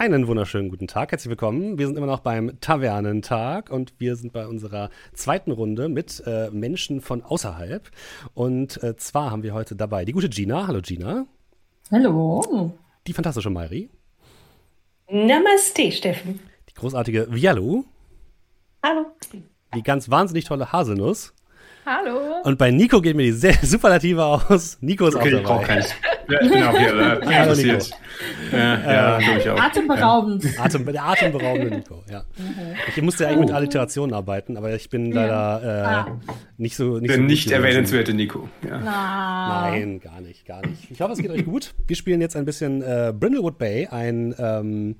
Einen wunderschönen guten Tag, herzlich willkommen. Wir sind immer noch beim Tavernentag und wir sind bei unserer zweiten Runde mit äh, Menschen von außerhalb. Und äh, zwar haben wir heute dabei die gute Gina. Hallo Gina. Hallo. Die fantastische Mairi. Namaste, Steffen. Die großartige Vialu. Hallo. Die ganz wahnsinnig tolle Haselnuss. Hallo. Und bei Nico geht mir die sehr Superlative aus. Nico ist okay, auch dabei. Ich. Ja, ich bin auch hier. Äh, Hallo, Nico. Ja, ja, ich auch. Atemberaubend. Atem, der atemberaubende Nico, ja. Ich musste ja eigentlich mit Alliterationen arbeiten, aber ich bin leider äh, ah. nicht so. Nicht der so nicht erwähnenswerte Nico. Ja. Nein, gar nicht, gar nicht. Ich hoffe, es geht euch gut. Wir spielen jetzt ein bisschen äh, Brindlewood Bay, ein. Ähm,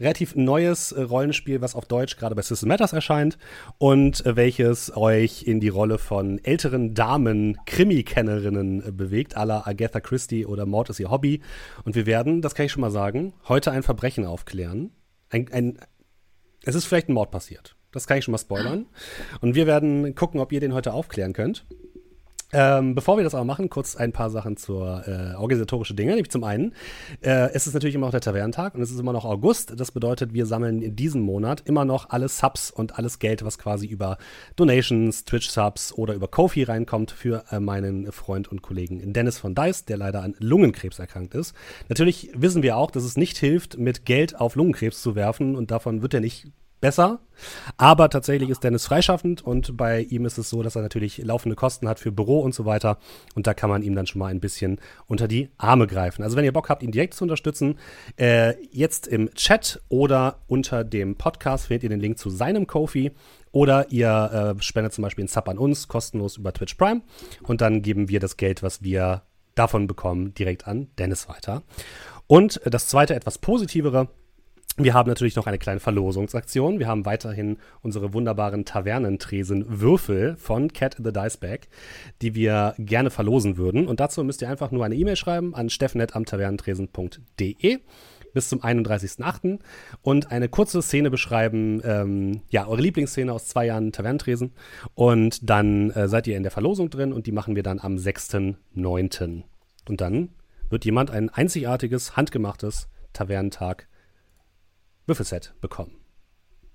relativ neues äh, Rollenspiel, was auf Deutsch gerade bei System Matters erscheint und äh, welches euch in die Rolle von älteren Damen, Krimi-Kennerinnen äh, bewegt, la Agatha Christie oder Mord ist ihr Hobby. Und wir werden, das kann ich schon mal sagen, heute ein Verbrechen aufklären. Ein, ein, es ist vielleicht ein Mord passiert. Das kann ich schon mal spoilern. Und wir werden gucken, ob ihr den heute aufklären könnt. Ähm, bevor wir das aber machen, kurz ein paar Sachen zur äh, organisatorische Dinge. Nämlich zum einen, äh, es ist natürlich immer noch der Tavernentag und es ist immer noch August. Das bedeutet, wir sammeln in diesem Monat immer noch alle Subs und alles Geld, was quasi über Donations, Twitch-Subs oder über Kofi reinkommt für äh, meinen Freund und Kollegen Dennis von Dice, der leider an Lungenkrebs erkrankt ist. Natürlich wissen wir auch, dass es nicht hilft, mit Geld auf Lungenkrebs zu werfen und davon wird er nicht besser. Aber tatsächlich ist Dennis freischaffend und bei ihm ist es so, dass er natürlich laufende Kosten hat für Büro und so weiter. Und da kann man ihm dann schon mal ein bisschen unter die Arme greifen. Also wenn ihr Bock habt, ihn direkt zu unterstützen, äh, jetzt im Chat oder unter dem Podcast findet ihr den Link zu seinem Kofi. Oder ihr äh, spendet zum Beispiel einen Sub an uns, kostenlos über Twitch Prime. Und dann geben wir das Geld, was wir davon bekommen, direkt an Dennis weiter. Und das zweite, etwas positivere, wir haben natürlich noch eine kleine Verlosungsaktion. Wir haben weiterhin unsere wunderbaren Tavernentresen-Würfel von Cat in the Dice Bag, die wir gerne verlosen würden. Und dazu müsst ihr einfach nur eine E-Mail schreiben an steffnet.tavernentresen.de bis zum 31.08. und eine kurze Szene beschreiben, ähm, ja, eure Lieblingsszene aus zwei Jahren Tavernentresen. Und dann äh, seid ihr in der Verlosung drin und die machen wir dann am 6.09. Und dann wird jemand ein einzigartiges, handgemachtes Tavernentag Würfelset bekommen.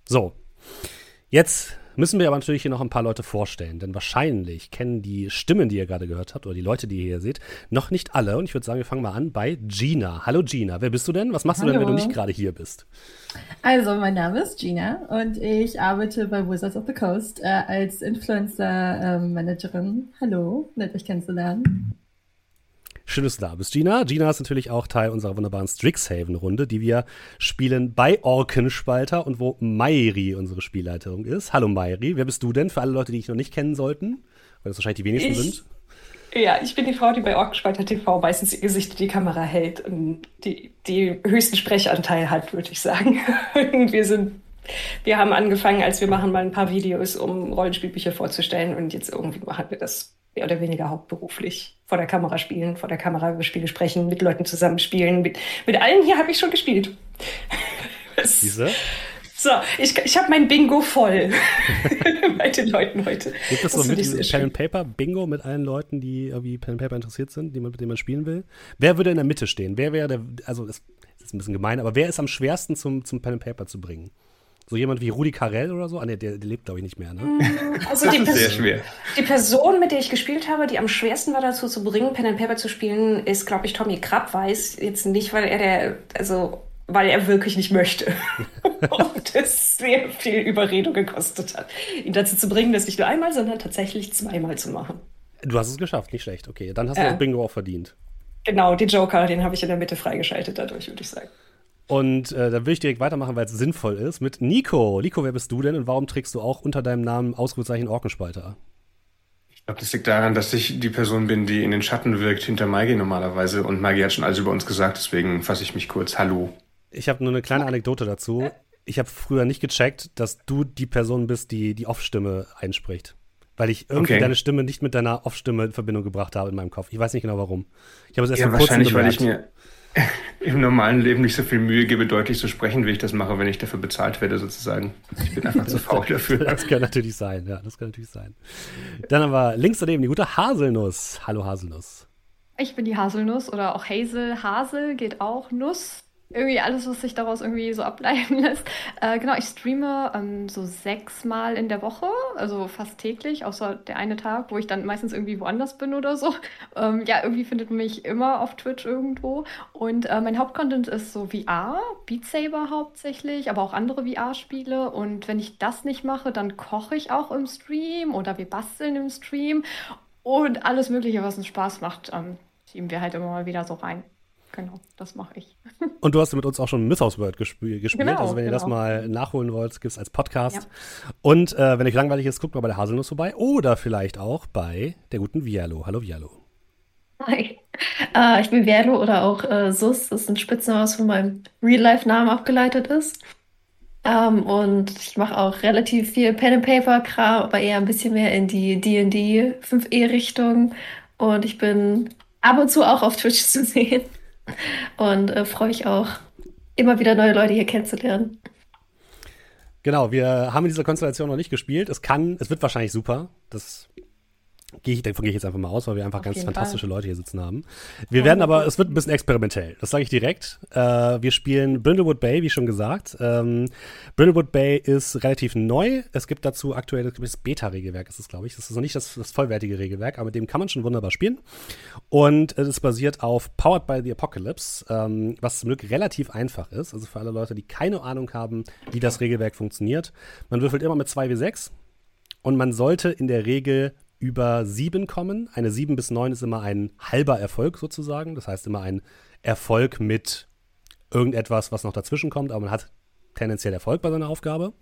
So, jetzt müssen wir aber natürlich hier noch ein paar Leute vorstellen, denn wahrscheinlich kennen die Stimmen, die ihr gerade gehört habt, oder die Leute, die ihr hier seht, noch nicht alle. Und ich würde sagen, wir fangen mal an bei Gina. Hallo Gina, wer bist du denn? Was machst Hallo. du denn, wenn du nicht gerade hier bist? Also, mein Name ist Gina und ich arbeite bei Wizards of the Coast äh, als Influencer-Managerin. Ähm, Hallo, nett euch kennenzulernen. Schön, dass du da bist, Gina. Gina ist natürlich auch Teil unserer wunderbaren Strixhaven-Runde, die wir spielen bei Orkenspalter und wo Mairi unsere Spielleiterin ist. Hallo Mairi, wer bist du denn für alle Leute, die ich noch nicht kennen sollten? Weil das wahrscheinlich die wenigsten ich, sind. Ja, ich bin die Frau, die bei Orkenspalter TV meistens ihr Gesicht in die Kamera hält und die, die höchsten Sprechanteil hat, würde ich sagen. wir sind wir haben angefangen, als wir machen mal ein paar Videos, um Rollenspielbücher vorzustellen und jetzt irgendwie machen wir das mehr oder weniger hauptberuflich vor der Kamera spielen, vor der Kamera über Spiele sprechen, mit Leuten zusammenspielen. Mit, mit allen hier habe ich schon gespielt. Diese? So, ich, ich habe mein Bingo voll bei den Leuten heute. Gibt es so mit Pen and Paper Bingo mit allen Leuten, die irgendwie Pen and Paper interessiert sind, die man, mit denen man spielen will? Wer würde in der Mitte stehen? Wer wäre der, also das ist ein bisschen gemein, aber wer ist am schwersten zum, zum Pen and Paper zu bringen? So jemand wie Rudi Carell oder so? Ah, ne, der, der lebt, glaube ich, nicht mehr, ne? Mm, also die, Sehr schwer. die Person, mit der ich gespielt habe, die am schwersten war dazu zu bringen, Pen and Paper zu spielen, ist, glaube ich, Tommy Krabweis. Jetzt nicht, weil er der, also weil er wirklich nicht möchte. und es sehr viel Überredung gekostet hat, ihn dazu zu bringen, das nicht nur einmal, sondern tatsächlich zweimal zu machen. Du hast es geschafft, nicht schlecht. Okay, dann hast du das Bingo auch verdient. Genau, den Joker, den habe ich in der Mitte freigeschaltet dadurch, würde ich sagen. Und äh, dann will ich direkt weitermachen, weil es sinnvoll ist, mit Nico. Nico, wer bist du denn und warum trägst du auch unter deinem Namen Ausrufezeichen Orkenspalter? Ich glaube, das liegt daran, dass ich die Person bin, die in den Schatten wirkt hinter Maigi normalerweise. Und Maigi hat schon alles über uns gesagt, deswegen fasse ich mich kurz. Hallo. Ich habe nur eine kleine Anekdote dazu. Ich habe früher nicht gecheckt, dass du die Person bist, die die Off-Stimme einspricht. Weil ich irgendwie okay. deine Stimme nicht mit deiner Off-Stimme in Verbindung gebracht habe in meinem Kopf. Ich weiß nicht genau warum. Ich habe es erst ja, wahrscheinlich, weil ich mir im normalen Leben nicht so viel Mühe gebe, deutlich zu sprechen, wie ich das mache, wenn ich dafür bezahlt werde, sozusagen. Ich bin einfach zu faul dafür. Das kann natürlich sein, ja, das kann natürlich sein. Dann haben wir links daneben die gute Haselnuss. Hallo Haselnuss. Ich bin die Haselnuss oder auch Hazel. Hasel geht auch Nuss. Irgendwie alles, was sich daraus irgendwie so ableiten lässt. Äh, genau, ich streame ähm, so sechsmal in der Woche, also fast täglich, außer der eine Tag, wo ich dann meistens irgendwie woanders bin oder so. Ähm, ja, irgendwie findet man mich immer auf Twitch irgendwo. Und äh, mein Hauptcontent ist so VR, Beat Saber hauptsächlich, aber auch andere VR-Spiele. Und wenn ich das nicht mache, dann koche ich auch im Stream oder wir basteln im Stream. Und alles Mögliche, was uns Spaß macht, ähm, schieben wir halt immer mal wieder so rein. Genau, das mache ich. Und du hast mit uns auch schon Mythos World gesp gespielt. Genau, also wenn ihr genau. das mal nachholen wollt, gibt es als Podcast. Ja. Und äh, wenn euch langweilig ist, guckt mal bei der Haselnuss vorbei. Oder vielleicht auch bei der guten Vialo. Hallo Vialo. Hi. Uh, ich bin Vialo oder auch uh, Sus. Das ist ein Spitzname, was von meinem Real-Life-Namen abgeleitet ist. Ähm, und ich mache auch relativ viel Pen-and-Paper-Kram, aber eher ein bisschen mehr in die D&D 5e-Richtung. Und ich bin ab und zu auch auf Twitch zu sehen. Und äh, freue mich auch, immer wieder neue Leute hier kennenzulernen. Genau, wir haben in dieser Konstellation noch nicht gespielt. Es kann, es wird wahrscheinlich super. Das gehe ich, davon gehe ich jetzt einfach mal aus, weil wir einfach Auf ganz fantastische Fall. Leute hier sitzen haben. Wir ja, werden aber, es wird ein bisschen experimentell, das sage ich direkt. Äh, wir spielen Brindlewood Bay, wie schon gesagt. Ähm, Brindlewood Bay ist relativ neu. Es gibt dazu aktuell das Beta-Regelwerk, ist es, glaube ich. Das ist noch nicht das, das, vollwertige Regelwerk, aber mit dem kann man schon wunderbar spielen. Und es ist basiert auf Powered by the Apocalypse, ähm, was zum Glück relativ einfach ist. Also für alle Leute, die keine Ahnung haben, wie das Regelwerk funktioniert. Man würfelt immer mit 2W6 und man sollte in der Regel über sieben kommen. Eine sieben bis neun ist immer ein halber Erfolg sozusagen. Das heißt immer ein Erfolg mit irgendetwas, was noch dazwischen kommt, aber man hat tendenziell Erfolg bei seiner Aufgabe.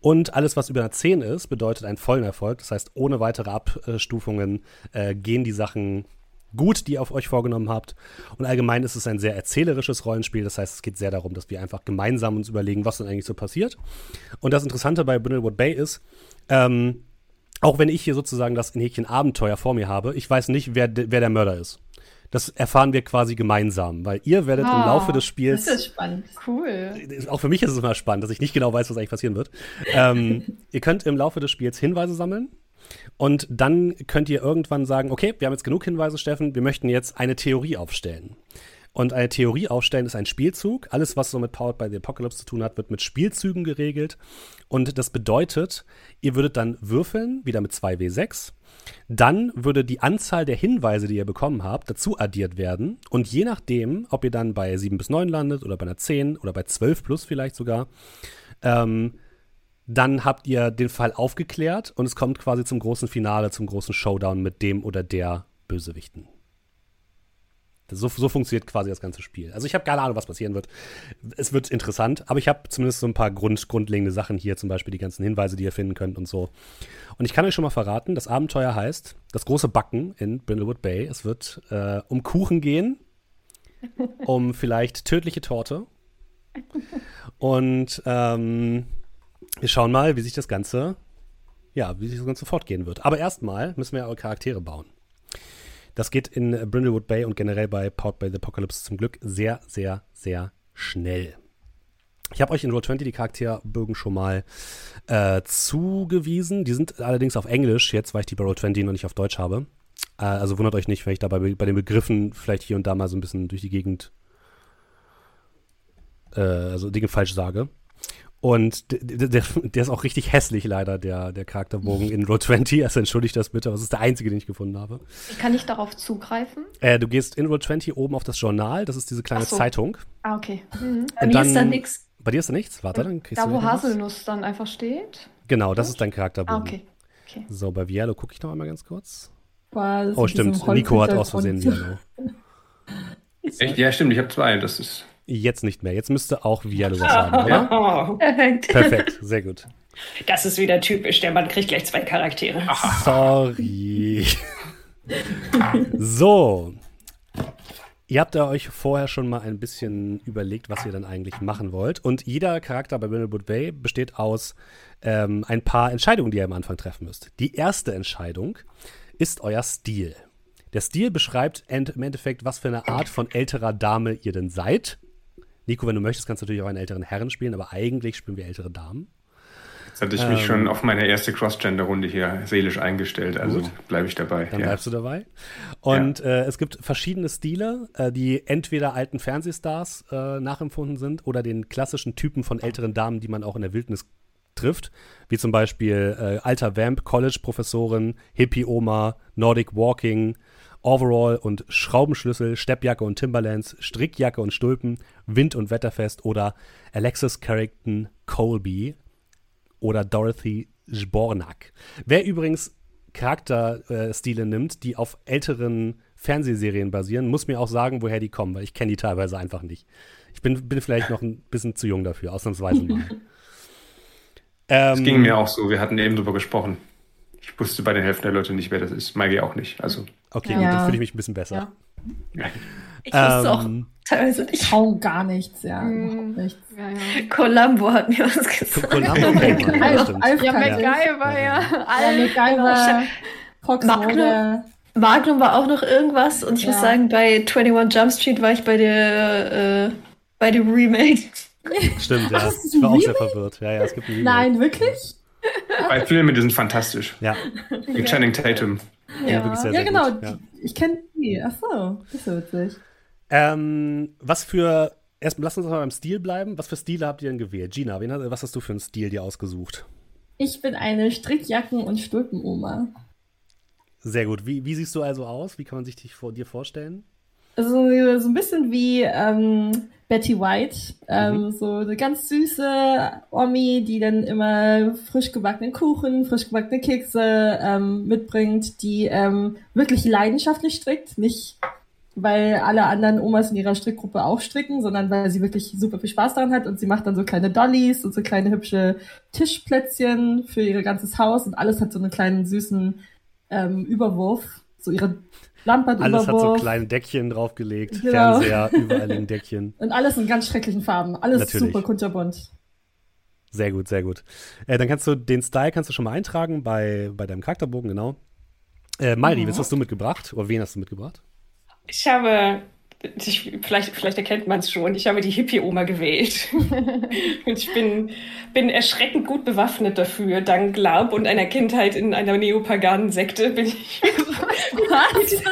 Und alles, was über einer 10 ist, bedeutet einen vollen Erfolg. Das heißt, ohne weitere Abstufungen äh, gehen die Sachen gut, die ihr auf euch vorgenommen habt. Und allgemein ist es ein sehr erzählerisches Rollenspiel. Das heißt, es geht sehr darum, dass wir einfach gemeinsam uns überlegen, was denn eigentlich so passiert. Und das Interessante bei Brindlewood Bay ist, ähm, auch wenn ich hier sozusagen das in Häkchen Abenteuer vor mir habe, ich weiß nicht, wer, wer der Mörder ist. Das erfahren wir quasi gemeinsam, weil ihr werdet oh, im Laufe des Spiels. Das ist spannend. Cool. Auch für mich ist es immer spannend, dass ich nicht genau weiß, was eigentlich passieren wird. ähm, ihr könnt im Laufe des Spiels Hinweise sammeln. Und dann könnt ihr irgendwann sagen, okay, wir haben jetzt genug Hinweise, Steffen, wir möchten jetzt eine Theorie aufstellen. Und eine Theorie aufstellen ist ein Spielzug. Alles, was so mit Powered by the Apocalypse zu tun hat, wird mit Spielzügen geregelt. Und das bedeutet, ihr würdet dann würfeln, wieder mit 2W6. Dann würde die Anzahl der Hinweise, die ihr bekommen habt, dazu addiert werden. Und je nachdem, ob ihr dann bei 7 bis 9 landet oder bei einer 10 oder bei 12 plus vielleicht sogar, ähm, dann habt ihr den Fall aufgeklärt und es kommt quasi zum großen Finale, zum großen Showdown mit dem oder der Bösewichten. So, so funktioniert quasi das ganze Spiel. Also ich habe keine Ahnung, was passieren wird. Es wird interessant, aber ich habe zumindest so ein paar Grund, grundlegende Sachen hier, zum Beispiel die ganzen Hinweise, die ihr finden könnt und so. Und ich kann euch schon mal verraten, das Abenteuer heißt das große Backen in Brindlewood Bay. Es wird äh, um Kuchen gehen, um vielleicht tödliche Torte. Und ähm, wir schauen mal, wie sich das Ganze, ja, wie sich das Ganze fortgehen wird. Aber erstmal müssen wir ja eure Charaktere bauen. Das geht in Brindlewood Bay und generell bei Powered by the Apocalypse zum Glück sehr, sehr, sehr schnell. Ich habe euch in Roll20 die Charakterbögen schon mal äh, zugewiesen. Die sind allerdings auf Englisch jetzt, weil ich die bei Roll20 noch nicht auf Deutsch habe. Äh, also wundert euch nicht, wenn ich dabei bei den Begriffen vielleicht hier und da mal so ein bisschen durch die Gegend, äh, also Dinge falsch sage. Und der, der, der, ist auch richtig hässlich leider, der, der Charakterbogen in Roll 20. Also entschuldigt das bitte, aber es ist der einzige, den ich gefunden habe. Kann ich darauf zugreifen? Äh, du gehst in Roll 20 oben auf das Journal, das ist diese kleine so. Zeitung. Ah, okay. Mhm. Bei mir ist da nichts. Bei dir ist da nichts? Warte, dann kriegst Da, wo Haselnuss dann einfach steht? Genau, das ist dein Charakterbogen. Ah, okay. okay. So, bei Vialo gucke ich noch einmal ganz kurz. Boah, oh, stimmt. Nico hat aus Versehen Vialo. Echt? Ja, stimmt. Ich habe zwei. Das ist Jetzt nicht mehr. Jetzt müsste auch Vialo was haben, oder? Perfekt. Perfekt, sehr gut. Das ist wieder typisch. Der Mann kriegt gleich zwei Charaktere. Sorry. so. Ihr habt ja euch vorher schon mal ein bisschen überlegt, was ihr dann eigentlich machen wollt. Und jeder Charakter bei Brindlewood Bay besteht aus ähm, ein paar Entscheidungen, die ihr am Anfang treffen müsst. Die erste Entscheidung ist euer Stil. Der Stil beschreibt im Endeffekt, was für eine Art von älterer Dame ihr denn seid. Nico, wenn du möchtest, kannst du natürlich auch einen älteren Herren spielen, aber eigentlich spielen wir ältere Damen. Jetzt hatte ich mich ähm, schon auf meine erste Cross-Gender-Runde hier seelisch eingestellt, also bleibe ich dabei. Dann ja. bleibst du dabei. Und ja. äh, es gibt verschiedene Stile, äh, die entweder alten Fernsehstars äh, nachempfunden sind oder den klassischen Typen von älteren Damen, die man auch in der Wildnis trifft, wie zum Beispiel äh, alter Vamp, College-Professorin, Hippie-Oma, Nordic Walking, Overall und Schraubenschlüssel, Steppjacke und Timberlands, Strickjacke und Stulpen, Wind- und Wetterfest oder Alexis Carrington Colby, oder Dorothy Zbornak. Wer übrigens Charakterstile äh, nimmt, die auf älteren Fernsehserien basieren, muss mir auch sagen, woher die kommen, weil ich kenne die teilweise einfach nicht. Ich bin, bin vielleicht noch ein bisschen zu jung dafür, ausnahmsweise mal. Es ähm, ging mir auch so, wir hatten eben drüber gesprochen. Ich wusste bei den Hälften der Leute nicht, wer das ist. Maggie auch nicht. Also. Okay, ja. dann fühle ich mich ein bisschen besser. Ja. Ich wusste auch ähm, teilweise nicht. Ich hau gar nichts, ja. Mm, nichts. Ja, ja. Columbo hat mir was gesagt. Columbo, Alf, ja, MacGyver, ja. Alf, MacGyver, Fox Magnum, Magnum war auch noch irgendwas und ich ja. muss sagen, bei 21 Jump Street war ich bei der, äh, bei dem Remake. Stimmt, ja. Ich war auch sehr verwirrt. Ja, ja, es gibt. Nein, wirklich? Bei Filme, die sind fantastisch. Ja. Mit Channing Tatum. Ja, ja, sehr, ja sehr genau. Ja. Ich kenne die. Achso, das ist witzig. Ähm, was für, erst lass uns mal beim Stil bleiben. Was für Stile habt ihr denn gewählt? Gina, was hast du für einen Stil dir ausgesucht? Ich bin eine Strickjacken- und Stulpenoma. Sehr gut. Wie, wie siehst du also aus? Wie kann man sich dich vor dir vorstellen? Also so ein bisschen wie ähm, Betty White, ähm, mhm. so eine ganz süße Omi, die dann immer frisch gebackenen Kuchen, frisch gebackene Kekse ähm, mitbringt, die ähm, wirklich leidenschaftlich strickt, nicht weil alle anderen Omas in ihrer Strickgruppe auch stricken, sondern weil sie wirklich super viel Spaß daran hat und sie macht dann so kleine Dollys und so kleine hübsche Tischplätzchen für ihr ganzes Haus und alles hat so einen kleinen süßen ähm, Überwurf, so ihre Lampe Alles hat so kleine Deckchen draufgelegt, genau. Fernseher, überall in Deckchen. Und alles in ganz schrecklichen Farben, alles Natürlich. super kunterbunt. Sehr gut, sehr gut. Äh, dann kannst du den Style kannst du schon mal eintragen bei, bei deinem Charakterbogen, genau. Äh, Mari, mhm. was hast du mitgebracht? Oder wen hast du mitgebracht? Ich habe, ich, vielleicht, vielleicht erkennt man es schon, ich habe die Hippie-Oma gewählt. und ich bin, bin erschreckend gut bewaffnet dafür. Dank Glaub und einer Kindheit in einer neopaganen Sekte bin ich. Was?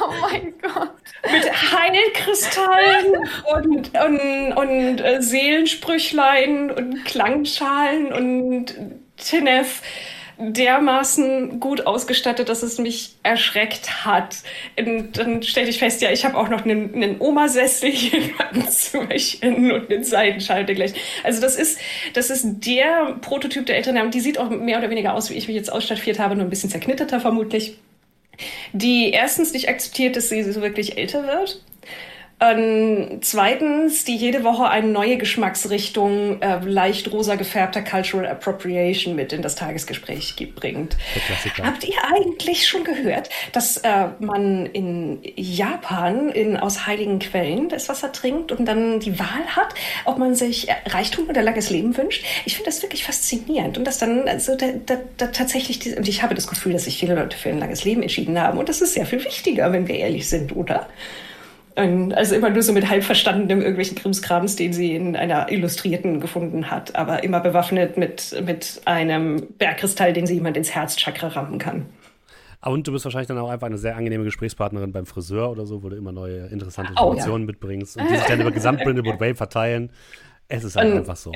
oh mein Gott. Mit Heilkristallen und, und, und äh, Seelensprüchlein und Klangschalen und Tinef dermaßen gut ausgestattet, dass es mich erschreckt hat. Und dann stellte ich fest, ja, ich habe auch noch einen, einen Oma-Sessel hier und einen Seitenschal gleich. Also das ist, das ist der Prototyp der Eltern. Und die sieht auch mehr oder weniger aus, wie ich mich jetzt ausstaffiert habe, nur ein bisschen zerknitterter vermutlich. Die erstens nicht akzeptiert, dass sie so wirklich älter wird ähm, zweitens, die jede Woche eine neue Geschmacksrichtung äh, leicht rosa gefärbter Cultural Appropriation mit in das Tagesgespräch bringt. Habt ihr eigentlich schon gehört, dass äh, man in Japan in, aus heiligen Quellen das Wasser trinkt und dann die Wahl hat, ob man sich äh, Reichtum oder langes Leben wünscht? Ich finde das wirklich faszinierend und dass dann also da, da, da tatsächlich, die, und ich habe das Gefühl, dass sich viele Leute für ein langes Leben entschieden haben und das ist sehr viel wichtiger, wenn wir ehrlich sind, oder? Also immer nur so mit halb verstandenem irgendwelchen Krimskrams, den sie in einer Illustrierten gefunden hat, aber immer bewaffnet mit, mit einem Bergkristall, den sie jemand ins Herzchakra rammen kann. Ah, und du bist wahrscheinlich dann auch einfach eine sehr angenehme Gesprächspartnerin beim Friseur oder so, wo du immer neue interessante Informationen oh, ja. mitbringst und die sich dann über gesamt Brindlewood Way verteilen. Es ist halt einfach so.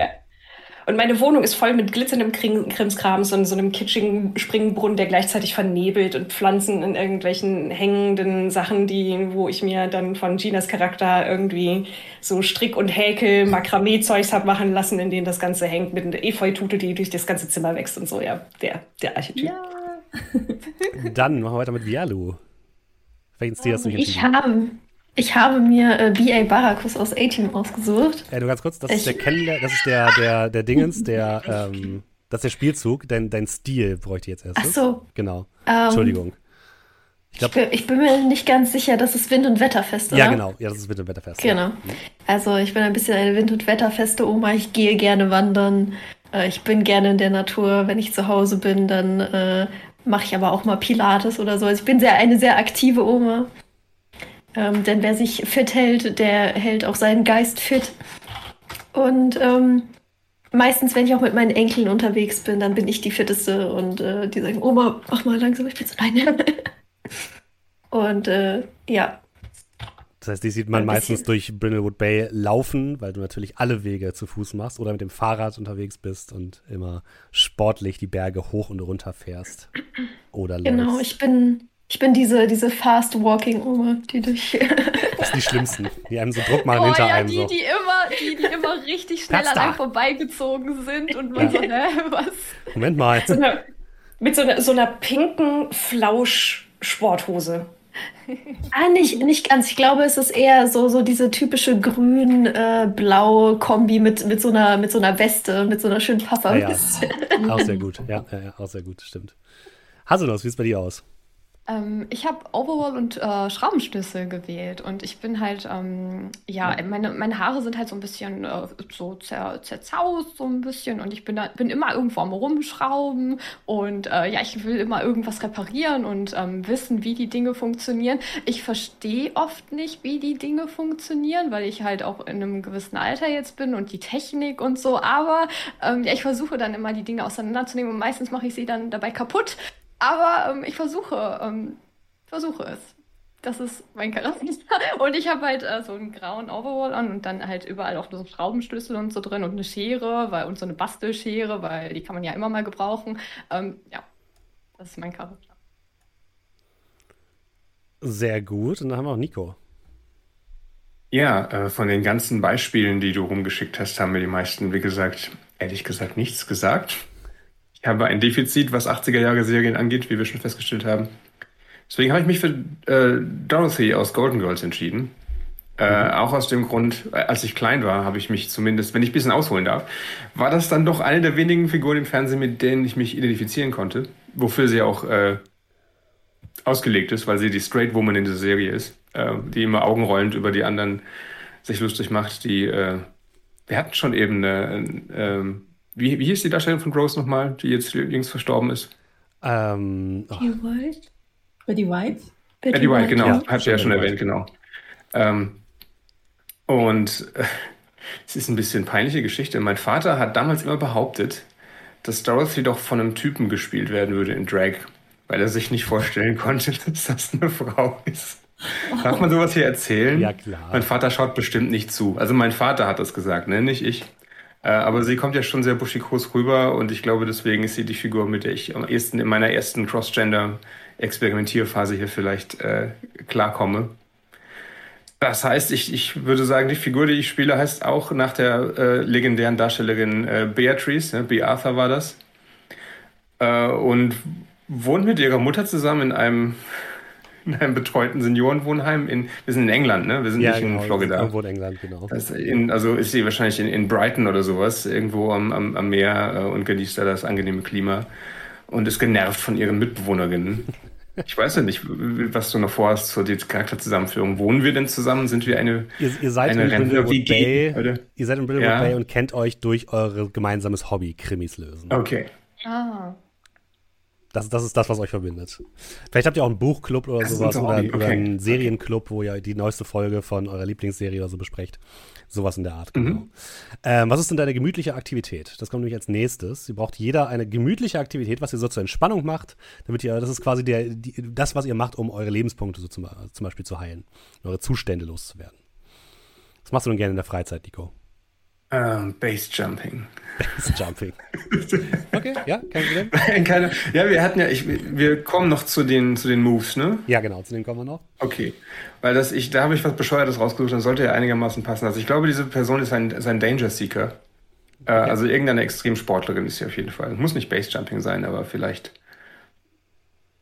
Und meine Wohnung ist voll mit glitzerndem Krimskrams und so einem kitschigen Springbrunnen, der gleichzeitig vernebelt und Pflanzen in irgendwelchen hängenden Sachen, die, wo ich mir dann von Ginas Charakter irgendwie so Strick- und Häkel, Makramee-Zeugs hab machen lassen, in denen das Ganze hängt mit einer Efeutute, die durch das ganze Zimmer wächst und so. Ja, der, der Archetyp. Ja. dann machen wir weiter mit Vialu. Welchen Stil hast du hier Ich habe ich habe mir äh, B.A. Barakus aus A-Team ausgesucht. Ja, du ganz kurz, das ich ist der Kennenler das ist der, der, der Dingens, der, ähm, das ist der Spielzug, dein, dein Stil bräuchte ich jetzt erst. Ach so. Genau. Ähm, Entschuldigung. Ich, glaub, ich, bin, ich, bin, mir nicht ganz sicher, das ist Wind- und Wetterfest, oder? Ja, genau. Ja, das ist Wind- und Wetterfest. Genau. Ja. Also ich bin ein bisschen eine Wind- und Wetterfeste Oma. Ich gehe gerne wandern. Äh, ich bin gerne in der Natur. Wenn ich zu Hause bin, dann äh, mache ich aber auch mal Pilates oder so. Also ich bin sehr eine sehr aktive Oma. Ähm, denn wer sich fit hält, der hält auch seinen Geist fit. Und ähm, meistens, wenn ich auch mit meinen Enkeln unterwegs bin, dann bin ich die Fitteste und äh, die sagen, Oma, mach mal langsam, ich bin so alleine. und äh, ja. Das heißt, die sieht man meistens durch Brindlewood Bay laufen, weil du natürlich alle Wege zu Fuß machst oder mit dem Fahrrad unterwegs bist und immer sportlich die Berge hoch und runter fährst. Oder genau, läufst. Genau, ich bin ich bin diese, diese Fast-Walking-Oma, die durch. das sind die Schlimmsten, die einem so Druck machen oh, hinter ja, einem. Die, so. die, immer, die, die immer richtig schnell an einem vorbeigezogen sind und man so, hä, was? Moment mal. So eine, mit so einer, so einer pinken Flausch-Sporthose. ah, nicht, nicht ganz. Ich glaube, es ist eher so, so diese typische grün-blau-Kombi äh, mit, mit, so einer, mit so einer Weste, mit so einer schönen. Ah, ja. auch sehr gut, ja, ja, ja, auch sehr gut, stimmt. Haselnuss, wie sieht es bei dir aus? Ähm, ich habe Overall und äh, Schraubenschlüssel gewählt und ich bin halt, ähm, ja, meine, meine Haare sind halt so ein bisschen äh, so zer, zerzaust, so ein bisschen und ich bin, da, bin immer irgendwo am Rumschrauben und äh, ja, ich will immer irgendwas reparieren und ähm, wissen, wie die Dinge funktionieren. Ich verstehe oft nicht, wie die Dinge funktionieren, weil ich halt auch in einem gewissen Alter jetzt bin und die Technik und so, aber ähm, ja, ich versuche dann immer die Dinge auseinanderzunehmen und meistens mache ich sie dann dabei kaputt aber ähm, ich versuche, ähm, versuche es. Das ist mein Charakter. Und ich habe halt äh, so einen grauen Overall an und dann halt überall auch so Schraubenschlüssel und so drin und eine Schere weil, und so eine Bastelschere, weil die kann man ja immer mal gebrauchen. Ähm, ja, das ist mein Charakter. Sehr gut. Und dann haben wir auch Nico. Ja, äh, von den ganzen Beispielen, die du rumgeschickt hast, haben mir die meisten, wie gesagt, ehrlich gesagt nichts gesagt. Ich habe ein Defizit, was 80er-Jahre-Serien angeht, wie wir schon festgestellt haben. Deswegen habe ich mich für äh, Dorothy aus Golden Girls entschieden. Äh, auch aus dem Grund, äh, als ich klein war, habe ich mich zumindest, wenn ich ein bisschen ausholen darf, war das dann doch eine der wenigen Figuren im Fernsehen, mit denen ich mich identifizieren konnte. Wofür sie auch äh, ausgelegt ist, weil sie die Straight Woman in dieser Serie ist, äh, die immer augenrollend über die anderen sich lustig macht. Die, äh, wir hatten schon eben eine, ähm, wie, wie hieß die Darstellerin von Rose nochmal, die jetzt jüngst verstorben ist? Ähm, oh. Betty White? Betty White? Betty, Betty White, genau. Ja, Hat sie ja schon White. erwähnt, genau. Ähm, und äh, es ist ein bisschen peinliche Geschichte. Mein Vater hat damals immer behauptet, dass Dorothy doch von einem Typen gespielt werden würde in Drag, weil er sich nicht vorstellen konnte, dass das eine Frau ist. Darf man sowas hier erzählen? Ja, klar. Mein Vater schaut bestimmt nicht zu. Also mein Vater hat das gesagt, ne? Nicht ich. Äh, aber sie kommt ja schon sehr buschikos rüber und ich glaube, deswegen ist sie die Figur, mit der ich am ehesten in meiner ersten Cross-Gender-Experimentierphase hier vielleicht äh, klarkomme. Das heißt, ich, ich würde sagen, die Figur, die ich spiele, heißt auch nach der äh, legendären Darstellerin äh, Beatrice, ne? B. Arthur war das. Äh, und wohnt mit ihrer Mutter zusammen in einem in einem betreuten Seniorenwohnheim in, wir sind in England, ne? Wir sind ja, nicht genau, in Florida. Irgendwo in England, genau. In, also ist sie wahrscheinlich in, in Brighton oder sowas, irgendwo am, am, am Meer äh, und genießt da das angenehme Klima und ist genervt von ihren Mitbewohnerinnen. Ich weiß ja nicht, was du noch vorhast zur Charakterzusammenführung. Wohnen wir denn zusammen? Sind wir eine Ihr, ihr seid eine in Brindlewood Bay, oder? Ihr seid in Brindlewood ja. Bay und kennt euch durch eure gemeinsames Hobby, Krimis lösen. Okay. Ah. Das, das ist das, was euch verbindet. Vielleicht habt ihr auch einen Buchclub oder das sowas oder, okay. oder, einen Serienclub, wo ihr die neueste Folge von eurer Lieblingsserie oder so besprecht. Sowas in der Art, genau. Mhm. Ähm, was ist denn deine gemütliche Aktivität? Das kommt nämlich als nächstes. Ihr braucht jeder eine gemütliche Aktivität, was ihr so zur Entspannung macht, damit ihr, das ist quasi der, die, das, was ihr macht, um eure Lebenspunkte so zum, zum Beispiel zu heilen, eure Zustände loszuwerden. Was machst du denn gerne in der Freizeit, Nico? Um, ähm, Base Jumping. Base Jumping. Okay, ja, kein Problem. Keine, ja, wir hatten ja, ich, wir kommen noch zu den, zu den Moves, ne? Ja, genau, zu denen kommen wir noch. Okay. Weil das, ich, da habe ich was Bescheuertes rausgesucht, dann sollte ja einigermaßen passen. Also ich glaube, diese Person ist ein, ist ein Danger Seeker. Äh, okay. Also irgendeine Extremsportlerin ist sie auf jeden Fall. Muss nicht Base Jumping sein, aber vielleicht,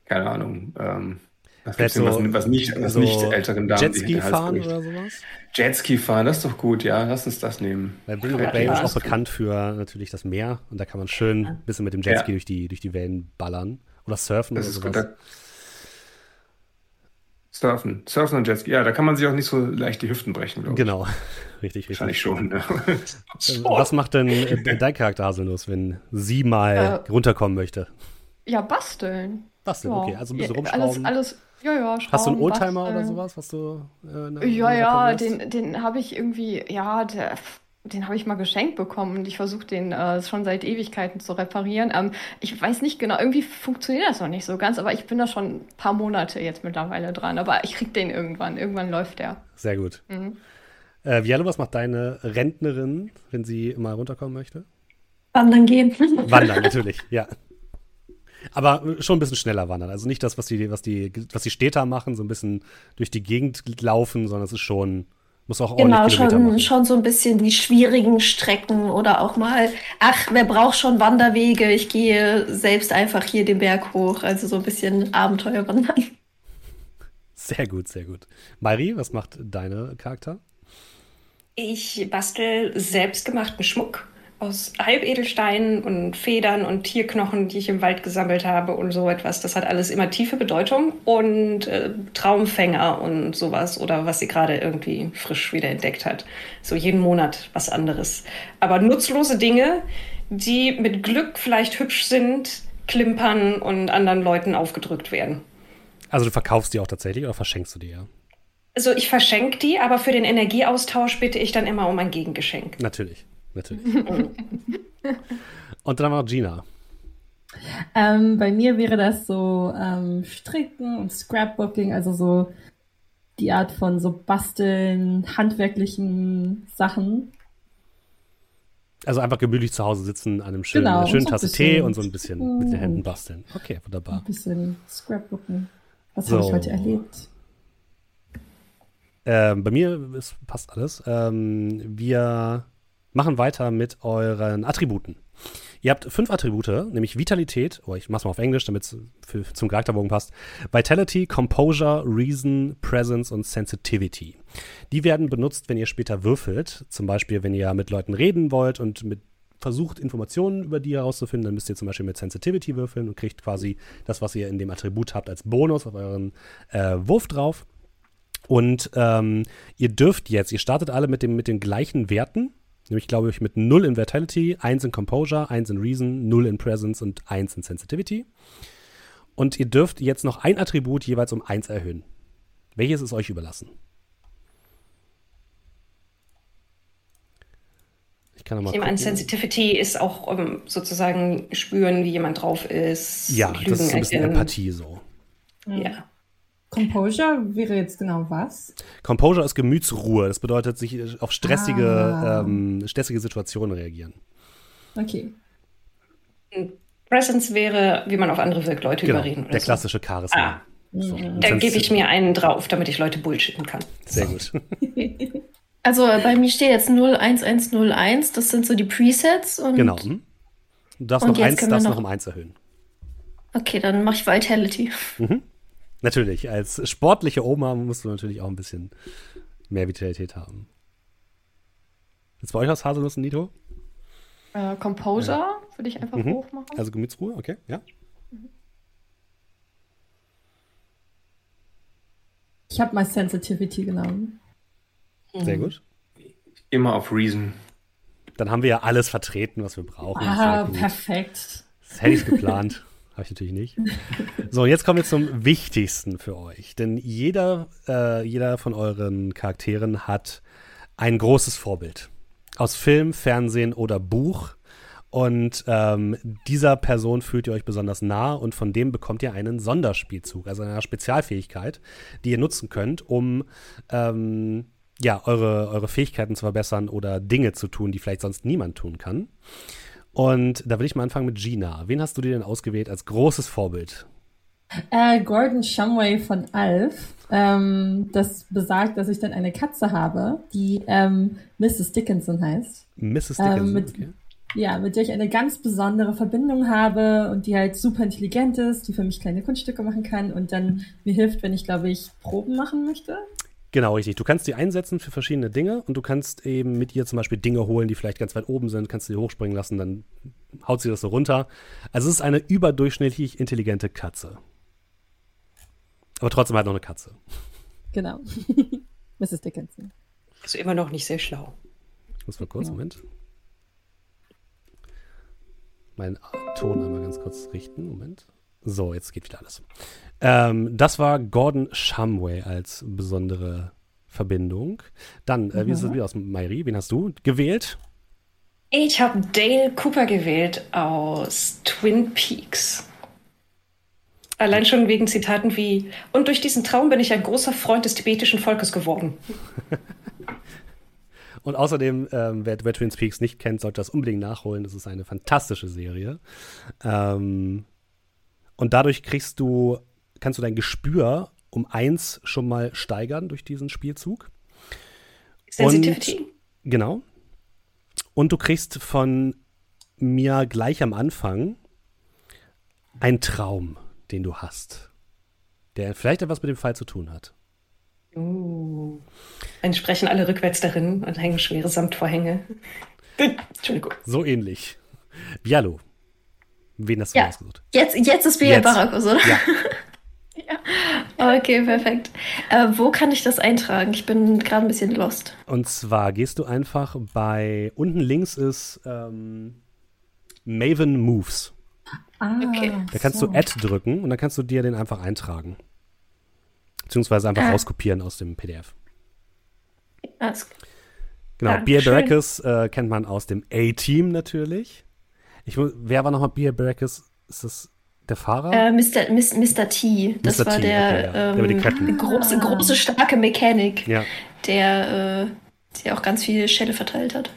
keine Ahnung, ähm, was, so, was, was, nicht, was so nicht älteren Damen Jetski fahren oder sowas? Jetski fahren, das ist doch gut, ja. Lass uns das nehmen. Weil Brindlewood Bay ist auch bekannt für natürlich das Meer und da kann man schön ein bisschen mit dem Jetski ja. durch, die, durch die Wellen ballern. Oder surfen das oder sowas. Gut, Surfen. Surfen und Jetski. Ja, da kann man sich auch nicht so leicht die Hüften brechen, glaube ich. Genau. Richtig, richtig. Wahrscheinlich schon. Ne? Was macht denn äh, dein Charakter Haselnuss, wenn sie mal äh, runterkommen möchte? Ja, basteln. Basteln, ja. okay. Also ein bisschen rumschrauben. Alles, alles ja, ja, Schrauben, Hast du einen Oldtimer basteln. oder sowas, was du äh, Ja, ja, den, den habe ich irgendwie, ja, der, den habe ich mal geschenkt bekommen und ich versuche den äh, schon seit Ewigkeiten zu reparieren. Ähm, ich weiß nicht genau, irgendwie funktioniert das noch nicht so ganz, aber ich bin da schon ein paar Monate jetzt mittlerweile dran. Aber ich krieg den irgendwann. Irgendwann läuft der. Sehr gut. Mhm. Äh, Vialo, was macht deine Rentnerin, wenn sie mal runterkommen möchte? Wandern gehen. Wandern, natürlich, ja. Aber schon ein bisschen schneller wandern. Also nicht das, was die, was die, was die Städter machen, so ein bisschen durch die Gegend laufen, sondern es ist schon muss auch genau, schon, schon so ein bisschen die schwierigen Strecken oder auch mal, ach, wer braucht schon Wanderwege? Ich gehe selbst einfach hier den Berg hoch. Also so ein bisschen Abenteuer wandern. Sehr gut, sehr gut. Mari, was macht deine Charakter? Ich bastel selbstgemachten Schmuck aus Halbedelsteinen und Federn und Tierknochen, die ich im Wald gesammelt habe und so etwas. Das hat alles immer tiefe Bedeutung und äh, Traumfänger und sowas oder was sie gerade irgendwie frisch wieder entdeckt hat. So jeden Monat was anderes. Aber nutzlose Dinge, die mit Glück vielleicht hübsch sind, klimpern und anderen Leuten aufgedrückt werden. Also du verkaufst die auch tatsächlich oder verschenkst du die ja? Also ich verschenke die, aber für den Energieaustausch bitte ich dann immer um ein Gegengeschenk. Natürlich natürlich. Und dann wir Gina. Ähm, bei mir wäre das so ähm, Stricken und Scrapbooking, also so die Art von so Basteln, handwerklichen Sachen. Also einfach gemütlich zu Hause sitzen an einem schönen, genau, einer schönen so Tasse Tee und so ein bisschen mit den Händen basteln. Okay, wunderbar. Ein bisschen Scrapbooking. Was so. habe ich heute erlebt? Ähm, bei mir ist, passt alles. Ähm, wir machen weiter mit euren Attributen. Ihr habt fünf Attribute, nämlich Vitalität, oh, ich mach's mal auf Englisch, damit es zum Charakterbogen passt. Vitality, Composure, Reason, Presence und Sensitivity. Die werden benutzt, wenn ihr später würfelt. Zum Beispiel, wenn ihr mit Leuten reden wollt und mit versucht, Informationen über die herauszufinden, dann müsst ihr zum Beispiel mit Sensitivity würfeln und kriegt quasi das, was ihr in dem Attribut habt, als Bonus auf euren äh, Wurf drauf. Und ähm, ihr dürft jetzt, ihr startet alle mit, dem, mit den gleichen Werten Nämlich, glaube ich, mit 0 in Vitality, 1 in Composure, 1 in Reason, 0 in Presence und 1 in Sensitivity. Und ihr dürft jetzt noch ein Attribut jeweils um 1 erhöhen. Welches ist euch überlassen? Ich kann noch mal ich nehme an, Sensitivity ist auch um, sozusagen spüren, wie jemand drauf ist. Ja, Lügen das ist so ein bisschen Empathie so. Ja. Composure wäre jetzt genau was? Composure ist Gemütsruhe. Das bedeutet, sich auf stressige, ah. ähm, stressige Situationen reagieren. Okay. Presence wäre, wie man auf andere wirkt, Leute genau, überreden. der so. klassische Charisma. Ah. So. Mhm. Da gebe ich mir einen drauf, damit ich Leute bullshitten kann. Sehr gut. also bei mir steht jetzt 01101, das sind so die Presets. Und genau. Hm. Du darfst noch eins, darfst noch, noch um eins erhöhen. Okay, dann mache ich Vitality. Mhm. Natürlich, als sportliche Oma musst du natürlich auch ein bisschen mehr Vitalität haben. Jetzt bei euch aus Haselnuss und Nitro? Äh, Composure ja. würde ich einfach mhm. hoch machen. Also Gemütsruhe, okay, ja. Ich habe mal Sensitivity genommen. Sehr gut. Immer auf Reason. Dann haben wir ja alles vertreten, was wir brauchen. Ah, perfekt. Das hätte ich geplant. Habe ich natürlich nicht. So, jetzt kommen wir zum Wichtigsten für euch. Denn jeder, äh, jeder von euren Charakteren hat ein großes Vorbild. Aus Film, Fernsehen oder Buch. Und ähm, dieser Person fühlt ihr euch besonders nah und von dem bekommt ihr einen Sonderspielzug, also eine Spezialfähigkeit, die ihr nutzen könnt, um ähm, ja, eure, eure Fähigkeiten zu verbessern oder Dinge zu tun, die vielleicht sonst niemand tun kann. Und da will ich mal anfangen mit Gina. Wen hast du dir denn ausgewählt als großes Vorbild? Äh, Gordon Shumway von Alf. Ähm, das besagt, dass ich dann eine Katze habe, die ähm, Mrs. Dickinson heißt. Mrs. Dickinson, ähm, mit, okay. Ja, mit der ich eine ganz besondere Verbindung habe und die halt super intelligent ist, die für mich kleine Kunststücke machen kann und dann mir hilft, wenn ich, glaube ich, Proben machen möchte. Genau, richtig. Du kannst die einsetzen für verschiedene Dinge und du kannst eben mit ihr zum Beispiel Dinge holen, die vielleicht ganz weit oben sind, kannst du sie hochspringen lassen, dann haut sie das so runter. Also es ist eine überdurchschnittlich intelligente Katze. Aber trotzdem halt noch eine Katze. Genau. Mrs. Dickinson. Also immer noch nicht sehr schlau. Ich muss mal kurz, ja. Moment. Meinen Ton einmal ganz kurz richten. Moment. So, jetzt geht wieder alles. Ähm, das war Gordon Shumway als besondere Verbindung. Dann, äh, wie ist es wieder aus Mairi? Wen hast du gewählt? Ich habe Dale Cooper gewählt aus Twin Peaks. Allein schon wegen Zitaten wie, und durch diesen Traum bin ich ein großer Freund des tibetischen Volkes geworden. und außerdem, ähm, wer, wer, Twin Peaks nicht kennt, sollte das unbedingt nachholen. Das ist eine fantastische Serie. Ähm, und dadurch kriegst du, kannst du dein Gespür um eins schon mal steigern durch diesen Spielzug. Sensitivity. Und, genau. Und du kriegst von mir gleich am Anfang einen Traum, den du hast, der vielleicht etwas mit dem Fall zu tun hat. Uh, dann sprechen alle rückwärts darin und hängen schwere Samtvorhänge. Entschuldigung. So ähnlich. Bialo. Wen hast du ja. ausgesucht? Jetzt, jetzt ist wieder Barakus, oder? Ja. ja. Okay, perfekt. Äh, wo kann ich das eintragen? Ich bin gerade ein bisschen lost. Und zwar gehst du einfach bei, unten links ist ähm, Maven Moves. Ah, okay. Da kannst so. du Add drücken und dann kannst du dir den einfach eintragen. Beziehungsweise einfach ah. rauskopieren aus dem PDF. Alles Genau, ja, Beer Baracus äh, kennt man aus dem A-Team natürlich. Ich, wer war nochmal Beer Baracus? Ist das der Fahrer? Äh, Mr. Mr. T. Das Mr. war T, der, okay, ja. ähm, der große, große, starke Mechanik, ja. der, äh, der auch ganz viel Schelle verteilt hat.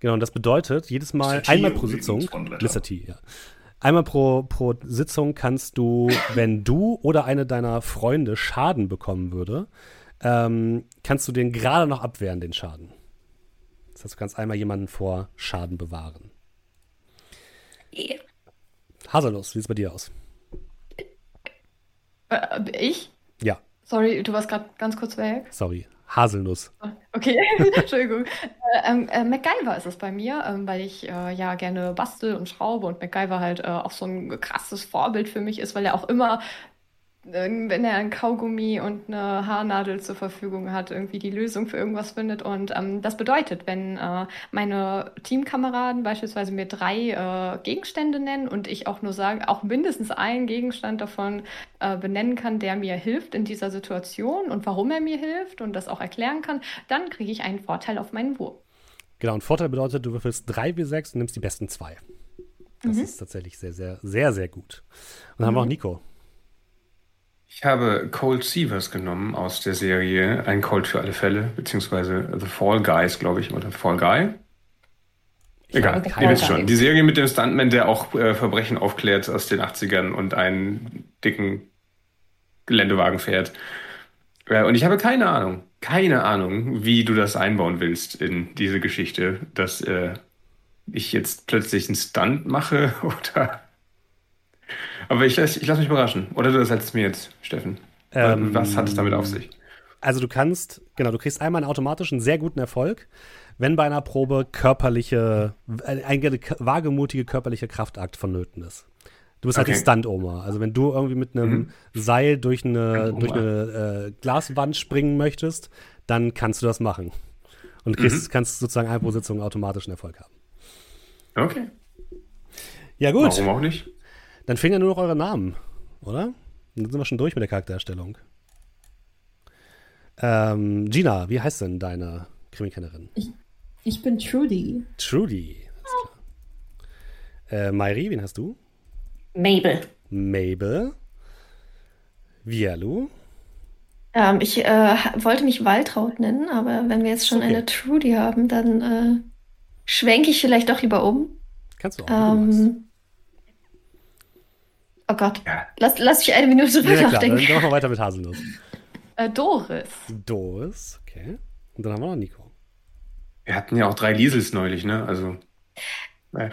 Genau, und das bedeutet, jedes Mal, einmal pro Sitzung, Mr. T, ja. Einmal pro, pro Sitzung kannst du, wenn du oder eine deiner Freunde Schaden bekommen würde, ähm, kannst du den gerade noch abwehren, den Schaden. Das heißt, du kannst einmal jemanden vor Schaden bewahren. Yeah. Haselnuss, wie sieht es bei dir aus? Äh, ich? Ja. Sorry, du warst gerade ganz kurz weg. Sorry. Haselnuss. Okay, Entschuldigung. Äh, ähm, äh, MacGyver ist es bei mir, ähm, weil ich äh, ja gerne bastel und schraube und MacGyver halt äh, auch so ein krasses Vorbild für mich ist, weil er auch immer wenn er ein Kaugummi und eine Haarnadel zur Verfügung hat, irgendwie die Lösung für irgendwas findet. Und ähm, das bedeutet, wenn äh, meine Teamkameraden beispielsweise mir drei äh, Gegenstände nennen und ich auch nur sage, auch mindestens einen Gegenstand davon äh, benennen kann, der mir hilft in dieser Situation und warum er mir hilft und das auch erklären kann, dann kriege ich einen Vorteil auf meinen Wurf. Genau, und Vorteil bedeutet, du würfelst drei wie sechs und nimmst die besten zwei. Das mhm. ist tatsächlich sehr, sehr, sehr, sehr gut. Und dann mhm. haben wir auch Nico. Ich habe Cold Seavers genommen aus der Serie Ein Cold für alle Fälle, beziehungsweise The Fall Guys, glaube ich, oder Fall Guy. Egal, ihr wisst schon. Die Serie mit dem Stuntman, der auch äh, Verbrechen aufklärt aus den 80ern und einen dicken Geländewagen fährt. Äh, und ich habe keine Ahnung, keine Ahnung, wie du das einbauen willst in diese Geschichte, dass äh, ich jetzt plötzlich einen Stunt mache oder aber ich lasse ich lass mich überraschen. Oder du ersetzt mir jetzt, Steffen. Ähm, Was hat es damit auf sich? Also du kannst, genau, du kriegst einmal einen automatischen sehr guten Erfolg, wenn bei einer Probe körperliche, äh, eine wagemutige körperliche Kraftakt vonnöten ist. Du bist halt okay. halt die Stunt-Oma. Also wenn du irgendwie mit einem mhm. Seil durch eine, durch eine äh, Glaswand springen möchtest, dann kannst du das machen. Und kriegst, mhm. kannst sozusagen eine pro Sitzung automatischen Erfolg haben. Okay. Ja, gut. Warum auch nicht? Dann fehlen ja nur noch eure Namen, oder? Dann sind wir schon durch mit der Charaktererstellung. Ähm, Gina, wie heißt denn deine Krimikennerin? Ich, ich bin Trudy. Trudy, alles klar. Äh, Mairi, wen hast du? Mabel. Mabel. Vialu. Ähm, ich äh, wollte mich Waltraud nennen, aber wenn wir jetzt schon okay. eine Trudy haben, dann äh, schwenke ich vielleicht doch lieber um. Kannst du auch. Ähm, Oh Gott. Ja. Lass, lass mich eine Minute drüber ja, nachdenken. Dann machen wir weiter mit Haselnuss. Äh, Doris. Doris, okay. Und dann haben wir noch Nico. Wir hatten ja auch drei Liesels neulich, ne? Also. Äh,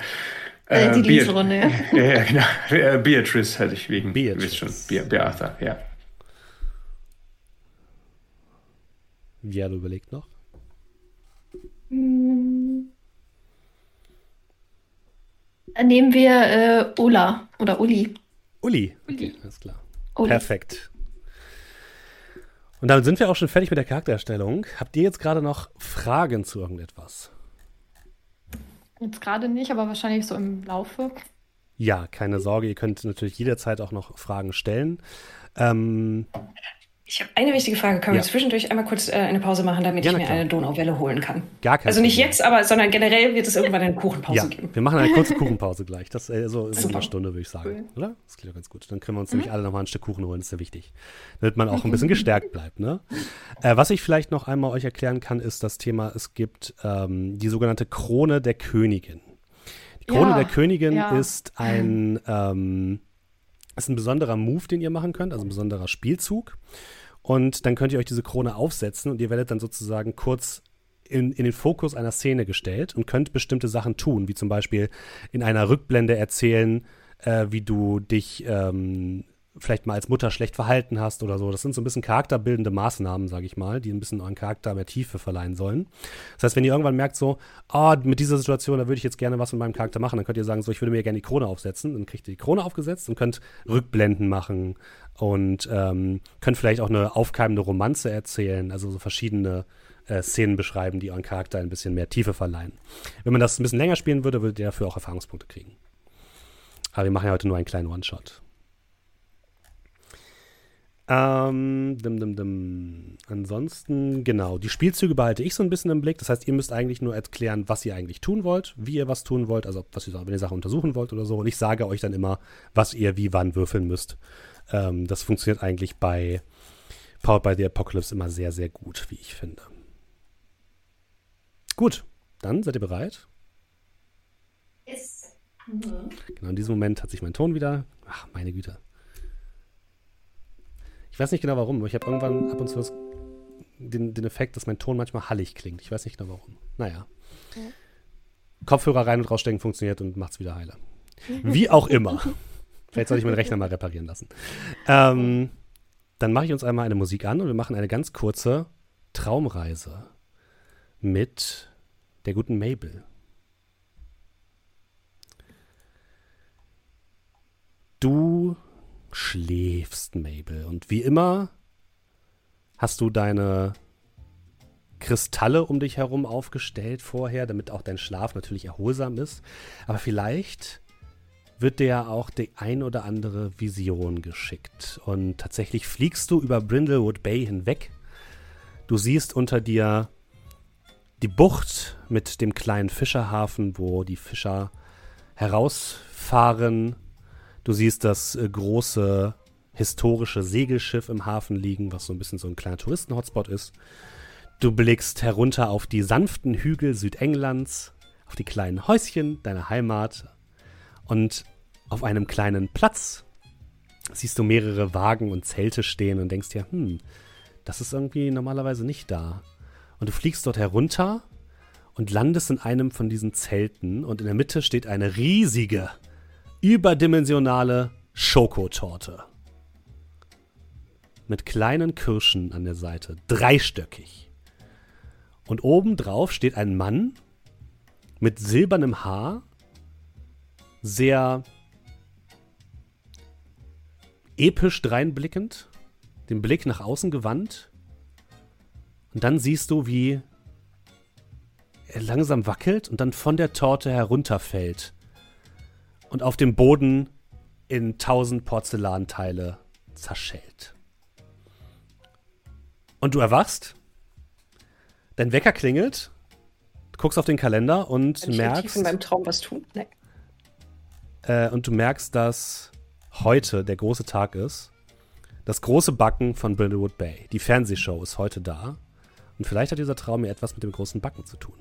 äh, die Lieselrunde, ja. ja. Ja, genau. Äh, Beatrice hätte ich wegen. Beatrice. schon. Be Beata, ja. Du überlegt noch? Hm. Nehmen wir äh, Ola oder Uli. Uli. Okay, alles klar. Uli. Perfekt. Und damit sind wir auch schon fertig mit der Charaktererstellung. Habt ihr jetzt gerade noch Fragen zu irgendetwas? Jetzt gerade nicht, aber wahrscheinlich so im Laufe. Ja, keine Sorge, ihr könnt natürlich jederzeit auch noch Fragen stellen. Ähm, Ich habe eine wichtige Frage. Können Ja. wir zwischendurch einmal kurz äh, eine Pause machen, damit Ja, ich mir klar. eine Donauwelle holen kann? Gar kein Also nicht Problem. jetzt, aber sondern generell wird es irgendwann eine Kuchenpause Ja, geben. wir machen eine kurze Kuchenpause gleich. Das äh, so in einer Stunde, würde ich sagen. Cool. Oder? Das klingt doch ganz gut. Dann können wir uns Mhm. nämlich alle nochmal ein Stück Kuchen holen. Das ist ja wichtig. Damit man auch ein bisschen gestärkt bleibt. Ne? Äh, was ich vielleicht noch einmal euch erklären kann, ist das Thema, es gibt ähm, die sogenannte Krone der Königin. Die Krone Ja, der Königin ist ein, ähm, ist ein besonderer Move, den ihr machen könnt, also ein besonderer Spielzug. Und dann könnt ihr euch diese Krone aufsetzen und ihr werdet dann sozusagen kurz in, in den Fokus einer Szene gestellt und könnt bestimmte Sachen tun, wie zum Beispiel in einer Rückblende erzählen, äh, wie du dich ähm, vielleicht mal als Mutter schlecht verhalten hast oder so. Das sind so ein bisschen charakterbildende Maßnahmen, sage ich mal, die ein bisschen euren Charakter mehr Tiefe verleihen sollen. Das heißt, wenn ihr irgendwann merkt, so, ah, mit dieser Situation, da würde ich jetzt gerne was mit meinem Charakter machen, dann könnt ihr sagen, so, ich würde mir gerne die Krone aufsetzen. Dann kriegt ihr die Krone aufgesetzt und könnt Rückblenden machen und ähm, könnt vielleicht auch eine aufkeimende Romanze erzählen, also so verschiedene äh, Szenen beschreiben, die euren Charakter ein bisschen mehr Tiefe verleihen. Wenn man das ein bisschen länger spielen würde, würdet ihr dafür auch Erfahrungspunkte kriegen. Aber wir machen ja heute nur einen kleinen One-Shot. Ähm, dim, dim, dim. Ansonsten, genau, die Spielzüge behalte ich so ein bisschen im Blick. Das heißt, ihr müsst eigentlich nur erklären, was ihr eigentlich tun wollt, wie ihr was tun wollt, also was ihr, wenn ihr Sachen untersuchen wollt oder so. Und ich sage euch dann immer, was ihr wie wann würfeln müsst. Ähm, das funktioniert eigentlich bei Powered by the Apocalypse immer sehr, sehr gut, wie ich finde. Gut, dann seid ihr bereit? Genau, in diesem Moment hat sich mein Ton wieder. Ach, meine Güte. Ich weiß nicht genau warum, aber ich habe irgendwann ab und zu den, den Effekt, dass mein Ton manchmal hallig klingt. Ich weiß nicht genau warum. Naja. Kopfhörer rein und rausstecken funktioniert und macht's wieder heile. Wie auch immer. Vielleicht soll ich meinen Rechner mal reparieren lassen. Ähm, dann mache ich uns einmal eine Musik an und wir machen eine ganz kurze Traumreise mit der guten Mabel. Du schläfst, Mabel. Und wie immer hast du deine Kristalle um dich herum aufgestellt vorher, damit auch dein Schlaf natürlich erholsam ist. Aber vielleicht wird dir ja auch die ein oder andere Vision geschickt. Und tatsächlich fliegst du über Brindlewood Bay hinweg. Du siehst unter dir die Bucht mit dem kleinen Fischerhafen, wo die Fischer herausfahren. Du siehst das äh, große historische Segelschiff im Hafen liegen, was so ein bisschen so ein kleiner Touristen-Hotspot ist. Du blickst herunter auf die sanften Hügel Südenglands, auf die kleinen Häuschen deiner Heimat und auf einem kleinen Platz siehst du mehrere Wagen und Zelte stehen und denkst dir, hm, das ist irgendwie normalerweise nicht da. Und du fliegst dort herunter und landest in einem von diesen Zelten und in der Mitte steht eine riesige, überdimensionale Schokotorte. Mit kleinen Kirschen an der Seite, dreistöckig. Und obendrauf steht ein Mann mit silbernem Haar, sehr episch dreinblickend, den Blick nach außen gewandt. Und dann siehst du, wie er langsam wackelt und dann von der Torte herunterfällt und auf dem Boden in tausend Porzellanteile zerschellt. Und du erwachst, dein Wecker klingelt, guckst auf den Kalender und Kann ich merkst, in meinem Traum was tun? Nee. äh, und du merkst, dass heute der große Tag ist. Das große Backen von Brindlewood Bay. Die Fernsehshow ist heute da. Und vielleicht hat dieser Traum ja etwas mit dem großen Backen zu tun.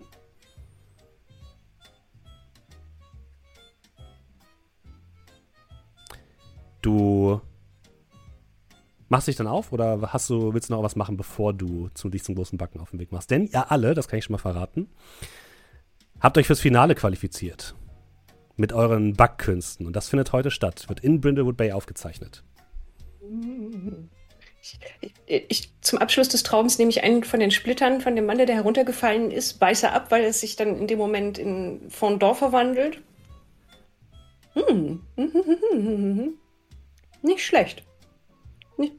Du machst dich dann auf oder hast du, willst du noch was machen, bevor du zu, dich zum großen Backen auf den Weg machst? Denn ihr alle, das kann ich schon mal verraten, habt euch fürs Finale qualifiziert mit euren Backkünsten. Und das findet heute statt. Wird in Brindlewood Bay aufgezeichnet. Ich, ich, zum Abschluss des Traums nehme ich einen von den Splittern von dem Mann, der heruntergefallen ist, beiße ab, weil es sich dann in dem Moment in Fondant verwandelt. Hm. Nicht schlecht. Nicht.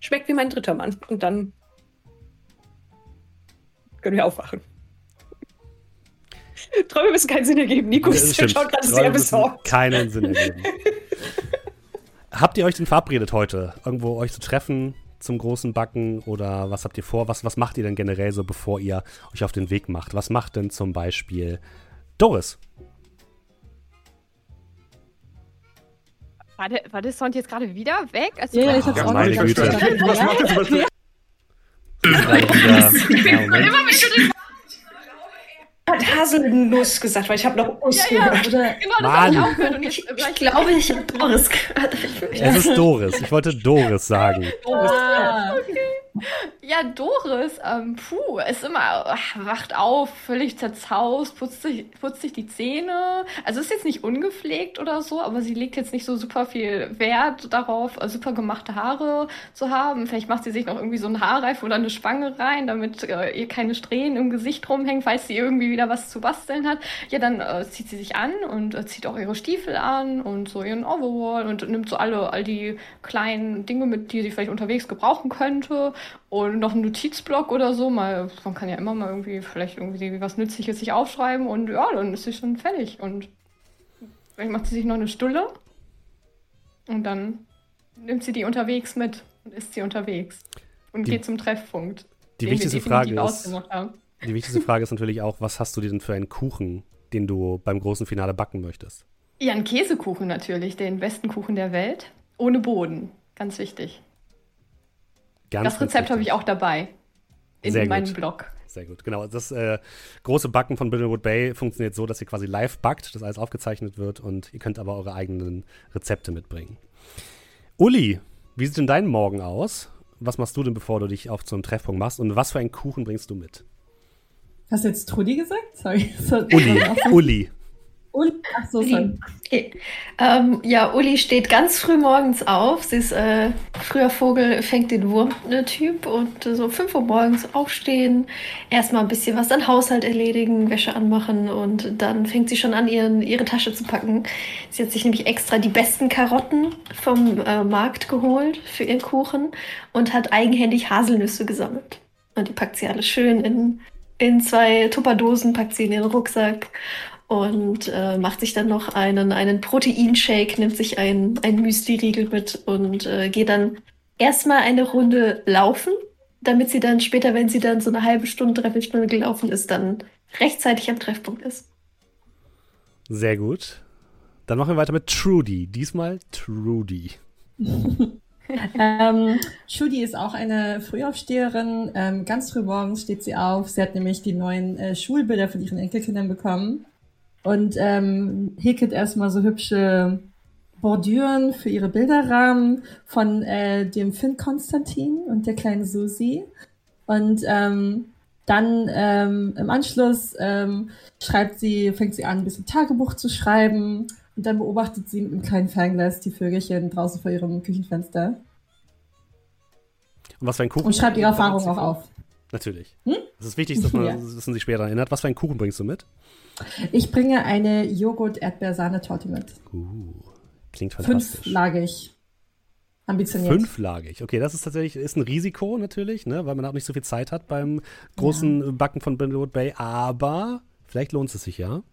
Schmeckt wie mein dritter Mann. Und dann können wir aufwachen. Träume müssen keinen Sinn ergeben. Nico stimmt. schaut gerade Träume sehr besorgt. Keinen Sinn ergeben. Habt ihr euch denn verabredet heute, irgendwo euch zu treffen zum großen Backen oder was habt ihr vor? Was, was macht ihr denn generell so, bevor ihr euch auf den Weg macht? Was macht denn zum Beispiel Doris? War der, war der Sound jetzt gerade wieder weg? Also ja, ich hab's ja, auch meine nicht Güte. Was macht das Beispiel? Ja, Moment. hat Haselnuss gesagt, weil ich habe noch Nuss Ja, ja. gehört. Oder, Genau, das Mann. ich auch gehört. Und jetzt, Ich glaube, ich habe Doris gehört. Es ist Doris. Ich wollte Doris sagen. ah, Ja, Doris, ähm, puh, ist immer, ach, wacht auf, völlig zerzaust, putzt sich, putzt sich die Zähne. Also ist jetzt nicht ungepflegt oder so, aber sie legt jetzt nicht so super viel Wert darauf, äh, super gemachte Haare zu haben. Vielleicht macht sie sich noch irgendwie so einen Haarreif oder eine Spange rein, damit äh, ihr keine Strähnen im Gesicht rumhängen, falls sie irgendwie wieder was zu basteln hat. Ja, dann äh, zieht sie sich an und äh, zieht auch ihre Stiefel an und so ihren Overall und nimmt so alle, all die kleinen Dinge mit, die sie vielleicht unterwegs gebrauchen könnte. Und noch ein Notizblock oder so, mal, man kann ja immer mal irgendwie vielleicht irgendwie was Nützliches sich aufschreiben und ja, dann ist sie schon fertig. Und vielleicht macht sie sich noch eine Stulle und dann nimmt sie die unterwegs mit und ist sie unterwegs und Die- geht zum Treffpunkt. Die wichtigste Frage ist, die wichtigste Frage ist natürlich auch, was hast du dir denn für einen Kuchen, den du beim großen Finale backen möchtest? Ja, ein Käsekuchen natürlich, den besten Kuchen der Welt. Ohne Boden. Ganz wichtig. Ganz, das Rezept habe ich auch dabei. In Sehr meinem gut. Blog. Sehr gut, genau. Das äh, große Backen von Brindlewood Bay funktioniert so, dass ihr quasi live backt, das alles aufgezeichnet wird und ihr könnt aber eure eigenen Rezepte mitbringen. Uli, wie sieht denn dein Morgen aus? Was machst du denn, bevor du dich auf zum Treffpunkt machst? Und was für einen Kuchen bringst du mit? hast du jetzt Trudi gesagt? Sorry. So- Uli, Uli. Und, ach so, sorry. Okay. Ähm, ja, Uli steht ganz früh morgens auf. Sie ist äh, früher Vogel, fängt den Wurm-Typ und äh, so 5 Uhr morgens aufstehen, erstmal ein bisschen was an Haushalt erledigen, Wäsche anmachen und dann fängt sie schon an, ihren, ihre Tasche zu packen. Sie hat sich nämlich extra die besten Karotten vom äh, Markt geholt für ihren Kuchen und hat eigenhändig Haselnüsse gesammelt. Und die packt sie alle schön in, in zwei Tupperdosen, packt sie in ihren Rucksack und äh, macht sich dann noch einen, einen Proteinshake, nimmt sich ein, ein Müsli-Riegel mit und äh, geht dann erstmal eine Runde laufen, damit sie dann später, wenn sie dann so eine halbe Stunde, dreiviertel Stunde gelaufen ist, dann rechtzeitig am Treffpunkt ist. Sehr gut. Dann machen wir weiter mit Trudy. Diesmal Trudy. Ähm, Judy ist auch eine Frühaufsteherin. Ähm, ganz früh morgens steht sie auf. Sie hat nämlich die neuen äh, Schulbilder von ihren Enkelkindern bekommen und ähm, häkelt erstmal so hübsche Bordüren für ihre Bilderrahmen von äh, dem Finn Konstantin und der kleinen Susi. Und ähm, dann ähm, im Anschluss ähm, schreibt sie, fängt sie an, ein bisschen Tagebuch zu schreiben. Und dann beobachtet sie mit einem kleinen Fernglas die Vögelchen draußen vor ihrem Küchenfenster. Und was für ein Kuchen? Und schreibt ihre Erfahrungen auch auf. Natürlich. Das ist wichtig, dass man, Ja. dass man sich später erinnert. Was für einen Kuchen bringst du mit? Ich bringe eine Joghurt-Erdbeersahnetorte mit. Uh, klingt fantastisch. Fünflagig. Ambitioniert. Fünflagig. Okay, das ist tatsächlich ist ein Risiko natürlich, ne, weil man auch nicht so viel Zeit hat beim großen Backen von Brindlewood Bay, aber vielleicht lohnt es sich ja.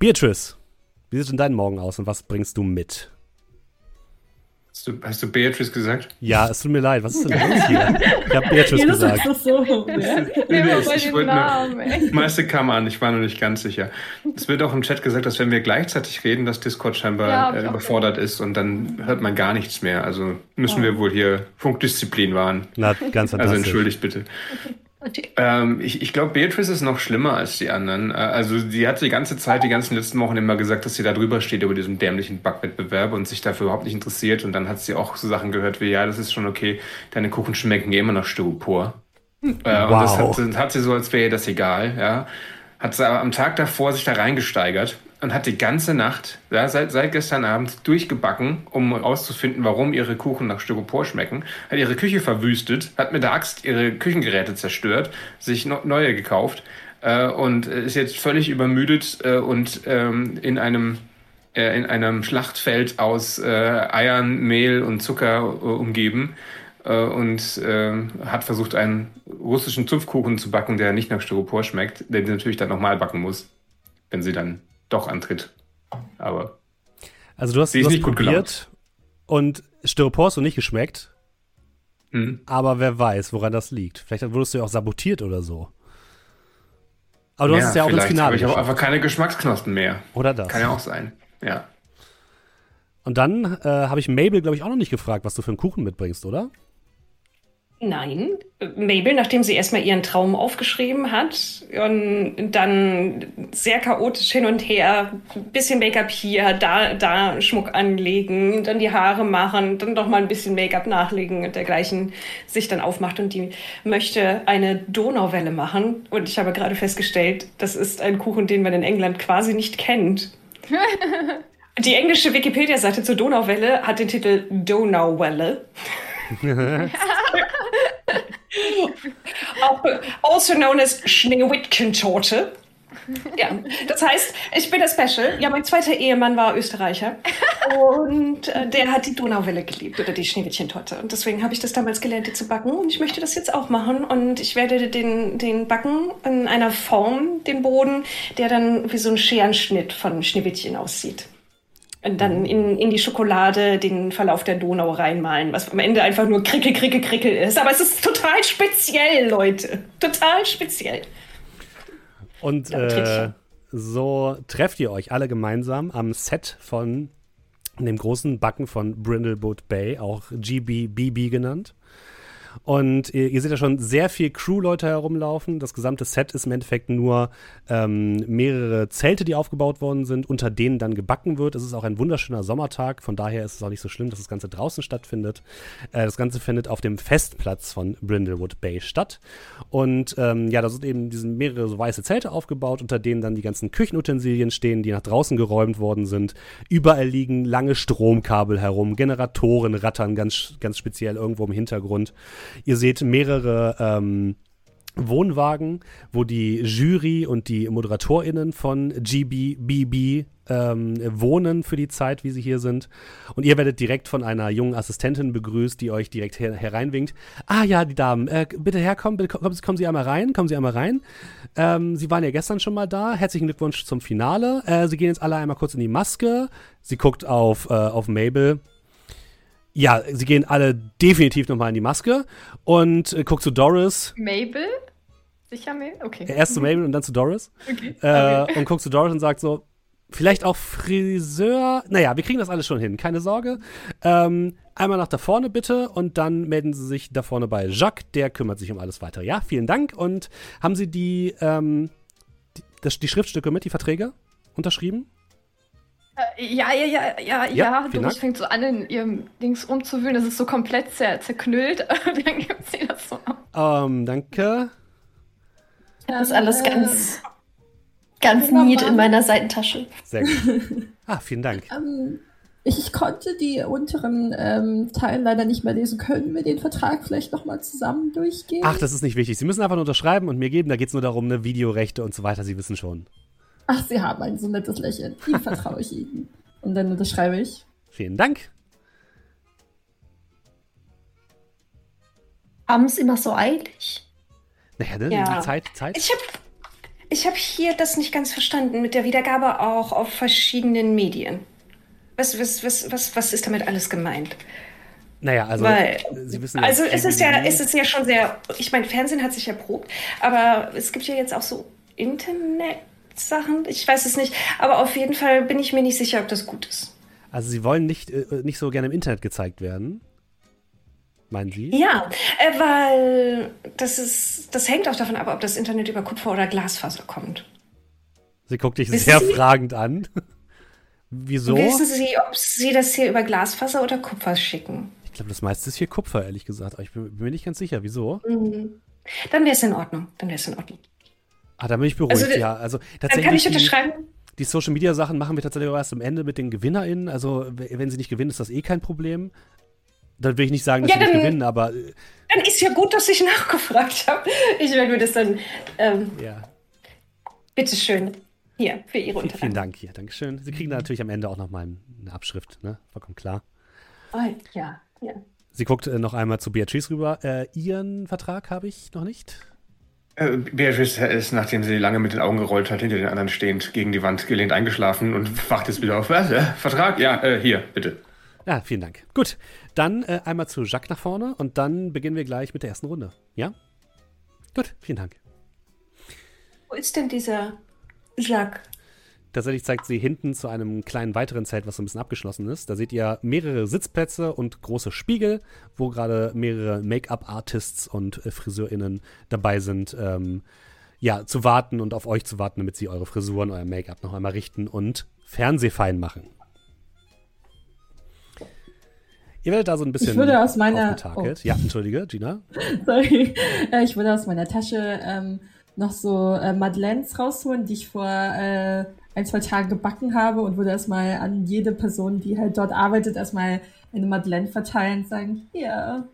Beatrice, wie sieht denn dein Morgen aus und was bringst du mit? Hast du, hast du Beatrice gesagt? Ja, es tut mir leid, was ist denn los hier? Ich habe Beatrice Jedes gesagt. ist so. Ja? Immer Ich- ich wollte meiste kam an, ich war noch nicht ganz sicher. Es wird auch im Chat gesagt, dass wenn wir gleichzeitig reden, dass Discord scheinbar Ja, äh, überfordert ist und dann hört man gar nichts mehr. Also müssen wir wohl hier Funkdisziplin wahren. Na, ganz Also fantastisch. entschuldigt bitte. Ähm, ich ich glaube, Beatrice ist noch schlimmer als die anderen. Äh, Also sie hat die ganze Zeit, die ganzen letzten Wochen immer gesagt, dass sie da drüber steht über diesen dämlichen Backwettbewerb und sich dafür überhaupt nicht interessiert. Und dann hat sie auch so Sachen gehört wie, ja, das ist schon okay, deine Kuchen schmecken immer nach Styropor. Äh, Und das Wow. hat, sie- hat sie so, als wäre ihr das egal. Ja. Hat sie aber am Tag davor sich da reingesteigert und hat die ganze Nacht, ja, seit, seit gestern Abend, durchgebacken, um herauszufinden, warum ihre Kuchen nach Styropor schmecken. Hat ihre Küche verwüstet, hat mit der Axt ihre Küchengeräte zerstört, sich no, neue gekauft äh, und ist jetzt völlig übermüdet äh, und ähm, in einem äh, in einem Schlachtfeld aus äh, Eiern, Mehl und Zucker äh, umgeben äh, und äh, hat versucht, einen russischen Zupfkuchen zu backen, der nicht nach Styropor schmeckt, den sie natürlich dann nochmal backen muss, wenn sie dann doch antritt. Aber Also du hast, hast nicht gut probiert, Und Styropor hast du nicht geschmeckt. Hm. Aber wer weiß, woran das liegt. Vielleicht wurdest du ja auch sabotiert oder so. Aber du hast es ja auch ins Finale Aber ich habe einfach keine Geschmacksknospen mehr. Oder das. Kann ja auch sein. Ja. Und dann äh, habe ich Mabel, glaube ich, auch noch nicht gefragt, was du für einen Kuchen mitbringst, oder? Nein, Mabel, nachdem sie erstmal ihren Traum aufgeschrieben hat und dann sehr chaotisch hin und her, bisschen Make-up hier, da, da Schmuck anlegen, dann die Haare machen, dann doch mal ein bisschen Make-up nachlegen und dergleichen, sich dann aufmacht und die möchte eine Donauwelle machen. Und ich habe gerade festgestellt, das ist ein Kuchen, den man in England quasi nicht kennt. Die englische Wikipedia-Seite zur Donauwelle hat den Titel Donauwelle. Also known as Schneewittchen-Torte. Ja, das heißt, ich bin das Special. Ja, mein zweiter Ehemann war Österreicher und äh, der hat die Donauwelle geliebt oder die Schneewittchen-Torte. Und deswegen habe ich das damals gelernt, die zu backen. Und ich möchte das jetzt auch machen. Und ich werde den, den backen in einer Form, den Boden, der dann wie so ein Scherenschnitt von Schneewittchen aussieht. Und dann in, in die Schokolade den Verlauf der Donau reinmalen, was am Ende einfach nur Krickel, Krickel, Krickel ist. Aber es ist total speziell, Leute. Total speziell. Und äh, so trefft ihr euch alle gemeinsam am Set von dem großen Backen von Brindlewood Bay, auch GBBB genannt. Und ihr, ihr seht ja schon sehr viel Crew-Leute herumlaufen. Das gesamte Set ist im Endeffekt nur ähm, mehrere Zelte, die aufgebaut worden sind, unter denen dann gebacken wird. Es ist auch ein wunderschöner Sommertag, von daher ist es auch nicht so schlimm, dass das Ganze draußen stattfindet. Äh, das Ganze findet auf dem Festplatz von Brindlewood Bay statt. Und ähm, ja, da sind eben diese mehrere so weiße Zelte aufgebaut, unter denen dann die ganzen Küchenutensilien stehen, die nach draußen geräumt worden sind. Überall liegen lange Stromkabel herum, Generatoren rattern ganz, ganz speziell irgendwo im Hintergrund. Ihr seht mehrere ähm, Wohnwagen, wo die Jury und die ModeratorInnen von GBBB ähm, wohnen für die Zeit, wie sie hier sind. Und ihr werdet direkt von einer jungen Assistentin begrüßt, die euch direkt her hereinwinkt. Ah ja, die Damen, äh, bitte herkommen, bitte kommen, Sie- kommen Sie einmal rein, kommen Sie einmal rein. Ähm, Sie waren ja gestern schon mal da. Herzlichen Glückwunsch zum Finale. Äh, Sie gehen jetzt alle einmal kurz in die Maske. Sie guckt auf, äh, auf Mabel. Ja, sie gehen alle definitiv nochmal in die Maske und äh, guckt zu Doris. Mabel? Sicher Mabel? Okay. Erst zu Mabel und dann zu Doris. okay. Äh, und guckt zu Doris und sagt so, vielleicht auch Friseur. Naja, wir kriegen das alles schon hin, keine Sorge. Ähm, einmal nach da vorne bitte und dann melden Sie sich da vorne bei Jacques, der kümmert sich um alles weiter. Ja, vielen Dank. Und haben Sie die, ähm, die, das, die Schriftstücke mit, die Verträge unterschrieben? Äh, Ja, ja, ja, ja, Ja, ja. fängt so an, in ihrem Dings umzuwühlen. Das ist so komplett zer zerknüllt. Dann gibt sie das so ab. Ähm, danke. Das ist alles Ähm, ganz, ganz neat in meiner Seitentasche. Sehr gut. Ah, vielen Dank. Ähm, ich, ich konnte die unteren ähm, Teile leider nicht mehr lesen. Können wir den Vertrag vielleicht nochmal zusammen durchgehen? Ach, das ist nicht wichtig. Sie müssen einfach nur unterschreiben und mir geben. Da geht es nur darum, ne, Videorechte und so weiter. Sie wissen schon. Ach, Sie haben ein so nettes Lächeln. Ihm vertraue ich Ihnen. Und dann unterschreibe ich. Vielen Dank. Haben es immer so eilig? Naja, ne? Ja. Die Zeit, Zeit. Ich habe ich hab hier das nicht ganz verstanden mit der Wiedergabe auch auf verschiedenen Medien. Was, was, was, was, was ist damit alles gemeint? Naja, also, Weil, Sie wissen ja, also es ist ja, es ist ja schon sehr, ich meine, Fernsehen hat sich erprobt, aber es gibt ja jetzt auch so Internetsachen, ich weiß es nicht, aber auf jeden Fall bin ich mir nicht sicher, ob das gut ist. Also Sie wollen nicht, äh, nicht so gerne im Internet gezeigt werden. Meinen Sie? Ja, äh, weil das ist, das hängt auch davon ab, ob das Internet über Kupfer oder Glasfaser kommt. Sie guckt dich Wissen sehr Sie- fragend an. Wieso? Wissen Sie, ob Sie das hier über Glasfaser oder Kupfer schicken? Ich glaube, das meiste ist hier Kupfer, ehrlich gesagt. Aber ich bin, bin mir nicht ganz sicher. Wieso? Mhm. Dann wäre es in Ordnung. Dann wäre es in Ordnung. Ah, da bin ich beruhigt, Also, ja. Also Dann kann ich tatsächlich, die, unterschreiben. die Social Media Sachen machen wir tatsächlich erst am Ende mit den GewinnerInnen. Also, wenn sie nicht gewinnen, ist das eh kein Problem. Dann will ich nicht sagen, dass Ja, sie nicht dann- gewinnen, aber äh, Dann ist ja gut, dass ich nachgefragt habe. Ich werde mir das dann, ähm, ja. bitteschön, hier, für Ihre Unterlagen. vielen Dank hier, Dankeschön. Sie kriegen da natürlich am Ende auch nochmal eine Abschrift, ne? Vollkommen klar. Oh, ja, ja. Sie guckt äh, noch einmal zu Beatrice rüber. Äh, ihren Vertrag habe ich noch nicht. Äh, Beatrice ist, nachdem sie lange mit den Augen gerollt hat, hinter den anderen stehend, gegen die Wand gelehnt eingeschlafen und wacht jetzt wieder auf. Was? Äh, Vertrag? Ja, äh, hier, bitte. Ja, vielen Dank. Gut, dann äh, einmal zu Jacques nach vorne und dann beginnen wir gleich mit der ersten Runde. Ja? Gut, vielen Dank. Wo ist denn dieser Jacques? Tatsächlich zeigt sie hinten zu einem kleinen weiteren Zelt, was so ein bisschen abgeschlossen ist. Da seht ihr mehrere Sitzplätze und große Spiegel, wo gerade mehrere Make-up-Artists und äh, FriseurInnen dabei sind, ähm, ja, zu warten und auf euch zu warten, damit sie eure Frisuren, euer Make-up noch einmal richten und fernsehfein machen. Ihr werdet da so ein bisschen Ich würde aus meiner- aufgetakelt. Ja, entschuldige, Gina. Sorry. Äh, Ich würde aus meiner Tasche ähm, noch so äh, Madeleines rausholen, die ich vor äh, ein, zwei Tagen gebacken habe und würde erstmal an jede Person, die halt dort arbeitet, erstmal eine Madeleine verteilen und sagen, hier,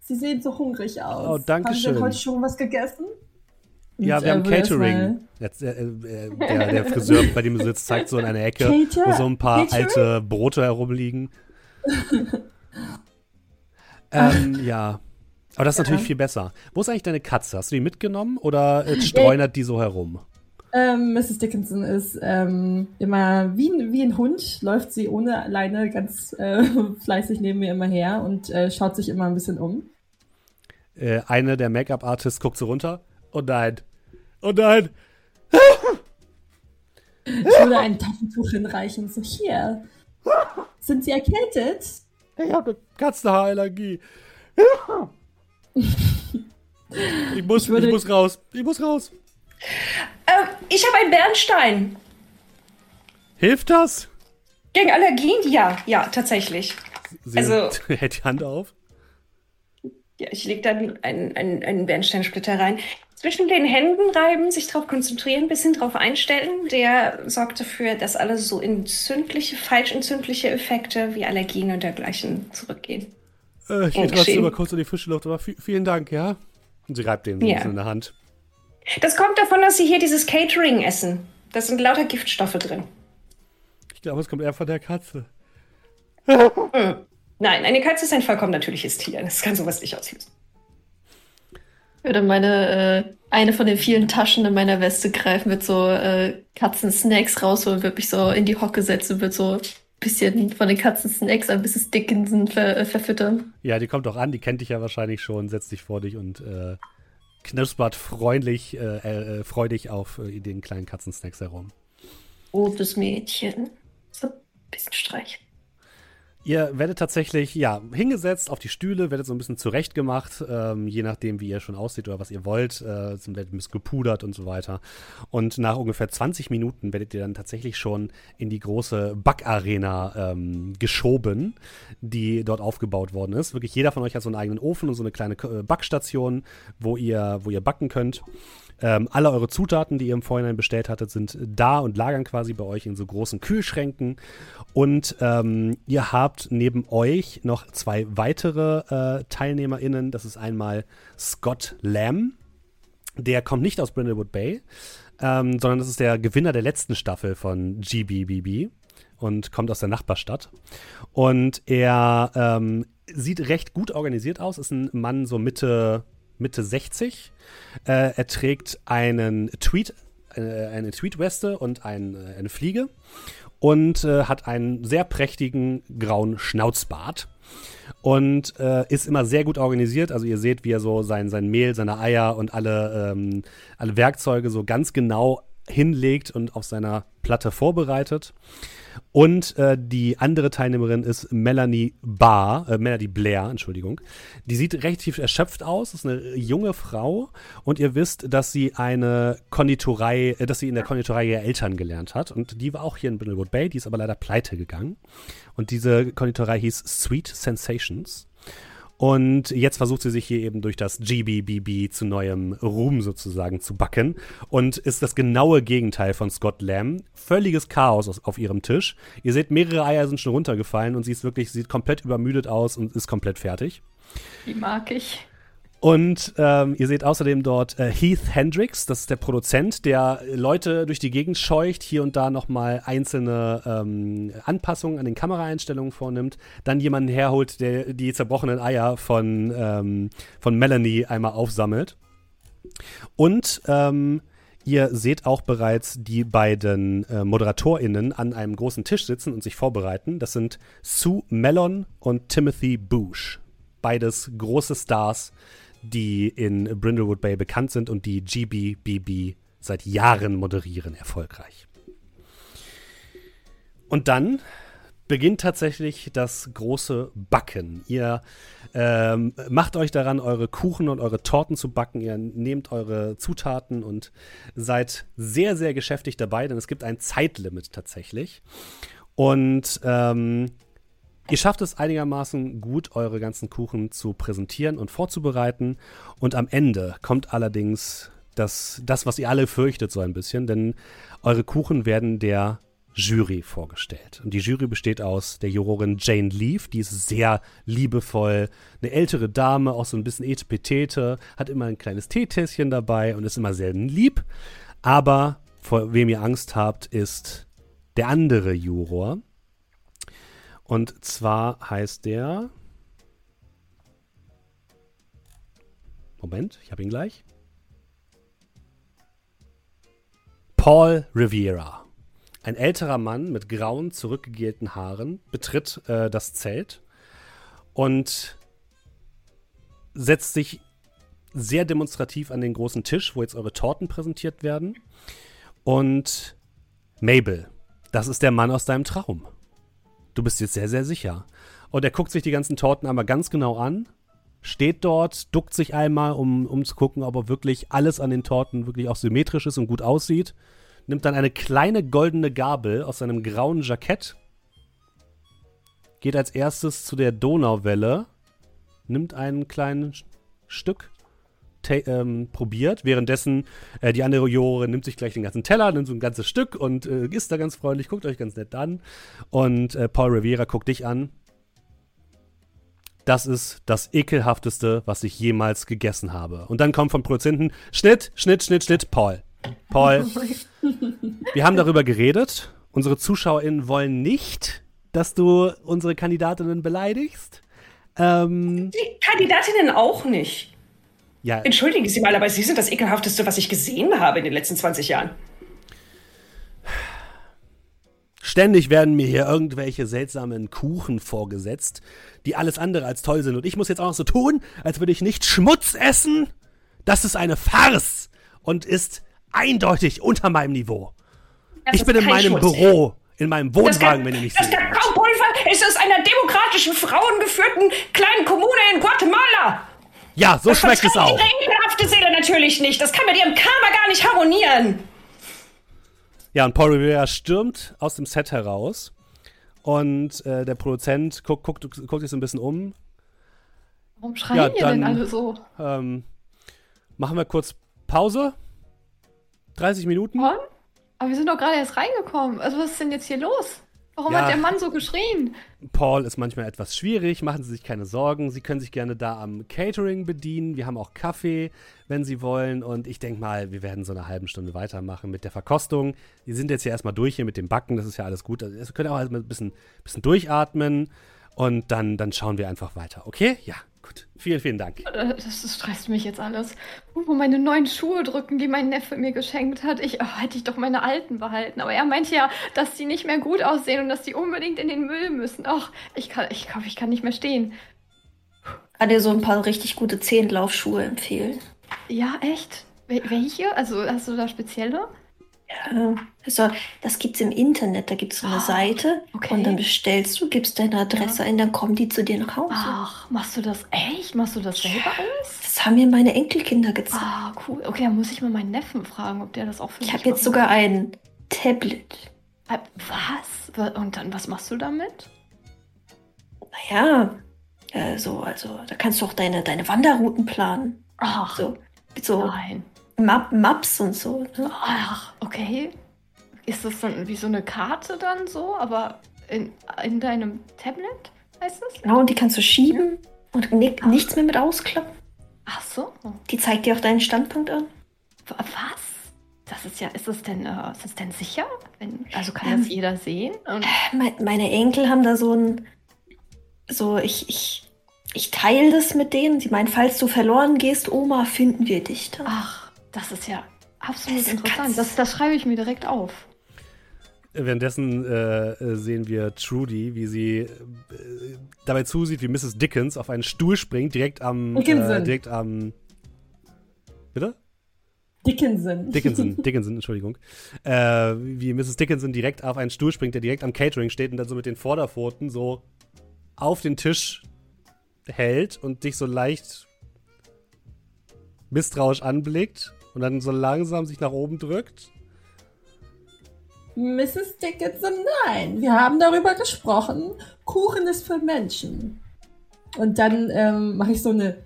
Sie sehen so hungrig aus. Oh, danke Haben schön. Sie heute schon was gegessen? Und, Ja, wir äh, haben Catering. Jetzt, äh, äh, der, der Friseur, bei dem du sitzt, zeigt so in eine Ecke, Cater- wo so ein paar Catering? alte Brote herumliegen. ähm, ja. Aber das ist Ja. natürlich viel besser. Wo ist eigentlich deine Katze? Hast du die mitgenommen oder äh, streunert die so herum? Ähm, Mrs. Dickinson ist ähm, immer wie, ein- wie ein Hund, läuft sie ohne Leine ganz äh, fleißig neben mir immer her und äh, schaut sich immer ein bisschen um. Äh, eine der Make-up-Artists guckt so runter. Oh nein. Oh nein. Ich würde ein Taschentuch hinreichen, so hier. Sind Sie erkältet? Ich habe eine Katzenhaarallergie. Ich muss, Ich würde- ich muss raus. Ich muss raus. Ähm, ich habe einen Bernstein. Hilft das? Gegen Allergien? Ja, ja, tatsächlich. Sie Also- hält die Hand auf. Ja, ich lege dann einen, einen, einen Bernsteinsplitter rein. Zwischen den Händen reiben, sich darauf konzentrieren, ein bisschen drauf einstellen. Der sorgt dafür, dass alle so entzündliche, falsch entzündliche Effekte wie Allergien und dergleichen zurückgehen. Äh, ich gehe Oh, trotzdem mal kurz in die frische Luft, aber vi- vielen Dank, ja? Und sie reibt den Ja. in der Hand. Das kommt davon, dass sie hier dieses Catering essen. Da sind lauter Giftstoffe drin. Ich glaube, es kommt eher von der Katze. Nein, eine Katze ist ein vollkommen natürliches Tier. Das kann sowas nicht auslösen. Ich würde meine, äh, eine von den vielen Taschen in meiner Weste greifen, wird so äh, Katzensnacks rausholen, wird mich so in die Hocke setzen, wird so bisschen von den Katzensnacks an Mrs. Dickinson ver äh, verfüttern. Ja, die kommt auch an, die kennt dich ja wahrscheinlich schon, setzt dich vor dich und äh, knuspert freundlich, äh, äh, freudig auf äh, den kleinen Katzensnacks herum. Rotes Mädchen. So ein bisschen streicheln. Ihr werdet tatsächlich, ja, hingesetzt auf die Stühle, werdet so ein bisschen zurechtgemacht, ähm, je nachdem, wie ihr schon aussieht oder was ihr wollt. Äh, werdet ein bisschen gepudert und so weiter. Und nach ungefähr 20 Minuten werdet ihr dann tatsächlich schon in die große Backarena ähm, geschoben, die dort aufgebaut worden ist. Wirklich jeder von euch hat so einen eigenen Ofen und so eine kleine äh, Backstation, wo ihr, wo ihr backen könnt. Ähm, alle eure Zutaten, die ihr im Vorhinein bestellt hattet, sind da und lagern quasi bei euch in so großen Kühlschränken. Und ähm, ihr habt neben euch noch zwei weitere äh, TeilnehmerInnen. Das ist einmal Scott Lamb. Der kommt nicht aus Brindlewood Bay, ähm, sondern das ist der Gewinner der letzten Staffel von GBBB und kommt aus der Nachbarstadt. Und er ähm, sieht recht gut organisiert aus, ist ein Mann so Mitte, Mitte 60. Äh, er trägt einen Tweet, äh, eine Tweetweste und ein, äh, eine Fliege und äh, hat einen sehr prächtigen grauen Schnauzbart und äh, ist immer sehr gut organisiert. Also ihr seht, wie er so sein, sein Mehl, seine Eier und alle, ähm, alle Werkzeuge so ganz genau hinlegt und auf seiner Platte vorbereitet. Und äh, die andere Teilnehmerin ist Melanie Barr, äh, Melanie Blair, Entschuldigung. Die sieht relativ erschöpft aus, ist eine junge Frau und ihr wisst, dass sie eine Konditorei, äh, dass sie in der Konditorei ihrer Eltern gelernt hat. Und die war auch hier in Brindlewood Bay, die ist aber leider pleite gegangen. Und diese Konditorei hieß Sweet Sensations. Und jetzt versucht sie sich hier eben durch das GBBB zu neuem Ruhm sozusagen zu backen und ist das genaue Gegenteil von Scott Lamb. Völliges Chaos auf ihrem Tisch. Ihr seht, mehrere Eier sind schon runtergefallen und sie ist wirklich, sieht komplett übermüdet aus und ist komplett fertig. Die mag ich. Und ähm, ihr seht außerdem dort äh, Heath Hendricks, das ist der Produzent, der Leute durch die Gegend scheucht, hier und da nochmal einzelne ähm, Anpassungen an den Kameraeinstellungen vornimmt, dann jemanden herholt, der die zerbrochenen Eier von, ähm, von Melanie einmal aufsammelt. Und ähm, Ihr seht auch bereits die beiden äh, ModeratorInnen an einem großen Tisch sitzen und sich vorbereiten. Das sind Sue Mellon und Timothy Boosh. Beides große Stars, die in Brindlewood Bay bekannt sind und die GBBB seit Jahren moderieren, erfolgreich. Und dann beginnt tatsächlich das große Backen. Ihr ähm, macht euch daran, eure Kuchen und eure Torten zu backen. Ihr nehmt eure Zutaten und seid sehr, sehr geschäftig dabei, denn es gibt ein Zeitlimit tatsächlich. Und ähm, ihr schafft es einigermaßen gut, eure ganzen Kuchen zu präsentieren und vorzubereiten. Und am Ende kommt allerdings das, das was ihr alle fürchtet, so ein bisschen, denn eure Kuchen werden der Jury vorgestellt. Und die Jury besteht aus der Jurorin Jane Leaf, die ist sehr liebevoll, eine ältere Dame, auch so ein bisschen etepetete, hat immer ein kleines Teetässchen dabei und ist immer selten lieb. Aber vor wem ihr Angst habt, ist der andere Juror. Und zwar heißt der. Moment, ich habe ihn gleich. Paul Riviera. Ein älterer Mann mit grauen, zurückgegelten Haaren betritt äh, das Zelt und setzt sich sehr demonstrativ an den großen Tisch, wo jetzt eure Torten präsentiert werden. Und Mabel, das ist der Mann aus deinem Traum. Du bist jetzt sehr, sehr sicher. Und er guckt sich die ganzen Torten einmal ganz genau an, steht dort, duckt sich einmal, um, um zu gucken, ob er wirklich alles an den Torten wirklich auch symmetrisch ist und gut aussieht nimmt dann eine kleine goldene Gabel aus seinem grauen Jackett, geht als erstes zu der Donauwelle, nimmt ein kleines Stück, ähm, probiert. Währenddessen äh, die andere Jore nimmt sich gleich den ganzen Teller, nimmt so ein ganzes Stück und äh, isst da ganz freundlich, guckt euch ganz nett an. Und äh, Paul Rivera guckt dich an. Das ist das ekelhafteste, was ich jemals gegessen habe. Und dann kommt vom Produzenten Schnitt, Schnitt, Schnitt, Schnitt, Paul. Paul, wir haben darüber geredet. Unsere ZuschauerInnen wollen nicht, dass du unsere Kandidatinnen beleidigst. Ähm, Die Kandidatinnen auch nicht. Ja. Entschuldigen Sie mal, aber Sie sind das ekelhafteste, was ich gesehen habe in den letzten 20 Jahren. Ständig werden mir hier irgendwelche seltsamen Kuchen vorgesetzt, die alles andere als toll sind. Und ich muss jetzt auch noch so tun, als würde ich nicht Schmutz essen. Das ist eine Farce und ist eindeutig unter meinem Niveau. Das ich bin in meinem Schmutz. Büro, in meinem Wohnwagen, wenn ihr mich seht. Das Kakaopulver ist aus einer demokratischen, frauengeführten kleinen Kommune in Guatemala. Ja, so das schmeckt es auch. Das ekelhafte Seele natürlich nicht. Das kann mit ihrem Karma gar nicht harmonieren. Ja, und Paul Rivera stürmt aus dem Set heraus. Und äh, der Produzent guckt, guckt, guckt sich so ein bisschen um. Warum schreien ja, ihr denn alle so? Ähm, machen wir kurz Pause. 30 Minuten. Und? Aber wir sind doch gerade erst reingekommen. Also was ist denn jetzt hier los? Warum ja, hat der Mann so geschrien? Paul ist manchmal etwas schwierig, machen Sie sich keine Sorgen. Sie können sich gerne da am Catering bedienen. Wir haben auch Kaffee, wenn Sie wollen. Und ich denke mal, wir werden so eine halbe Stunde weitermachen mit der Verkostung. Wir sind jetzt hier erstmal durch hier mit dem Backen, das ist ja alles gut. Also, wir können auch halt ein bisschen, bisschen durchatmen und dann, dann schauen wir einfach weiter. Okay? Ja, Gut, vielen, vielen Dank. Äh, das, das stresst mich jetzt alles. Wo meine neuen Schuhe drücken, die mein Neffe mir geschenkt hat. Ich oh, hätte ich doch meine alten behalten. Aber er meinte ja, dass die nicht mehr gut aussehen und dass die unbedingt in den Müll müssen. Ach, ich kann, ich glaube, ich kann nicht mehr stehen. Kann dir so ein paar richtig gute Zehnlaufschuhe empfehlen. Ja, echt? Welche? Also hast du da spezielle? Ja, also das gibt es im Internet, da gibt es so eine oh, Seite okay. und dann bestellst du, gibst deine Adresse ja. ein, dann kommen die zu dir nach Hause. Ach, machst du das echt? Machst du das selber alles? Das haben mir meine Enkelkinder gezeigt. Ah, cool. Okay, dann muss ich mal meinen Neffen fragen, ob der das auch für Ich habe jetzt sogar ein Tablet. Äh, was? Und dann, was machst du damit? Naja, äh, so, also da kannst du auch deine, deine Wanderrouten planen. Ach, so, so nein. Map Maps und so. Ne? Ach, okay. Ist das dann wie so eine Karte dann so, aber in, in deinem Tablet heißt das? Genau, und die kannst du schieben und ni Ach. nichts mehr mit ausklappen. Ach so. Die zeigt dir auch deinen Standpunkt an. Was? Das ist ja, ist es denn, äh, ist es denn sicher? Wenn, also kann ähm, das jeder sehen? Äh, meine Enkel haben da so ein, so ich, ich, ich teile das mit denen. Sie meinen, falls du verloren gehst, Oma, finden wir dich da. Ach. Das ist ja Absolut Das interessant. Das, das schreibe ich mir direkt auf. Währenddessen äh, äh, sehen wir Trudy, wie sie äh, dabei zusieht, wie Mrs. Dickens auf einen Stuhl springt, direkt am. Äh, Dickinson. direkt am. Bitte? Dickinson. Dickinson, Dickinson, Entschuldigung. Äh, wie Mrs. Dickinson direkt auf einen Stuhl springt, der direkt am Catering steht und dann so mit den Vorderpfoten so auf den Tisch hält und dich so leicht misstrauisch anblickt und dann so langsam sich nach oben drückt. Mrs. Dickinson, nein. Wir haben darüber gesprochen. Kuchen ist für Menschen. Und dann ähm, mache ich so eine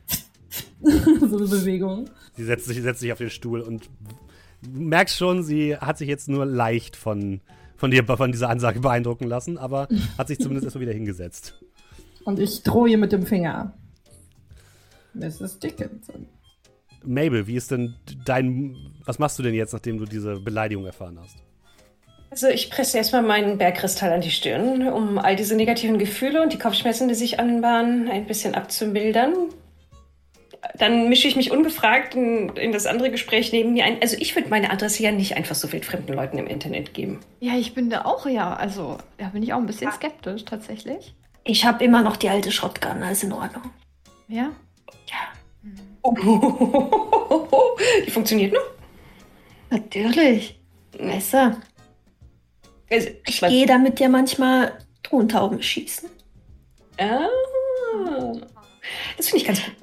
so eine Bewegung. Sie setzt sich, setzt sich auf den Stuhl und merkst schon, sie hat sich jetzt nur leicht von, von dir, von dieser Ansage beeindrucken lassen, aber hat sich zumindest erstmal wieder hingesetzt. Und ich drohe ihr mit dem Finger. Mrs. Dickinson. Mabel, wie ist denn dein, was machst du denn jetzt, nachdem du diese Beleidigung erfahren hast? Also ich presse erstmal meinen Bergkristall an die Stirn, um all diese negativen Gefühle und die Kopfschmerzen, die sich anbahnen, ein bisschen abzumildern. Dann mische ich mich ungefragt in, in das andere Gespräch neben mir ein. Also ich würde meine Adresse ja nicht einfach so wildfremden Leuten im Internet geben. Ja, ich bin da auch, ja. Also, da bin ich auch ein bisschen skeptisch, tatsächlich. Ich habe immer noch die alte Shotgun, alles in Ordnung. Ja. Ja, Die funktioniert noch? natürlich. Besser. Also, ich gehe damit ja manchmal Tontauben schießen. Ah, das finde ich ganz gut.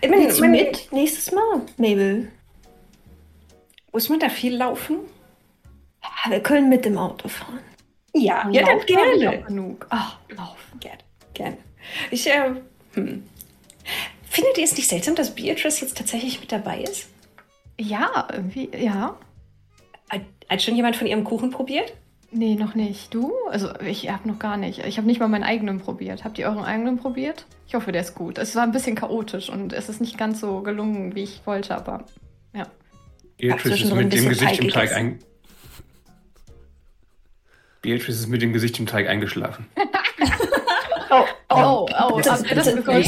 Ich meine, Willst man- mit? Nächstes Mal, Mabel. Muss man da viel laufen? Ja, wir können mit dem Auto fahren. Ja, ja, dann gerne. auch genug. Ach, laufen. Gerne, gerne. Ich, äh, hm. Findet ihr es nicht seltsam, dass Beatrice jetzt tatsächlich mit dabei ist? Ja, irgendwie, ja. Hat, hat schon jemand von ihrem Kuchen probiert? Nee, noch nicht. Du? Also, ich habe noch gar nicht. Ich habe nicht mal meinen eigenen probiert. Habt ihr euren eigenen probiert? Ich hoffe, der ist gut. Es war ein bisschen chaotisch und es ist nicht ganz so gelungen, wie ich wollte, aber ja. Beatrice ist mit dem Gesicht im Teig Teig ein... Beatrice ist mit dem Gesicht im Teig eingeschlafen. Oh, Oh, oh, Bitte, habt ihr das bekommen?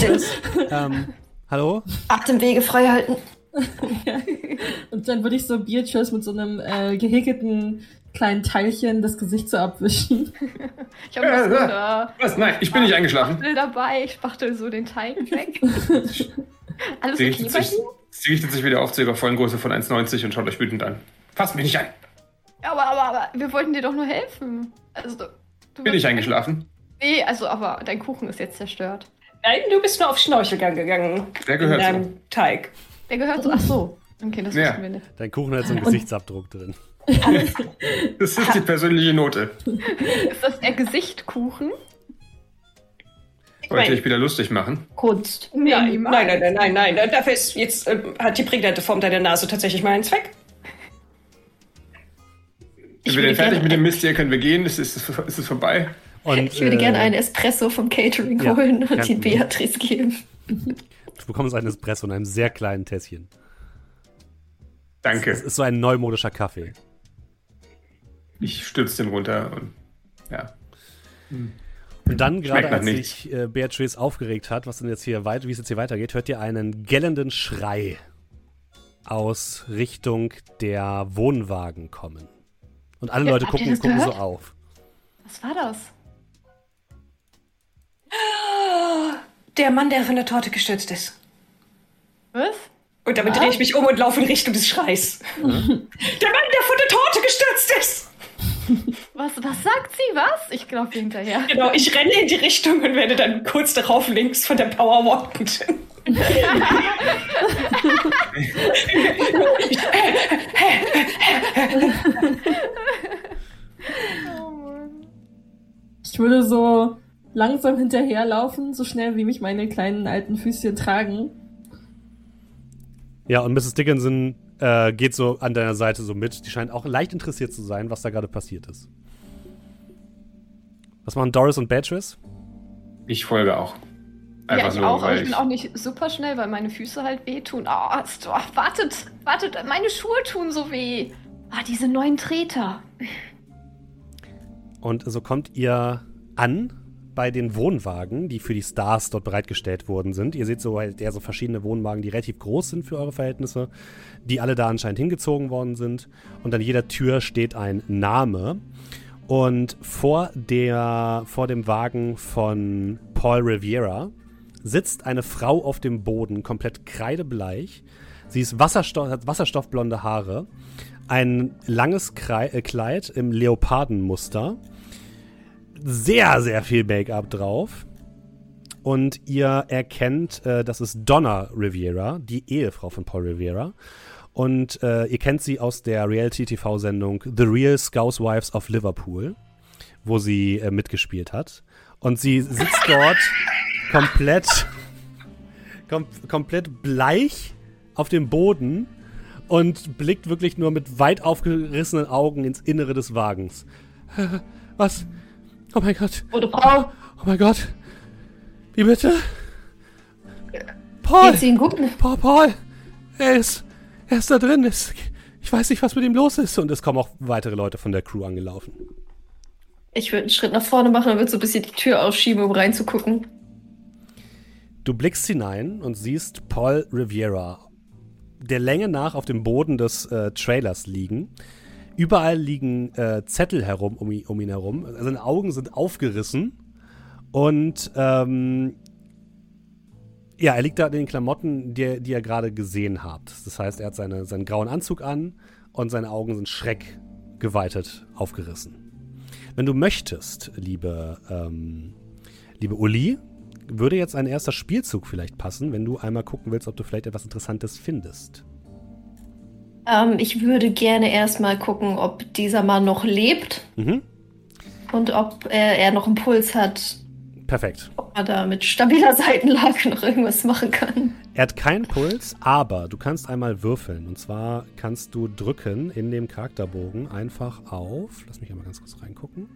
Ähm, hallo? Atemwege frei halten. Und dann würde ich so Beatrice mit so einem äh, gehäkelten kleinen Teilchen das Gesicht so abwischen. Ich habe noch so eine Was? Nein, ich bin nicht eingeschlafen. Spachtel dabei. Ich spachtel so den Teig weg. Alles Sie okay richtet, bei sich, sie richtet sich wieder auf zu ihrer vollen Größe von 1,90 und schaut euch wütend an. Fass mich nicht an. Aber, aber, aber, wir wollten dir doch nur helfen. Also, du, du Bin ich eingeschlafen? Nee, also, aber dein Kuchen ist jetzt zerstört. Nein, du bist nur auf Schnorchelgang gegangen. Der gehört in so. deinem Teig. Der gehört so. Ach so. Okay, das Ja. wussten wir nicht. Dein Kuchen hat so einen Gesichtsabdruck drin. Das ist die persönliche Note. Ist das der Gesichtkuchen? Ich Wollte ich wieder lustig machen? Kunst. ja, nein, nein, nein, nein, nein, nein. Dafür ist jetzt äh, hat die prägnante Form deiner Nase tatsächlich mal einen Zweck. Ich Sind wir denn fertig mit dem Mist hier? Können wir gehen? Ist, ist, ist es vorbei? Und, Ich würde äh, gerne einen Espresso vom Catering ja, holen und ihn Problem. Beatrice geben. Du bekommst einen Espresso in einem sehr kleinen Tässchen. Danke. Es ist so ein neumodischer Kaffee. Ich stürze den runter und ja. Und dann, gerade als sich äh, Beatrice aufgeregt hat, was denn jetzt hier weit, wie es jetzt hier weitergeht, hört ihr einen gellenden Schrei aus Richtung der Wohnwagen kommen. Und alle Ja, Leute gucken, das gucken so auf. Was war das? Der Mann, der von der Torte gestürzt ist. Was? Und damit drehe ich mich um und laufe in Richtung des Schreis. Der Mann, der von der Torte gestürzt ist! Was, was sagt sie? Was? Ich glaube hinterher. Genau, ich renne in die Richtung und werde dann kurz darauf links von der Power walken. Ich würde so langsam hinterherlaufen, so schnell wie mich meine kleinen alten Füßchen tragen. Ja, und Mrs. Dickinson äh, geht so an deiner Seite so mit. Die scheint auch leicht interessiert zu sein, was da gerade passiert ist. Was machen Doris und Beatrice? Ich folge auch. Ja, ich nur, auch, aber weil ich bin auch nicht super schnell, weil meine Füße halt wehtun. Oh, ist, oh, wartet, wartet, meine Schuhe tun so weh. Ah, diese neuen Treter. Und so kommt ihr an bei den Wohnwagen, die für die Stars dort bereitgestellt worden sind. Ihr seht so halt eher so verschiedene Wohnwagen, die relativ groß sind für eure Verhältnisse, die alle da anscheinend hingezogen worden sind. Und an jeder Tür steht ein Name. Und vor, der, vor dem Wagen von Paul Riviera sitzt eine Frau auf dem Boden, komplett kreidebleich. Sie ist Wasserstoff, hat wasserstoffblonde Haare, ein langes äh, Kleid im Leopardenmuster, sehr, sehr viel Make-up drauf. Und ihr erkennt, äh, das ist Donna Riviera, die Ehefrau von Paul Riviera. Und äh, ihr kennt sie aus der Reality-TV-Sendung The Real Scouswives of Liverpool, wo sie äh, mitgespielt hat. Und sie sitzt dort komplett, kom komplett bleich auf dem Boden und blickt wirklich nur mit weit aufgerissenen Augen ins Innere des Wagens. Was? Oh mein Gott. Gute Frau. Oh mein Gott. Wie bitte? Paul. Geht's Ihnen gut? Paul, Paul. Er ist, er ist da drin. Ich weiß nicht, was mit ihm los ist. Und es kommen auch weitere Leute von der Crew angelaufen. Ich würde einen Schritt nach vorne machen und würde so ein bisschen die Tür aufschieben, um reinzugucken. Du blickst hinein und siehst Paul Riviera der Länge nach auf dem Boden des äh, Trailers liegen. Überall liegen äh, Zettel herum um, ihn- um ihn herum. Also Seine Augen sind aufgerissen. Und ähm, ja, er liegt da in den Klamotten, die, die ihr gerade gesehen habt. Das heißt, er hat seine, seinen grauen Anzug an und seine Augen sind schreckgeweitet aufgerissen. Wenn du möchtest, liebe, ähm, liebe Uli, würde jetzt ein erster Spielzug vielleicht passen, wenn du einmal gucken willst, ob du vielleicht etwas Interessantes findest. Ähm, ich würde gerne erstmal gucken, ob dieser Mann noch lebt Mhm. und ob er, er noch einen Puls hat, Perfekt. ob man da mit stabiler Seitenlage noch irgendwas machen kann. Er hat keinen Puls, aber du kannst einmal würfeln. Und zwar kannst du drücken in dem Charakterbogen einfach auf. Lass mich einmal ganz kurz reingucken.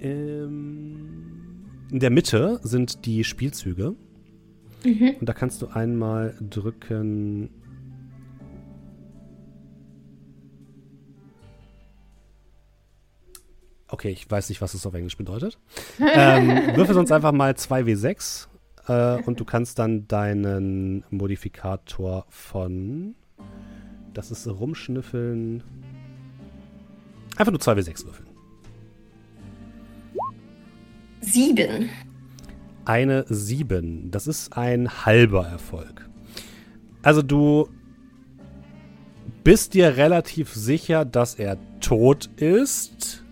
Ähm, in der Mitte sind die Spielzüge. Und da kannst du einmal drücken. Okay, ich weiß nicht, was das auf Englisch bedeutet. ähm, würfel sonst einfach mal 2W6 äh, und du kannst dann deinen Modifikator von. Das ist rumschnüffeln. Einfach nur 2W6 würfeln. Sieben. Eine 7. Das ist ein halber Erfolg. Also du bist dir relativ sicher, dass er tot ist.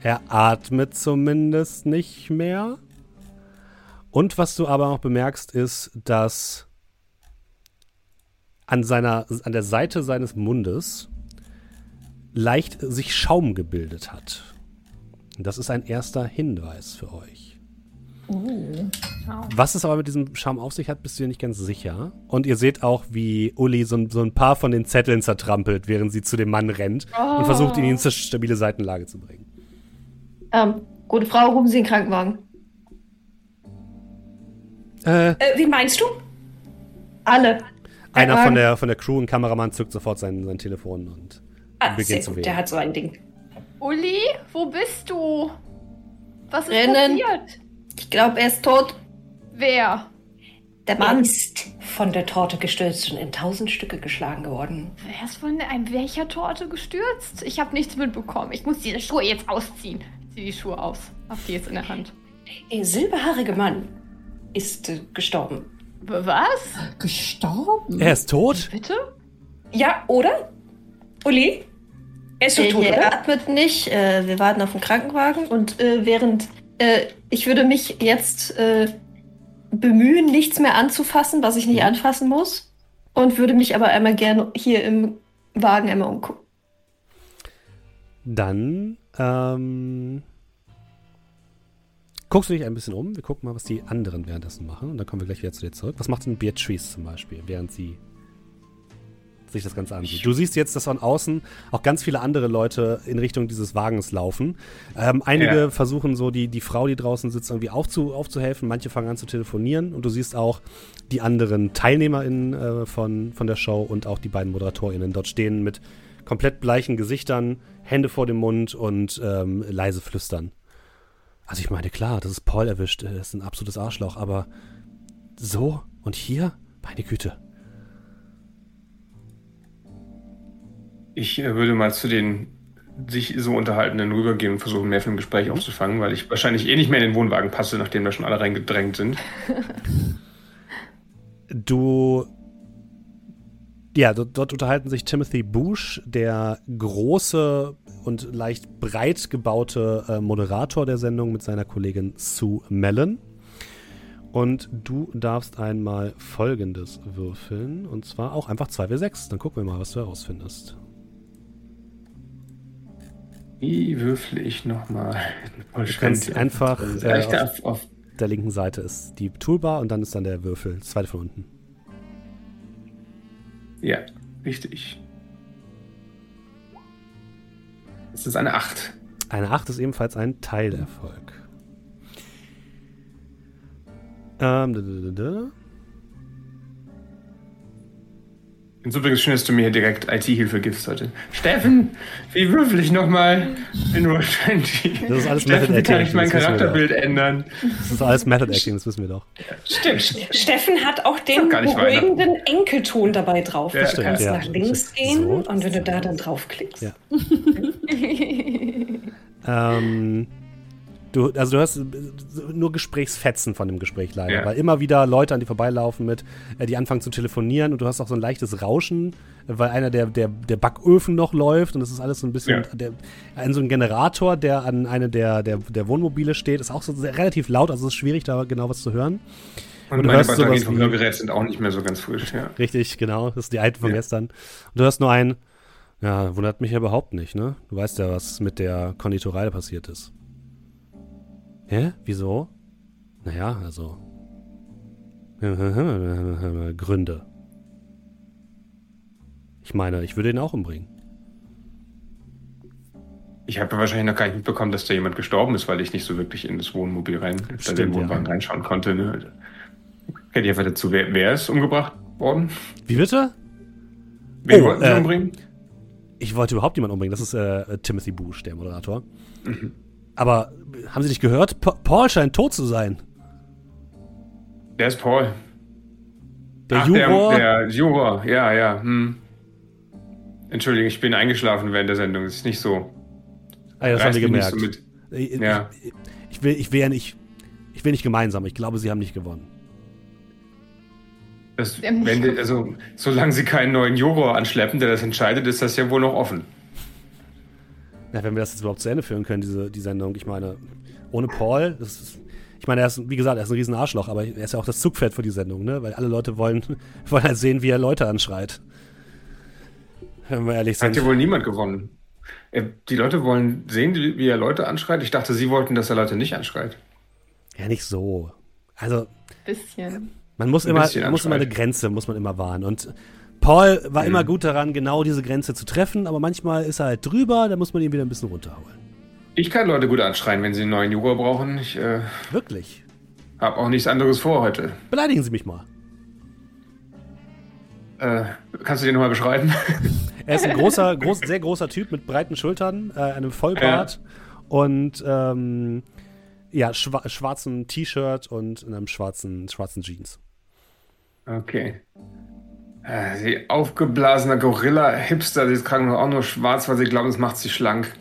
Er atmet zumindest nicht mehr. Und was du aber noch bemerkst, ist, dass an, seiner, an der Seite seines Mundes leicht sich Schaum gebildet hat. Das ist ein erster Hinweis für euch. Was es aber mit diesem Schaum auf sich hat, bist du dir nicht ganz sicher. Und ihr seht auch, wie Uli so, ein- so ein paar von den Zetteln zertrampelt, während sie zu dem Mann rennt und versucht, ihn in eine stabile Seitenlage zu bringen. Ähm, gute Frau, rufen Sie den Krankenwagen. Äh, Äh, wie meinst du? Alle. einer von der, von der Crew, ein Kameramann, zückt sofort sein, sein Telefon und Ah, beginnt sehr zu wählen. der hat so ein Ding. Uli, wo bist du? Was ist Rennen. passiert? Ich glaube, er ist tot. Wer? Der Er Mann. ist von der Torte gestürzt und in tausend Stücke geschlagen geworden. Wer ist von einem welcher Torte gestürzt? Ich habe nichts mitbekommen. Ich muss diese Schuhe jetzt ausziehen. Zieh die Schuhe aus. Hab die jetzt in der Hand. Der silberhaarige Mann ist äh, gestorben. Was? Gestorben? Er ist tot? Bitte? Ja, oder? Uli? Er ist doch Äh, tot, er atmet nicht. Äh, wir warten auf den Krankenwagen. Und äh, während äh, ich würde mich jetzt äh, bemühen, nichts mehr anzufassen, was ich nicht anfassen muss. Und würde mich aber einmal gerne hier im Wagen einmal umgucken. Dann ähm, guckst du dich ein bisschen um. Wir gucken mal, was die anderen währenddessen machen. Und dann kommen wir gleich wieder zu dir zurück. Was macht denn Beatrice zum Beispiel, während sie sich das Ganze ansieht? Du siehst jetzt, dass von außen auch ganz viele andere Leute in Richtung dieses Wagens laufen. Ähm, einige Ja. versuchen so, die, die Frau, die draußen sitzt, irgendwie aufzu, aufzuhelfen. Manche fangen an zu telefonieren. Und du siehst auch die anderen TeilnehmerInnen äh, von, von der Show und auch die beiden ModeratorInnen dort stehen mit komplett bleichen Gesichtern, Hände vor dem Mund und ähm, leise flüstern. Also ich meine, klar, das ist Paul erwischt, er ist ein absolutes Arschloch, aber so und hier? Meine Güte. Ich äh, würde mal zu den sich so Unterhaltenden rübergehen und versuchen, mehr vom Gespräch aufzufangen, weil ich wahrscheinlich eh nicht mehr in den Wohnwagen passe, nachdem da schon alle reingedrängt sind. Du. Ja, dort, dort unterhalten sich Timothy Bush, der große und leicht breit gebaute äh, Moderator der Sendung, mit seiner Kollegin Sue Mellon. Und du darfst einmal folgendes würfeln. Und zwar auch einfach 2W6. Dann gucken wir mal, was du herausfindest. Wie würfle ich nochmal? Du kannst einfach äh, auf, auf, der linken Seite ist die Toolbar und dann ist dann der Würfel. Das zweite von unten. Ja, richtig. Es ist eine 8. Eine 8 ist ebenfalls ein Teilerfolg. Ähm, da, da, da, Es übrigens schön, dass du mir direkt IT-Hilfe gibst heute. Steffen, wie würfel ich nochmal in Wahrscheinlich? Das ist alles Steffen, Method Acting. kann ich mein Charakterbild ändern? Das ist alles Method Acting, das wissen wir doch. Stimmt. Steffen hat auch den beruhigenden Enkelton dabei drauf. Ja, du kannst ja. nach links gehen so. und wenn du da dann draufklickst. Ja. ähm, Du, also du hast nur Gesprächsfetzen von dem Gespräch leider, ja. weil immer wieder Leute an die vorbeilaufen mit, äh, die anfangen zu telefonieren und du hast auch so ein leichtes Rauschen, weil einer der, der, der Backöfen noch läuft und das ist alles so ein bisschen, ja. der, ein, so ein Generator, der an eine der, der, der Wohnmobile steht, ist auch so sehr, relativ laut, also es ist schwierig, da genau was zu hören. Und, und meine Batterien vom Hörgerät sind auch nicht mehr so ganz frisch, ja. Richtig, genau, das ist die alte von ja. gestern. Und du hast nur ein, ja, wundert mich ja überhaupt nicht, ne? Du weißt ja, was mit der Konditorei passiert ist. Hä? Wieso? Naja, also. Gründe. Ich meine, ich würde ihn auch umbringen. Ich habe wahrscheinlich noch gar nicht mitbekommen, dass da jemand gestorben ist, weil ich nicht so wirklich in das Wohnmobil rein, Stimmt, in den Wohnwagen ja. reinschauen konnte. Ne? Kennt ihr einfach dazu, wer, wer, ist umgebracht worden? Wie bitte? Wen oh, wollten Sie äh, umbringen? Ich wollte überhaupt niemanden umbringen. Das ist äh, Timothy Bush, der Moderator. Mhm. Aber haben Sie nicht gehört? Pa Paul scheint tot zu sein. Der ist Paul. Der Ach, Juror? Der, der Juror, ja, ja. Hm. Entschuldigung, ich bin eingeschlafen während der Sendung. Das ist nicht so. Ah, ja, das haben Sie gemerkt. So ich, ja. ich, ich, will, ich will ja nicht. Ich will nicht gemeinsam. Ich glaube, Sie haben nicht gewonnen. Das, wenn die, also, solange Sie keinen neuen Juror anschleppen, der das entscheidet, ist das ja wohl noch offen. Ja, wenn wir das jetzt überhaupt zu Ende führen können, diese die Sendung. Ich meine, ohne Paul, das ist, ich meine, er ist, wie gesagt, er ist ein riesen Arschloch, aber er ist ja auch das Zugpferd für die Sendung, ne? Weil alle Leute wollen, wollen halt sehen, wie er Leute anschreit. Wenn wir ehrlich sind. Hat ja wohl niemand gewonnen. Äh, die Leute wollen sehen, wie er Leute anschreit. Ich dachte, sie wollten, dass er Leute nicht anschreit. Ja, nicht so. Also. Bisschen. Man muss immer, man muss immer eine Grenze, muss man immer wahren. Und Paul war mhm. immer gut daran, genau diese Grenze zu treffen, aber manchmal ist er halt drüber, da muss man ihn wieder ein bisschen runterholen. Ich kann Leute gut anschreien, wenn sie einen neuen Jura brauchen. Ich, äh, Wirklich? Hab auch nichts anderes vor heute. Beleidigen Sie mich mal. Äh, kannst du den nochmal beschreiben? er ist ein großer, groß, sehr großer Typ mit breiten Schultern, äh, einem Vollbart ja. und ähm, ja, schwa schwarzen T-Shirt und einem schwarzen, schwarzen Jeans. Okay. Äh, die aufgeblasene Gorilla-Hipster, die tragen auch nur schwarz, weil sie glauben, das macht sie schlank.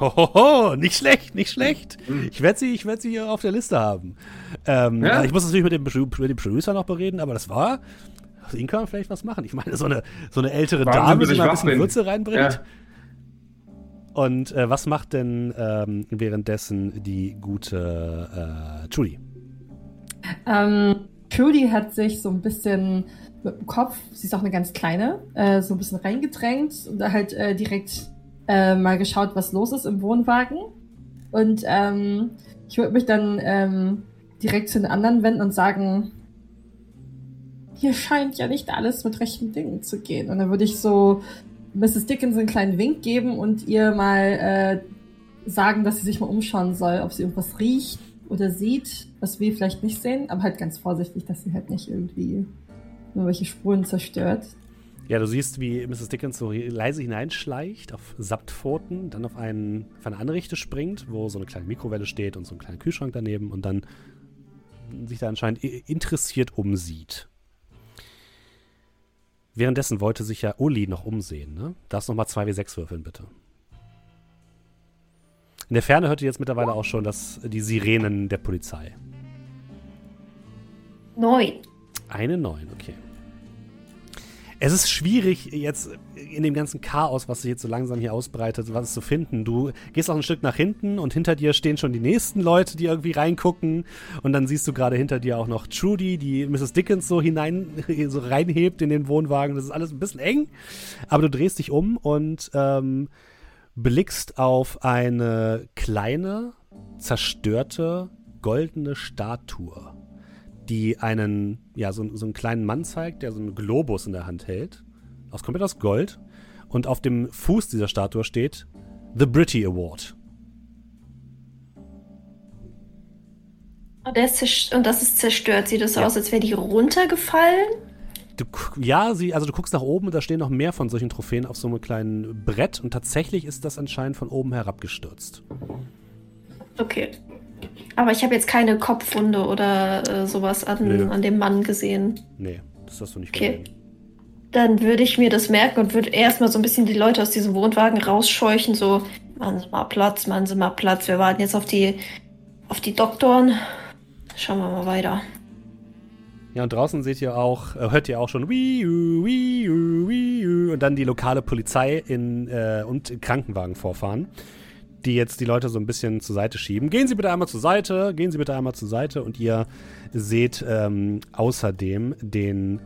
Hohoho, nicht schlecht, nicht schlecht. Hm. Ich werde sie, werd sie hier auf der Liste haben. Ähm, ja? Ich muss natürlich mit dem, mit dem Producer noch bereden, aber das war. Aus ihm kann man vielleicht was machen. Ich meine, so eine, so eine ältere Warum Dame, die mal ein bisschen bin. Würze reinbringt. Ja. Und äh, was macht denn ähm, währenddessen die gute äh, Trudy? Ähm, Trudy hat sich so ein bisschen mit dem Kopf, sie ist auch eine ganz kleine, äh, so ein bisschen reingedrängt und da halt äh, direkt äh, mal geschaut, was los ist im Wohnwagen. Und ähm, ich würde mich dann ähm, direkt zu den anderen wenden und sagen, hier scheint ja nicht alles mit rechten Dingen zu gehen. Und dann würde ich so Mrs. Dickens einen kleinen Wink geben und ihr mal äh, sagen, dass sie sich mal umschauen soll, ob sie irgendwas riecht oder sieht, was wir vielleicht nicht sehen, aber halt ganz vorsichtig, dass sie halt nicht irgendwie nur welche Spuren zerstört. Ja, du siehst, wie Mrs. Dickens so leise hineinschleicht auf Samtpfoten, dann auf, einen, auf eine andere Richte springt, wo so eine kleine Mikrowelle steht und so ein kleiner Kühlschrank daneben und dann sich da anscheinend interessiert umsieht. Währenddessen wollte sich ja Uli noch umsehen, ne? Darfst noch mal 2W6 würfeln, bitte. In der Ferne hört ihr jetzt mittlerweile auch schon das, die Sirenen der Polizei. Neun. Eine Neun, okay. Es ist schwierig, jetzt in dem ganzen Chaos, was sich jetzt so langsam hier ausbreitet, was zu finden. Du gehst auch ein Stück nach hinten und hinter dir stehen schon die nächsten Leute, die irgendwie reingucken. Und dann siehst du gerade hinter dir auch noch Trudy, die Mrs. Dickens so hinein, so reinhebt in den Wohnwagen. Das ist alles ein bisschen eng. Aber du drehst dich um und ähm, blickst auf eine kleine, zerstörte, goldene Statue die einen, ja, so, so einen kleinen Mann zeigt, der so einen Globus in der Hand hält. Aus komplett aus Gold. Und auf dem Fuß dieser Statue steht The Britty Award. Und, ist und das ist zerstört. Sieht das ja. aus, als wäre die runtergefallen? Du, ja, sie, also du guckst nach oben und da stehen noch mehr von solchen Trophäen auf so einem kleinen Brett und tatsächlich ist das anscheinend von oben herabgestürzt. Okay. Aber ich habe jetzt keine Kopfwunde oder äh, sowas an, an dem Mann gesehen. Nee, das hast du nicht okay. gesehen. Dann würde ich mir das merken und würde erstmal so ein bisschen die Leute aus diesem Wohnwagen rausscheuchen, so, machen Sie mal Platz, machen Sie mal Platz. Wir warten jetzt auf die, auf die Doktoren. Schauen wir mal weiter. Ja, und draußen seht ihr auch, äh, hört ihr auch schon Wii, Wii, Wii, und dann die lokale Polizei in, äh, und Krankenwagen vorfahren die jetzt die Leute so ein bisschen zur Seite schieben. Gehen Sie bitte einmal zur Seite, gehen Sie bitte einmal zur Seite und ihr seht ähm, außerdem den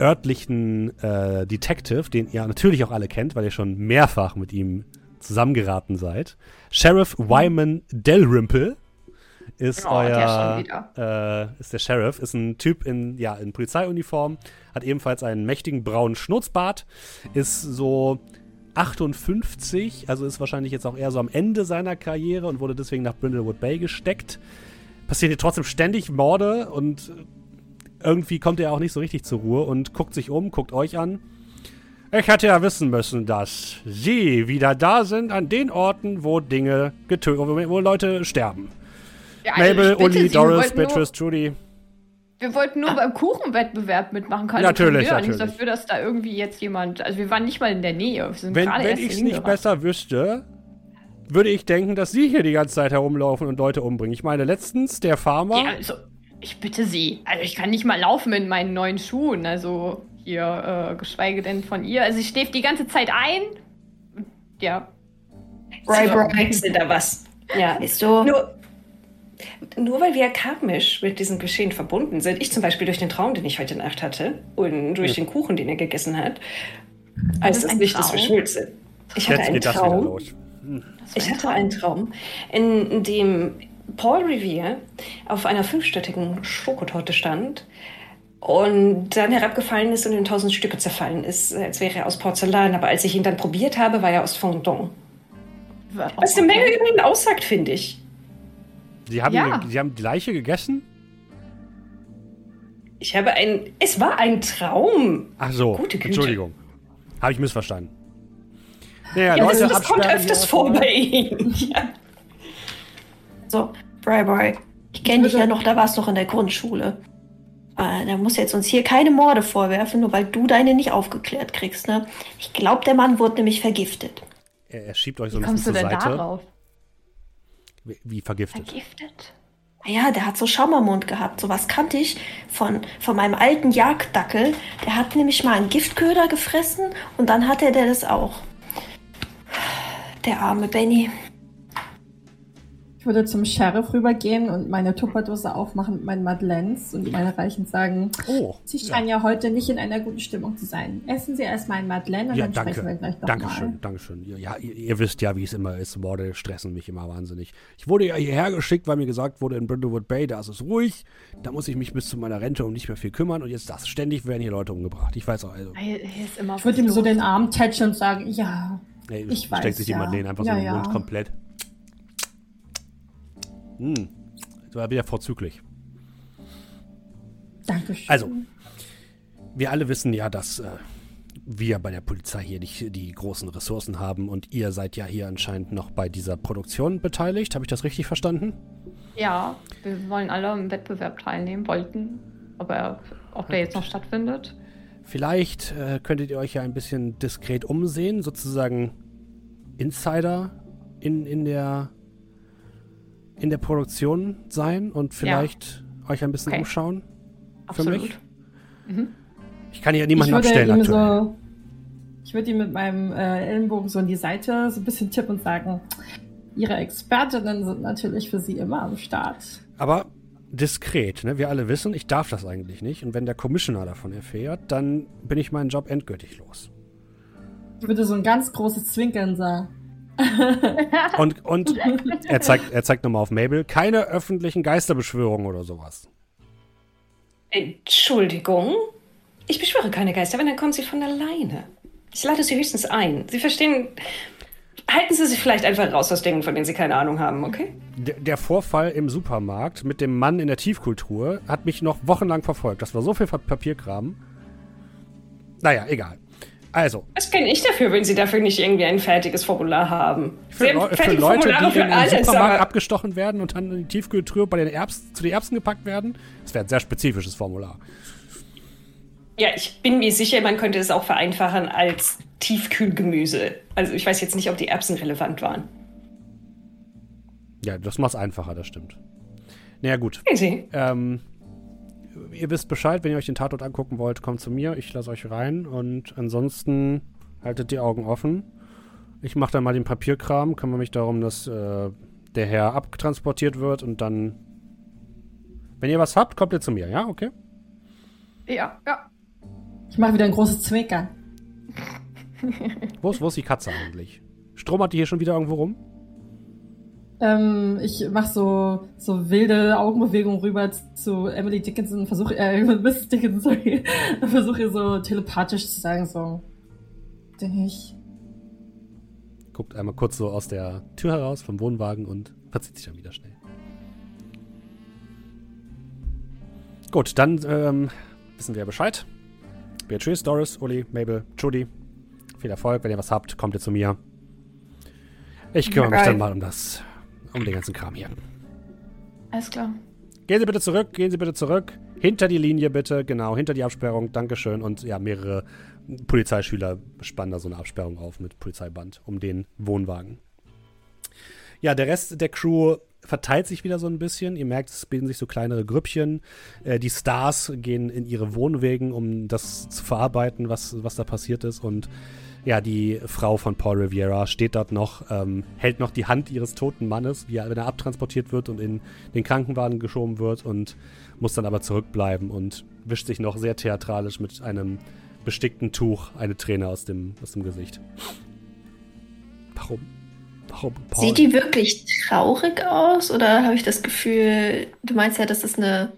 örtlichen äh, Detective, den ihr natürlich auch alle kennt, weil ihr schon mehrfach mit ihm zusammengeraten seid. Sheriff Wyman Delrimple ist oh, euer der äh, ist der Sheriff, ist ein Typ in ja in Polizeiuniform, hat ebenfalls einen mächtigen braunen Schnurzbart, ist so 58, also ist wahrscheinlich jetzt auch eher so am Ende seiner Karriere und wurde deswegen nach Brindlewood Bay gesteckt. Passiert hier trotzdem ständig Morde und irgendwie kommt er auch nicht so richtig zur Ruhe und guckt sich um, guckt euch an. Ich hätte ja wissen müssen, dass Sie wieder da sind an den Orten, wo Dinge getötet, wo Leute sterben. Ja, also Mabel, Uli, Doris, Beatrice, Judy. Wir wollten nur beim Kuchenwettbewerb mitmachen. Keine natürlich, natürlich. nichts dafür, dass da irgendwie jetzt jemand. Also wir waren nicht mal in der Nähe. wenn wenn ich es nicht besser wüsste, würde ich denken, dass Sie hier die ganze Zeit herumlaufen und Leute umbringen. Ich meine, letztens der Farmer. Ja, also, ich bitte Sie. Also ich kann nicht mal laufen in meinen neuen Schuhen. Also hier, äh, geschweige denn von ihr. Also ich schläft die ganze Zeit ein. Ja. Right, right. da was. Ja. Ist so. Nur, nur weil wir karmisch mit diesem Geschehen verbunden sind, ich zum Beispiel durch den Traum, den ich heute Nacht hatte und durch ja. den Kuchen, den er gegessen hat, heißt das nicht, Traum? dass wir schuld sind. Ich hatte einen Traum. Hm. Ich hatte einen Traum, in dem Paul Revere auf einer fünfstöttigen Schokotorte stand und dann herabgefallen ist und in tausend Stücke zerfallen ist, als wäre er aus Porzellan. Aber als ich ihn dann probiert habe, war er aus Fondant. Was eine Menge über ihn aussagt, finde ich. Sie haben, ja. Sie haben die Leiche gegessen? Ich habe ein. Es war ein Traum. Ach so. Gute Güte. Entschuldigung. Habe ich missverstanden. Naja, ja, Leute, das, das kommt öfters vor bei Ihnen. ja. So, Bri Bri. Ich kenne dich ja noch, da warst du noch in der Grundschule. Äh, da muss jetzt uns hier keine Morde vorwerfen, nur weil du deine nicht aufgeklärt kriegst, ne? Ich glaube, der Mann wurde nämlich vergiftet. Er, er schiebt euch so ein bisschen zur Seite. Wie kommst du denn darauf? Wie vergiftet? Vergiftet? Ja, der hat so Schaumermund gehabt. Sowas kannte ich von, von meinem alten Jagddackel. Der hat nämlich mal einen Giftköder gefressen und dann hatte der das auch. Der arme Benny. Ich würde zum Sheriff rübergehen und meine Tupperdose aufmachen mit meinen Madeleines und meine Reichen sagen, oh, Sie scheinen ja. ja. heute nicht in einer guten Stimmung zu sein. Essen Sie erstmal ein Madeleine und ja, dann danke. sprechen wir gleich nochmal. Dankeschön, Dankeschön. Ja, ihr, ihr, wisst ja, wie es immer ist. Morde stressen mich immer wahnsinnig. Ich wurde ja hierher geschickt, weil mir gesagt wurde, in Brindlewood Bay, da ist es ruhig. Da muss ich mich bis zu meiner Rente um nicht mehr viel kümmern. Und jetzt das. Ständig werden hier Leute umgebracht. Ich weiß auch. Also. ich würde ihm so den Arm tätschen und sagen, ja, Ey, ich weiß, steckt sich ja. die Madeleine einfach ja, so in den Mund komplett. Hm. Das war wieder vorzüglich. Dankeschön. Also, wir alle wissen ja, dass äh, wir bei der Polizei hier nicht die großen Ressourcen haben und ihr seid ja hier anscheinend noch bei dieser Produktion beteiligt. Habe ich das richtig verstanden? Ja, wir wollen alle im Wettbewerb teilnehmen, wollten, aber ob der jetzt noch stattfindet. Vielleicht äh, könntet ihr euch ja ein bisschen diskret umsehen, sozusagen Insider in, in, der, in der Produktion sein und vielleicht ja. euch ein bisschen okay. umschauen. Absolut. Für mich. Mhm. Ich kann hier niemanden abstellen aktuell. So, ich würde ihm mit meinem äh, Ellenbogen so in die Seite so ein bisschen tippen und sagen, Ihre Expertinnen sind natürlich für Sie immer am Start. Aber diskret, ne? Wir alle wissen, ich darf das eigentlich nicht. Und wenn der Commissioner davon erfährt, dann bin ich meinen Job endgültig los. Ich würde so ein ganz großes Zwinkern sagen. Und und er zeigt, er zeigt nochmal auf Mabel, keine öffentlichen Geisterbeschwörungen oder sowas. Entschuldigung? Ich beschwöre keine Geister, wenn dann kommen sie von alleine. Ich lade sie höchstens ein. Sie verstehen, halten Sie sich vielleicht einfach raus aus Dingen, von denen Sie keine Ahnung haben, okay? Der, der Vorfall im Supermarkt mit dem Mann in der Tiefkultur hat mich noch wochenlang verfolgt. Das war so viel Papierkram. Naja, egal. Also. Was kann ich dafür, wenn Sie dafür nicht irgendwie ein fertiges Formular haben? Für, Le für Leute, die für in den Supermarkt abgestochen werden und dann in die Tiefkultur bei den Erbsen, zu den Erbsen gepackt werden, das wäre ein sehr spezifisches Formular. Ja, ich bin mir sicher, man könnte es auch vereinfachen als Tiefkühlgemüse. Also ich weiß jetzt nicht, ob die Erbsen relevant waren. Ja, das macht es einfacher, das stimmt. Naja, gut. Easy. Ähm, ihr wisst Bescheid, wenn ihr euch den Tatort angucken wollt, kommt zu mir. Ich lasse euch rein und ansonsten haltet die Augen offen. Ich mache dann mal den Papierkram, kümmere mich darum, dass äh, der Herr abtransportiert wird und dann. Wenn ihr was habt, kommt ihr zu mir, ja? Okay? Ja, ja. Ich mache wieder ein großes Zwinkern. wo, ist, wo ist die Katze eigentlich? Stromert die hier schon wieder irgendwo rum? Ähm, ich mache so, so wilde Augenbewegungen rüber zu Emily Dickinson und versuche, äh, Mrs. Dickinson, sorry, versuche ihr so telepathisch zu sagen, so, dich. Guckt einmal kurz so aus der Tür heraus vom Wohnwagen und verzieht sich dann wieder schnell. Gut, dann ähm, wissen wir ja Bescheid. Beatrice, Doris, Uli, Mabel, Judy. Viel Erfolg. Wenn ihr was habt, kommt ihr zu mir. Ich kümmere mich dann mal um das, um den ganzen Kram hier. Alles klar. Gehen Sie bitte zurück, gehen Sie bitte zurück. Hinter die Linie bitte, genau, hinter die Absperrung. Dankeschön. Und ja, mehrere Polizeischüler spannen da so eine Absperrung auf mit Polizeiband um den Wohnwagen. Ja, der Rest der Crew verteilt sich wieder so ein bisschen. Ihr merkt, es bilden sich so kleinere Grüppchen. Äh, die Stars gehen in ihre Wohnwegen, um das zu verarbeiten, was, was da passiert ist. Und ja, die Frau von Paul Riviera steht dort noch, ähm, hält noch die Hand ihres toten Mannes, wie er, wenn er abtransportiert wird und in den Krankenwagen geschoben wird und muss dann aber zurückbleiben und wischt sich noch sehr theatralisch mit einem bestickten Tuch eine Träne aus dem, aus dem Gesicht. Warum? Paul. Sieht die wirklich traurig aus oder habe ich das Gefühl, du meinst ja, das ist eine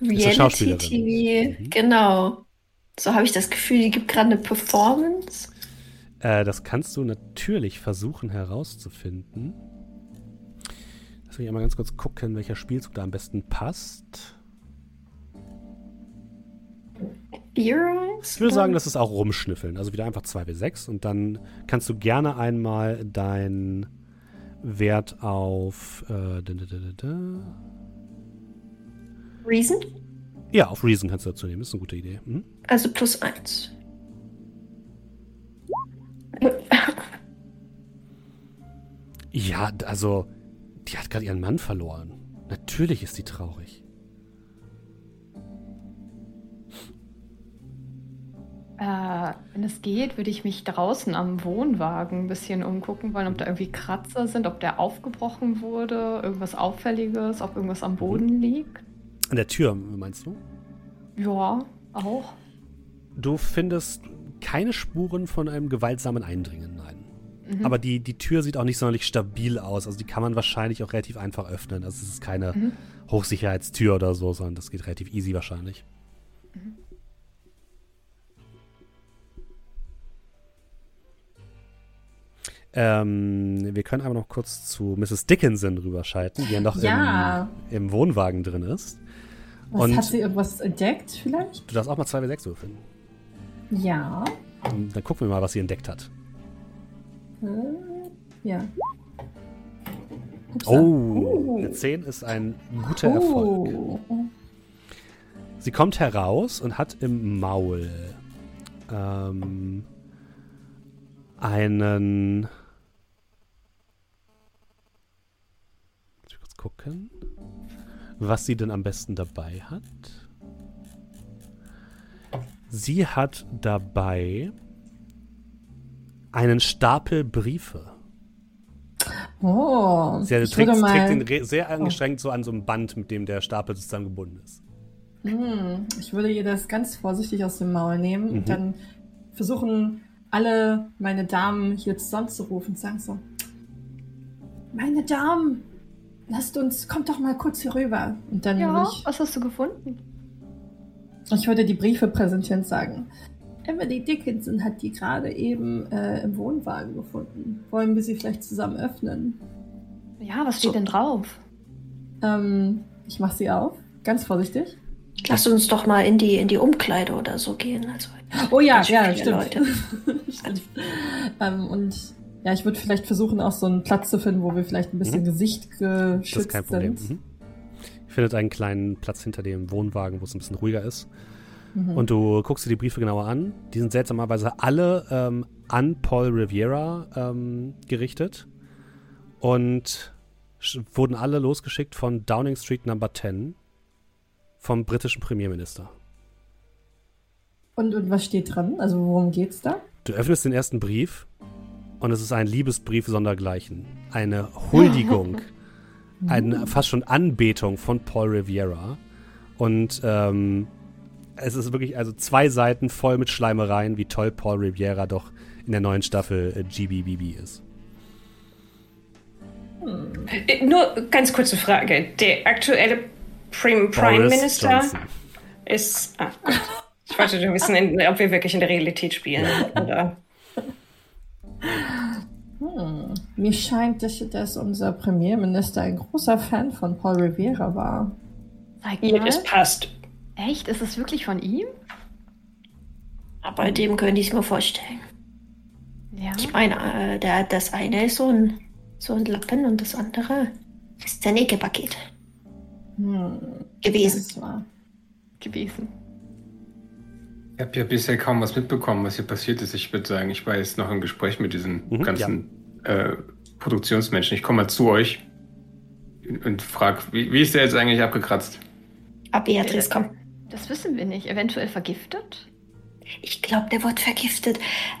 Reality-TV. Mhm. Genau. So habe ich das Gefühl, die gibt gerade eine Performance. Äh, das kannst du natürlich versuchen herauszufinden. Lass mich einmal ganz kurz gucken, welcher Spielzug da am besten passt. Ich würde sagen, das ist auch rumschnüffeln. Also wieder einfach 2w6 und dann kannst du gerne einmal deinen Wert auf äh, da, da, da, Reason? Ja, auf Reason kannst du dazu nehmen. Das ist eine gute Idee. Hm? Also plus 1. ja, also, die hat gerade ihren Mann verloren. Natürlich ist sie traurig. Äh, wenn es geht, würde ich mich draußen am Wohnwagen ein bisschen umgucken wollen, ob da irgendwie Kratzer sind, ob der aufgebrochen wurde, irgendwas Auffälliges, ob irgendwas am Boden mhm. liegt. An der Tür, meinst du? Ja, auch. Du findest keine Spuren von einem gewaltsamen Eindringen, nein. Mhm. Aber die, die Tür sieht auch nicht sonderlich stabil aus. Also die kann man wahrscheinlich auch relativ einfach öffnen. Also es ist keine mhm. Hochsicherheitstür oder so, sondern das geht relativ easy wahrscheinlich. Mhm. Ähm, wir können aber noch kurz zu Mrs. Dickinson rüberschalten, die ja noch ja. Im, im, Wohnwagen drin ist. Was, Und hat sie irgendwas entdeckt vielleicht? Du darfst auch mal 2w6 würfeln. Ja. Dann gucken wir mal, was sie entdeckt hat. Äh, ja. Upsa. Oh, eine 10 ist ein guter Erfolg. Oh. Sie kommt heraus und hat im Maul ähm, einen. Muss ich kurz gucken, was sie denn am besten dabei hat. Sie hat dabei einen Stapel Briefe. Oh, Sie ich trägt, würde mal, trägt den sehr angestrengt so an so einem Band, mit dem der Stapel sozusagen gebunden ist. Hm, ich würde ihr das ganz vorsichtig aus dem Maul nehmen Mhm. und dann versuchen, alle meine Damen hier zusammenzurufen und sagen so, meine Damen, lasst uns, kommt doch mal kurz hier rüber. Und dann Ja, ich, was hast du gefunden? Ich würde die Briefe präsentieren und sagen, Emily Dickinson hat die gerade eben äh, im Wohnwagen gefunden. Wollen wir sie vielleicht zusammen öffnen? Ja, was steht denn drauf? Ähm, ich mache sie auf, ganz vorsichtig. Lass uns doch mal in die, in die Umkleide oder so gehen. Also, Oh ja, ja, stimmt. Leute. stimmt. Ähm, und ja, ich würde vielleicht versuchen, auch so einen Platz zu finden, wo wir vielleicht ein bisschen Mhm. Gesicht Das geschützt ist kein Problem. sind. Mhm. Findet einen kleinen Platz hinter dem Wohnwagen, wo es ein bisschen ruhiger ist. Mhm. Und du guckst dir die Briefe genauer an. Die sind seltsamerweise alle ähm, an Paul Riviera ähm, gerichtet und wurden alle losgeschickt von Downing Street Number 10 vom britischen Premierminister. Und, und was steht dran? Also worum geht's da? Du öffnest den ersten Brief und es ist ein Liebesbrief sondergleichen. Eine Huldigung, eine fast schon Anbetung von Paul Riviera. Und ähm, es ist wirklich also zwei Seiten voll mit Schleimereien, wie toll Paul Riviera doch in der neuen Staffel äh, GBBB ist. Äh, Nur ganz kurze Frage. Der aktuelle Prim Prime Boris Minister Johnson. ist. Ah, gut. Ich wollte nur wissen, ob wir wirklich in der Realität spielen. Oder? Hm. Mir scheint, dass, dass unser Premierminister ein großer Fan von Paul Rivera war. Zeig Ja, mal. das passt. Echt? Ist es wirklich von ihm? bei dem könnte ich es mir vorstellen. Ja. Ich meine, äh, der, das eine ist so ein, so ein Lappen und das andere ist ein Ecke-Paket Hm. gewesen. Das war. gewesen. Ich habe ja bisher kaum was mitbekommen, was hier passiert ist. Ich würde sagen, ich war jetzt noch im Gespräch mit diesen Mhm, ganzen äh, Produktionsmenschen. Ich komme mal zu euch und frage, wie, wie ist der jetzt eigentlich abgekratzt? Ah, Beatrice, komm. Das wissen wir nicht. Eventuell vergiftet? Ich glaube, der wird vergiftet.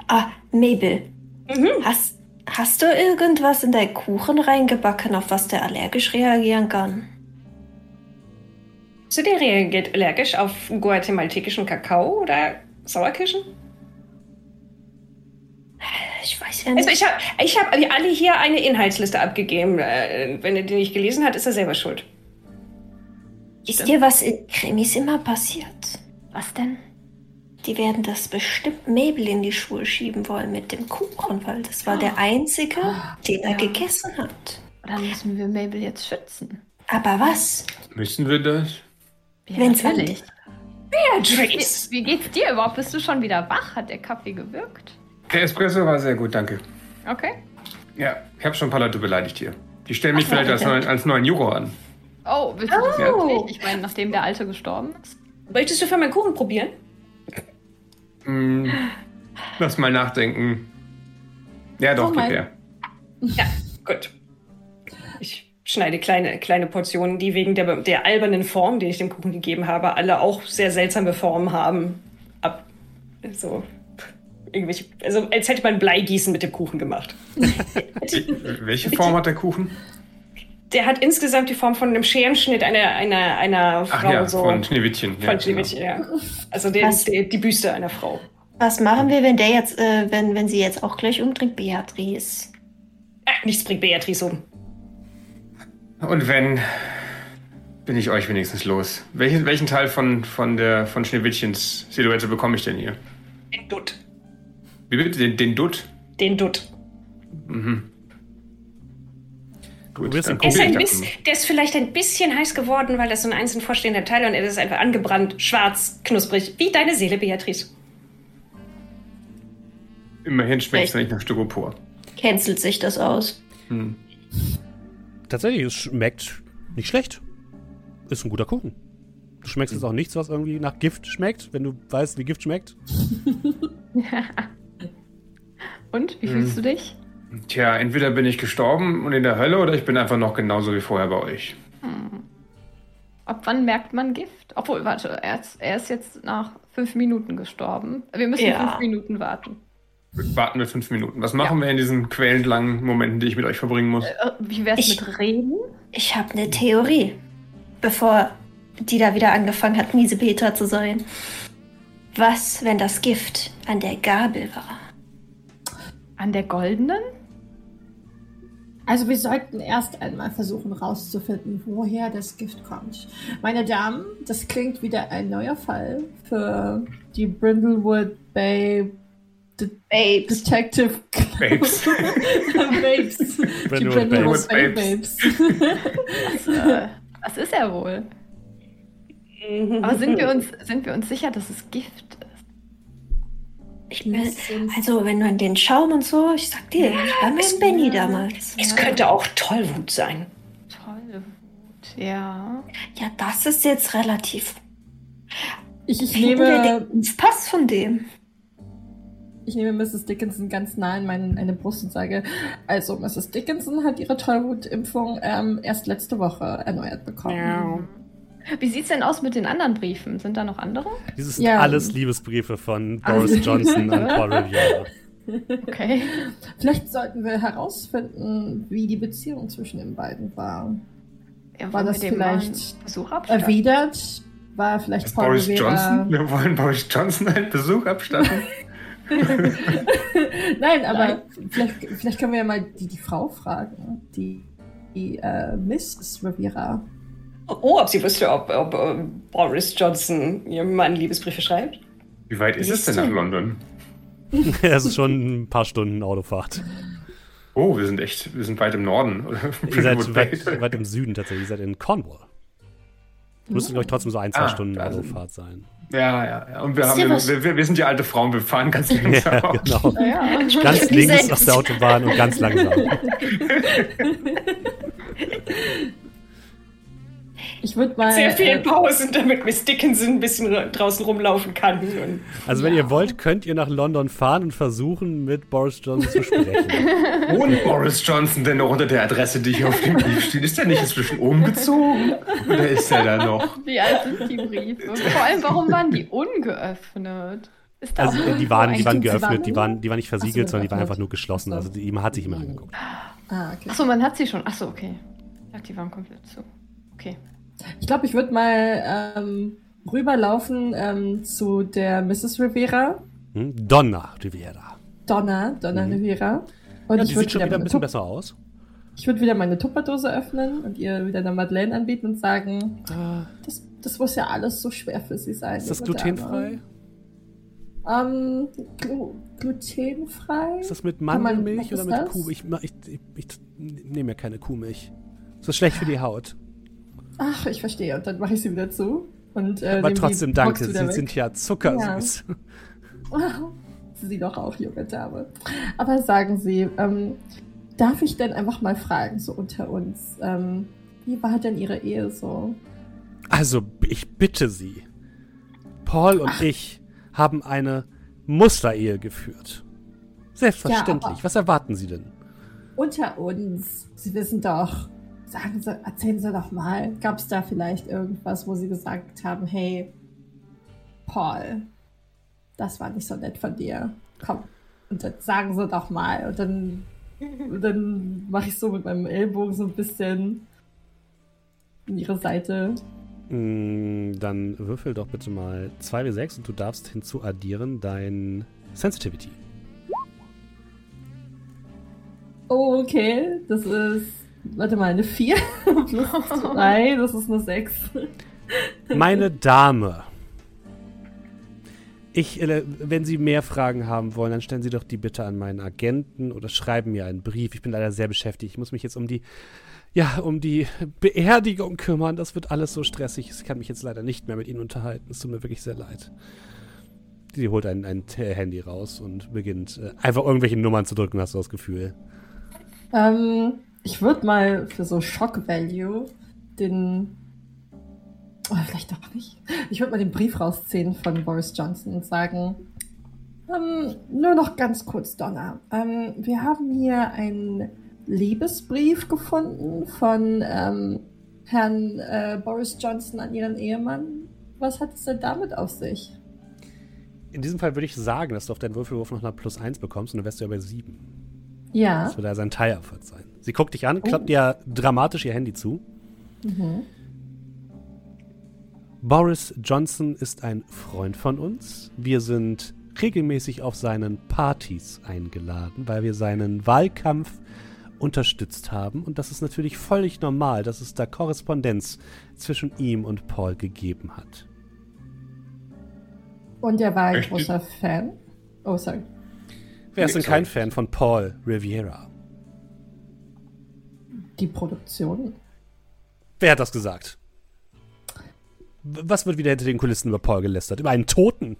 Ah, Mabel, Mhm. hast, hast du irgendwas in deinen Kuchen reingebacken, auf was der allergisch reagieren kann? So, der reagiert allergisch auf guatemaltekischen Kakao oder Sauerkirschen? Ich weiß ja nicht. Also ich habe ich hab alle hier eine Inhaltsliste abgegeben. Äh, Wenn er die nicht gelesen hat, ist er selber schuld. ist dir was in Krimis immer passiert? Was denn? Die werden das bestimmt Mabel in die Schuhe schieben wollen mit dem Kuchen, weil das war der einzige, den er Ja. gegessen hat. Dann müssen wir Mabel jetzt schützen. Aber was? Müssen wir das? Ja, natürlich. Beatrice! Wie geht's dir überhaupt? Bist du schon wieder wach? Hat der Kaffee gewirkt? Der Espresso war sehr gut, danke. Okay. Ja, ich habe schon ein paar Leute beleidigt hier. Die stellen mich Ach, vielleicht als, neuen, als neuen Juror an. Oh, willst du das Oh. wirklich? Ich meine, nachdem der Alte gestorben ist. Möchtest du für meinen Kuchen probieren? Hm, lass mal nachdenken. Ja, doch, Oh gib her. Ja, gut. Schneide kleine, kleine Portionen, die wegen der, der albernen Form, die ich dem Kuchen gegeben habe, alle auch sehr seltsame Formen haben. Ab. So. Irgendwelche. Also, als hätte man Bleigießen mit dem Kuchen gemacht. Wel- Welche Form hat der Kuchen? Der hat insgesamt die Form von einem Scherenschnitt einer, einer, einer Ach Frau. ja, so. von Schneewittchen. Ja, Von Schneewittchen, ja. Also der, Was? der, die Büste einer Frau. Was machen wir, wenn der jetzt, äh, wenn, wenn sie jetzt auch gleich umdringt, Beatrice? Ah, nichts bringt Beatrice um. Und wenn, bin ich euch wenigstens los. Welchen, welchen Teil von, von, der, von Schneewittchens Silhouette bekomme ich denn hier? Den Dutt. Wie bitte? Den, den Dutt? Den Dutt. Gut, ihn Der ist, ein bisschen, der ist vielleicht ein bisschen heiß geworden, weil das so ein einzeln vorstehender Teil und er ist einfach angebrannt, schwarz, knusprig, wie deine Seele, Beatrice. Immerhin schmeckt es nicht nach Styropor. Cancelt sich das aus? Hm. Tatsächlich, es schmeckt nicht schlecht. Ist ein guter Kuchen. Du schmeckst jetzt auch nichts, was irgendwie nach Gift schmeckt, wenn du weißt, wie Gift schmeckt. Und, wie fühlst hm. du dich? Tja, entweder bin ich gestorben und in der Hölle oder ich bin einfach noch genauso wie vorher bei euch. Hm. Ab wann merkt man Gift? Obwohl, warte, er ist, er ist jetzt nach fünf Minuten gestorben. Wir müssen ja. fünf Minuten warten. Warten wir fünf Minuten. Was machen ja. wir in diesen quälend langen Momenten, die ich mit euch verbringen muss? Äh, wie wär's ich, mit Reden? Ich habe eine Theorie. Bevor die da wieder angefangen hat, miese Peter zu sein. Was, wenn das Gift an der Gabel war? An der goldenen? Also wir sollten erst einmal versuchen herauszufinden, woher das Gift kommt. Meine Damen, das klingt wieder ein neuer Fall für die Brindlewood Bay De Babes. Detective Babes. Babes. Bay Babes. was, äh, was ist er wohl? Aber sind wir uns, sind wir uns sicher, dass es Gift ich bin, also, wenn man den Schaum und so, ich sag dir, ja, ich war mit Benny damals. Es könnte auch Tollwut sein. Tollwut, ja. Ja, das ist jetzt relativ. Ich, ich nehme. Den Pass von dem. Ich nehme Mrs. Dickinson ganz nah in meine, meine Brust und sage, also Mrs. Dickinson hat ihre Tollwutimpfung ähm, erst letzte Woche erneuert bekommen. Ja. Wie sieht es denn aus mit den anderen Briefen? Sind da noch andere? Dieses sind ja. alles Liebesbriefe von Boris Johnson an Paul Revere. Okay. Vielleicht sollten wir herausfinden, wie die Beziehung zwischen den beiden war. Ja, war das vielleicht erwidert? War vielleicht Paul Boris Revere... Johnson? Wir wollen Boris Johnson einen Besuch abstatten. Nein, aber Nein. Vielleicht, vielleicht können wir ja mal die, die Frau fragen, die, die äh, Miss Rivera. Oh, ob sie wüsste, ob, ob, ob Boris Johnson ihrem Mann Liebesbriefe schreibt? Wie weit ist es denn nach London? Es ist schon ein paar Stunden Autofahrt. Oh, wir sind echt, wir sind weit im Norden. Ihr seid weit, weit, im Süden tatsächlich. Ihr seid in Cornwall. Müsste, glaube ich, trotzdem so ein, zwei ah, Stunden Autofahrt sein. Ja, ja, ja. Und wir, haben, wir, wir, wir, sind ja alte Frauen, wir fahren ganz langsam. Ja, genau. Ja. Ganz links auf der Autobahn und ganz langsam. Ich würde mal. Sehr viel äh, Pausen, damit Miss Dickinson ein bisschen draußen rumlaufen kann. also, wenn ja. ihr wollt, könnt ihr nach London fahren und versuchen, mit Boris Johnson zu sprechen. Wohnt Boris Johnson denn noch unter der Adresse, die hier auf dem Brief steht? Ist der nicht inzwischen umgezogen? Oder ist der da noch? Wie alt sind die Briefe? Vor allem, warum waren die ungeöffnet? also, die waren, die waren geöffnet, die waren, die waren nicht versiegelt, sondern die waren einfach nur geschlossen. Also, die, man hat sich immer angeguckt. Ah, okay. Achso, man hat sie schon. Achso, okay. Ich dachte, die waren komplett zu. Okay. Ich glaube, ich würde mal ähm, rüberlaufen ähm, zu der Mrs. Rivera. Hm? Donna Rivera. Donna, Donna mhm. Rivera. Und ja, die ich sieht schon wieder ein bisschen besser aus. Ich würde wieder meine Tupperdose öffnen und ihr wieder eine Madeleine anbieten und sagen, ah. das, das muss ja alles so schwer für sie sein. Ist das glutenfrei? Ähm, glu glutenfrei? Ist das mit Mandelmilch oder mit Kuh? Ich, ich, ich, ich nehme ja keine Kuhmilch. Ist das schlecht für die Haut? Ach, ich verstehe. Und dann mache ich sie wieder zu. Und, äh, Aber trotzdem danke, sie sind ja zuckersüß. Ja. sie doch auch, junge Dame. Aber sagen Sie, ähm, darf ich denn einfach mal fragen, so unter uns, ähm, wie war denn Ihre Ehe so? Also, ich bitte Sie. Paul und Ach. ich haben eine Musterehe geführt. Selbstverständlich. Ja, Was erwarten Sie denn? Unter uns. Sie wissen doch, sagen Sie, erzählen Sie doch mal, gab es da vielleicht irgendwas, wo Sie gesagt haben, hey, Paul, das war nicht so nett von dir. Komm, und dann sagen Sie doch mal. Und dann, dann mache ich so mit meinem Ellbogen so ein bisschen in Ihre Seite. Mm, dann würfel doch bitte mal 2w6 und du darfst hinzuaddieren dein Sensitivity. Oh, okay. Das ist Warte mal, eine 4 plus 2, das ist eine 6. Meine Dame. Ich, äh, wenn Sie mehr Fragen haben wollen, dann stellen Sie doch die bitte an meinen Agenten oder schreiben mir einen Brief. Ich bin leider sehr beschäftigt. Ich muss mich jetzt um die, ja, um die Beerdigung kümmern. Das wird alles so stressig. Ich kann mich jetzt leider nicht mehr mit Ihnen unterhalten. Es tut mir wirklich sehr leid. Sie holt ein, ein Handy raus und beginnt äh, einfach irgendwelche Nummern zu drücken, hast du das Gefühl. Ähm, ich würde mal für so Shock Value den. Oh, vielleicht doch nicht. Ich würde mal den Brief rausziehen von Boris Johnson und sagen: ähm, Nur noch ganz kurz, Donna. Ähm, wir haben hier einen Liebesbrief gefunden von ähm, Herrn äh, Boris Johnson an ihren Ehemann. Was hat es denn damit auf sich? In diesem Fall würde ich sagen, dass du auf deinen Würfelwurf noch eine Plus 1 bekommst und dann wärst du ja bei 7. Ja. Das würde also ein Teilerfolg sein. Sie guckt dich an, klappt dir dramatisch ihr Handy zu. Mhm. Boris Johnson ist ein Freund von uns. Wir sind regelmäßig auf seinen Partys eingeladen, weil wir seinen Wahlkampf unterstützt haben. Und das ist natürlich völlig normal, dass es da Korrespondenz zwischen ihm und Paul gegeben hat. Und er war ein Echt? großer Fan. Oh, sorry. Wer ist denn kein. Fan von Paul Riviera? Die Produktion. Wer hat das gesagt? Was wird wieder hinter den Kulissen über Paul gelästert? Über einen Toten?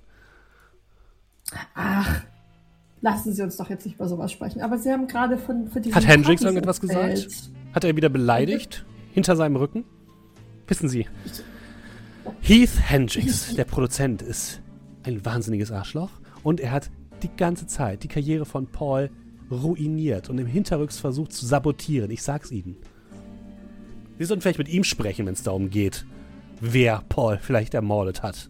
Ach, lassen Sie uns doch jetzt nicht über sowas sprechen. Aber Sie haben gerade von, von diesen Hat Hendrix Partys irgendetwas gesagt? erzählt. Hat er wieder beleidigt? Hinter seinem Rücken? Wissen Sie, Heath Hendricks, der Produzent, ist ein wahnsinniges Arschloch und er hat die ganze Zeit die Karriere von Paul ruiniert und im Hinterrücks versucht zu sabotieren. Ich sag's Ihnen. Sie sollten vielleicht mit ihm sprechen, wenn es darum geht, wer Paul vielleicht ermordet hat.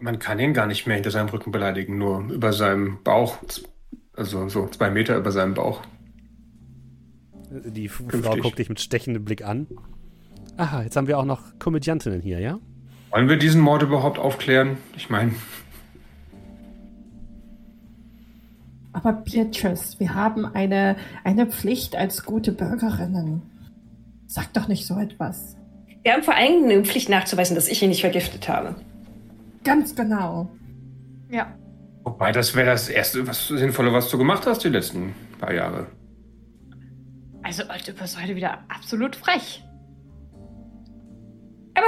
Man kann ihn gar nicht mehr hinter seinem Rücken beleidigen, nur über seinem Bauch. Also so zwei Meter über seinem Bauch. Die F- Frau Künftig. guckt dich mit stechendem Blick an. Aha, jetzt haben wir auch noch Komödiantinnen hier, ja? Wollen wir diesen Mord überhaupt aufklären? Ich meine, Aber Beatrice, wir haben eine, eine Pflicht als gute Bürgerinnen. Sag doch nicht so etwas. Wir haben vor allem eine Pflicht nachzuweisen, dass ich ihn nicht vergiftet habe. Ganz genau. Ja. wobei das wäre das erste was Sinnvolle, was du gemacht hast die letzten paar Jahre. Also, du bist heute wieder absolut frech. Aber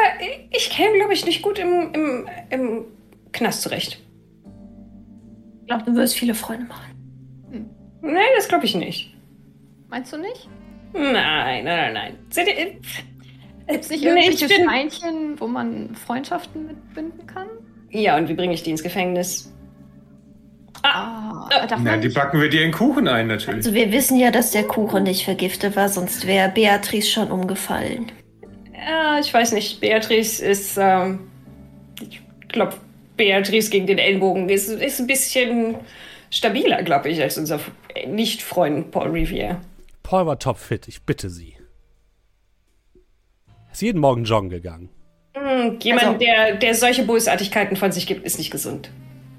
ich käme, glaube ich, nicht gut im, im, im Knast zurecht. Ich glaube, du wirst viele Freunde machen. Nein, das glaube ich nicht. Meinst du nicht? Nein, nein, nein, nein. Seht ihr, äh, Gibt es nicht nee, irgendwelche ich bin- Steinchen, wo man Freundschaften mitbinden kann? Ja, und wie bringe ich die ins Gefängnis? Ah, äh, darf Na, die backen wir dir in Kuchen ein, natürlich. Also wir wissen ja, dass der Kuchen nicht vergiftet war, sonst wäre Beatrice schon umgefallen. Ja, ich weiß nicht. Beatrice ist, ähm, ich glaube, Beatrice gegen den Ellenbogen ist, ist ein bisschen stabiler, glaube ich, als unser Nicht-Freund Paul Riviere. Paul war topfit, ich bitte Sie. Ist jeden Morgen joggen gegangen. Hm, jemand, Also- der, der solche Bösartigkeiten von sich gibt, ist nicht gesund.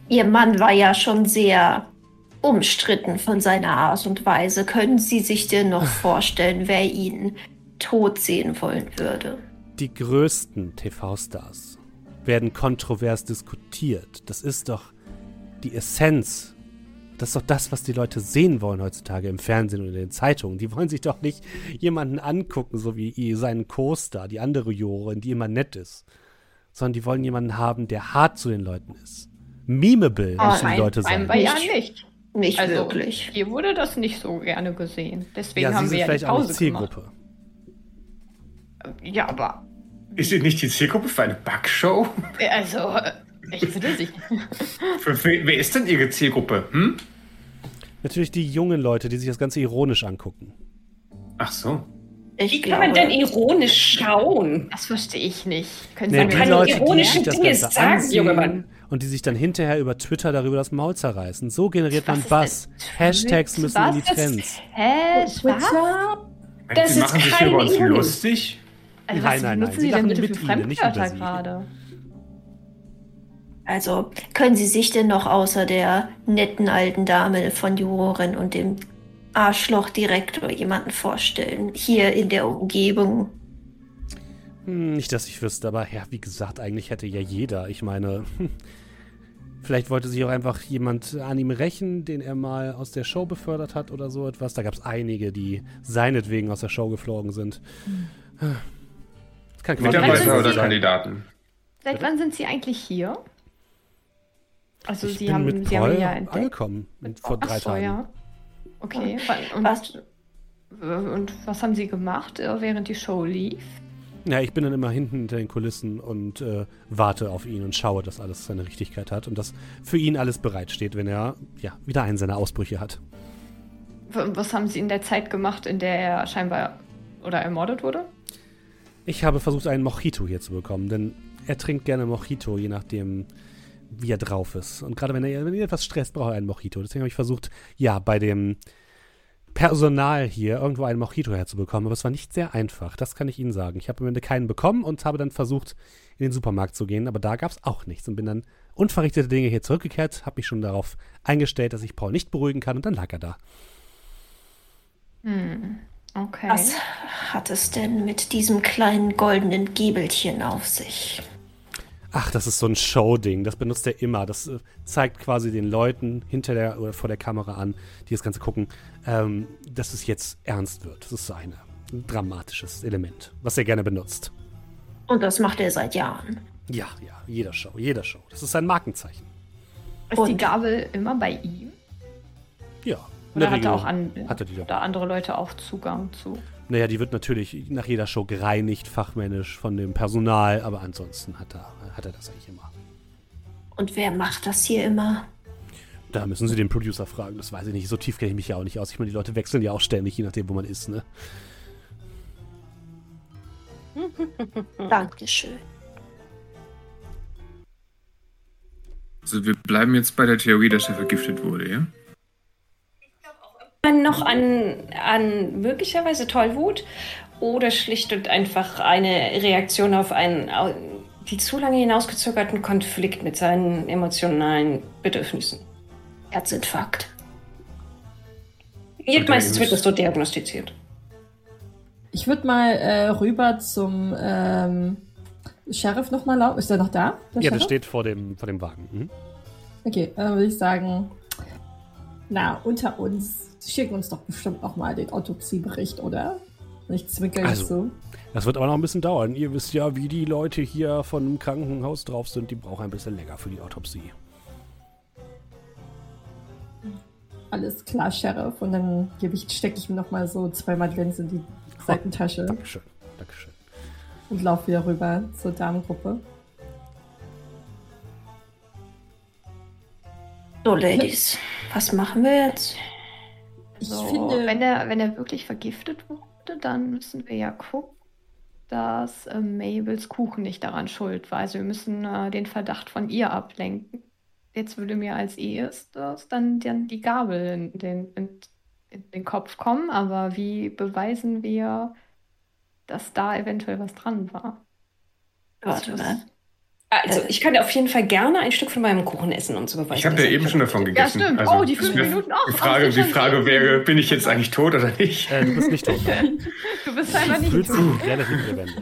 Ihr Mann war ja schon sehr umstritten von seiner Art und Weise. Können Sie sich denn noch vorstellen, wer ihn tot sehen wollen würde? Die größten TV-Stars werden kontrovers diskutiert. Das ist doch die Essenz. Das ist doch das, was die Leute sehen wollen heutzutage im Fernsehen und in den Zeitungen. Die wollen sich doch nicht jemanden angucken, so wie i- seinen Co-Star, die andere Jurorin, die immer nett ist. Sondern die wollen jemanden haben, der hart zu den Leuten ist. Memeable Ah, müssen die Nein, Leute beim sein. bei ja Nicht. nicht. Also, wirklich. hier wurde das nicht so gerne gesehen. Deswegen Ja, haben sie wir ja die vielleicht auch Pause nicht gemacht. Zielgruppe. Ja, aber Ist sie nicht die Zielgruppe für eine Backshow? also, äh, ich bitte Sie. Für wer, wer ist denn ihre Zielgruppe? Hm? Natürlich die jungen Leute, die sich das Ganze ironisch angucken. Ach so. Ich Wie kann man denn glaube, ironisch schauen? Das verstehe ich nicht. Können Nee, Sie Man die kann Leute, die ironische sich das Dinge Ganze sagen, ansehen junger Mann. und die sich dann hinterher über Twitter darüber das Maul zerreißen. So generiert man Was denn Hashtags müssen in die Was Trends. Hä? Was? Twitter? Das ist machen sich über uns lustig. Also, Nein, was nein, nein. Sie lachen bitte mit für Ihnen, nicht über Fremdwörter Sie. gerade? Also können Sie sich denn noch außer der netten alten Dame von Jurorin und dem Arschlochdirektor jemanden vorstellen? Hier in der Umgebung. Hm, nicht, dass ich wüsste, aber ja, wie gesagt, eigentlich hätte ja jeder. Ich meine, vielleicht wollte sich auch einfach jemand an ihm rächen, den er mal aus der Show befördert hat oder so etwas. Da gab es einige, die seinetwegen aus der Show geflogen sind. Das kann Mitarbeiter oder Kandidaten? Seit wann sind Sie eigentlich hier? Also ich Sie bin haben, mit Sie haben ja entdeckt. angekommen vor Ach drei so, Tagen. ja. Okay. Und Was? und was haben Sie gemacht, äh, während die Show lief? Ja, ich bin dann immer hinten hinter den Kulissen und äh, warte auf ihn und schaue, dass alles seine Richtigkeit hat und dass für ihn alles bereitsteht, wenn er ja wieder einen seiner Ausbrüche hat. Was haben Sie in der Zeit gemacht, in der er scheinbar oder ermordet wurde? Ich habe versucht, einen Mojito hier zu bekommen, denn er trinkt gerne Mojito, je nachdem, wie er drauf ist. Und gerade wenn er, wenn er etwas stresst, braucht er einen Mojito. Deswegen habe ich versucht, ja, bei dem Personal hier irgendwo einen Mojito herzubekommen. Aber es war nicht sehr einfach, das kann ich Ihnen sagen. Ich habe am Ende keinen bekommen und habe dann versucht, in den Supermarkt zu gehen, aber da gab es auch nichts und bin dann unverrichtete Dinge hier zurückgekehrt, habe mich schon darauf eingestellt, dass ich Paul nicht beruhigen kann und dann lag er da. Hm. Okay. Was hat es denn mit diesem kleinen goldenen Giebelchen auf sich? Ach, das ist so ein Show-Ding. Das benutzt er immer. Das äh, zeigt quasi den Leuten hinter der oder vor der Kamera an, die das Ganze gucken, ähm, dass es jetzt ernst wird. Das ist so eine, ein dramatisches Element, was er gerne benutzt. Und das macht er seit Jahren. Ja, ja, jeder Show, jeder Show. Das ist sein Markenzeichen. ist die Gabel immer bei ihm? Ja. Oder der hat er auch an, hat er die doch. da andere Leute auch Zugang zu? Naja, die wird natürlich nach jeder Show gereinigt, fachmännisch von dem Personal, aber ansonsten hat er, hat er das eigentlich immer. Und wer macht das hier immer? Da müssen Sie den Producer fragen, das weiß ich nicht. So tief kenne ich mich ja auch nicht aus. Ich meine, die Leute wechseln ja auch ständig, je nachdem, wo man ist, ne? Dankeschön. Also wir bleiben jetzt bei der Theorie, dass er vergiftet wurde, ja? Man noch an, an möglicherweise Tollwut oder schlicht und einfach eine Reaktion auf einen die zu lange hinausgezögerten Konflikt mit seinen emotionalen Bedürfnissen. Herzinfarkt. Und meistens der wird ist- das so diagnostiziert. Ich würde mal äh, rüber zum ähm, Sheriff nochmal laufen. Ist der noch da? Der Ja, das Sheriff? steht vor dem, vor dem Wagen. Mhm. Okay, dann würde ich sagen, na, unter uns, schicken uns doch bestimmt noch mal den Autopsiebericht, oder? Ich zwinker jetzt Also. so. Das wird aber noch ein bisschen dauern. Ihr wisst ja, wie die Leute hier von dem Krankenhaus drauf sind. Die brauchen ein bisschen länger für die Autopsie. Alles klar, Sheriff. Und dann gebe ich, stecke ich mir noch mal so zwei Madeleines in die Seitentasche Dankeschön. Dankeschön. und laufe wieder rüber zur Damengruppe. So, Ladies, was machen wir jetzt? Ich So, finde, wenn er, wenn er wirklich vergiftet wurde, dann müssen wir ja gucken, dass äh, Mabels Kuchen nicht daran schuld war. Also wir müssen äh, den Verdacht von ihr ablenken. Jetzt würde mir als erstes dann, dann die Gabel in den, in, in den Kopf kommen, aber wie beweisen wir, dass da eventuell was dran war? Warte mal. Also, ich kann auf jeden Fall gerne ein Stück von meinem Kuchen essen, um zu beweisen. Ich habe ja eben schon davon gegessen. stimmt. Also, Oh, die fünf Minuten auch. Die Frage, die du Frage wäre, bin ich jetzt eigentlich tot oder nicht? Äh, du bist nicht tot. Du bist einfach Du nicht fühlst tot. dich relativ lebendig.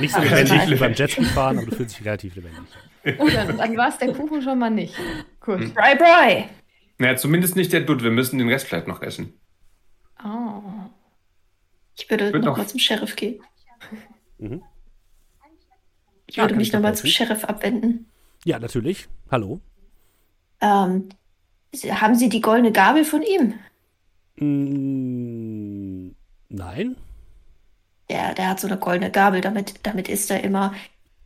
Nicht so Relativ lebendig wie beim Jetski fahren, aber du fühlst dich relativ lebendig. Dann, dann war es der Kuchen schon mal nicht. Gut. Hm. Bri, bri. Naja, zumindest nicht der Dutt. Wir müssen den Rest vielleicht noch essen. Oh. Ich würde Wird noch- nochmal zum Sheriff gehen. Mhm. Ich Ja, würde mich nochmal zum. Sheriff abwenden. Ja, natürlich. Hallo. Ähm, haben Sie die goldene Gabel von ihm? Mm, nein. Der, der hat so eine goldene Gabel, damit, damit ist er immer.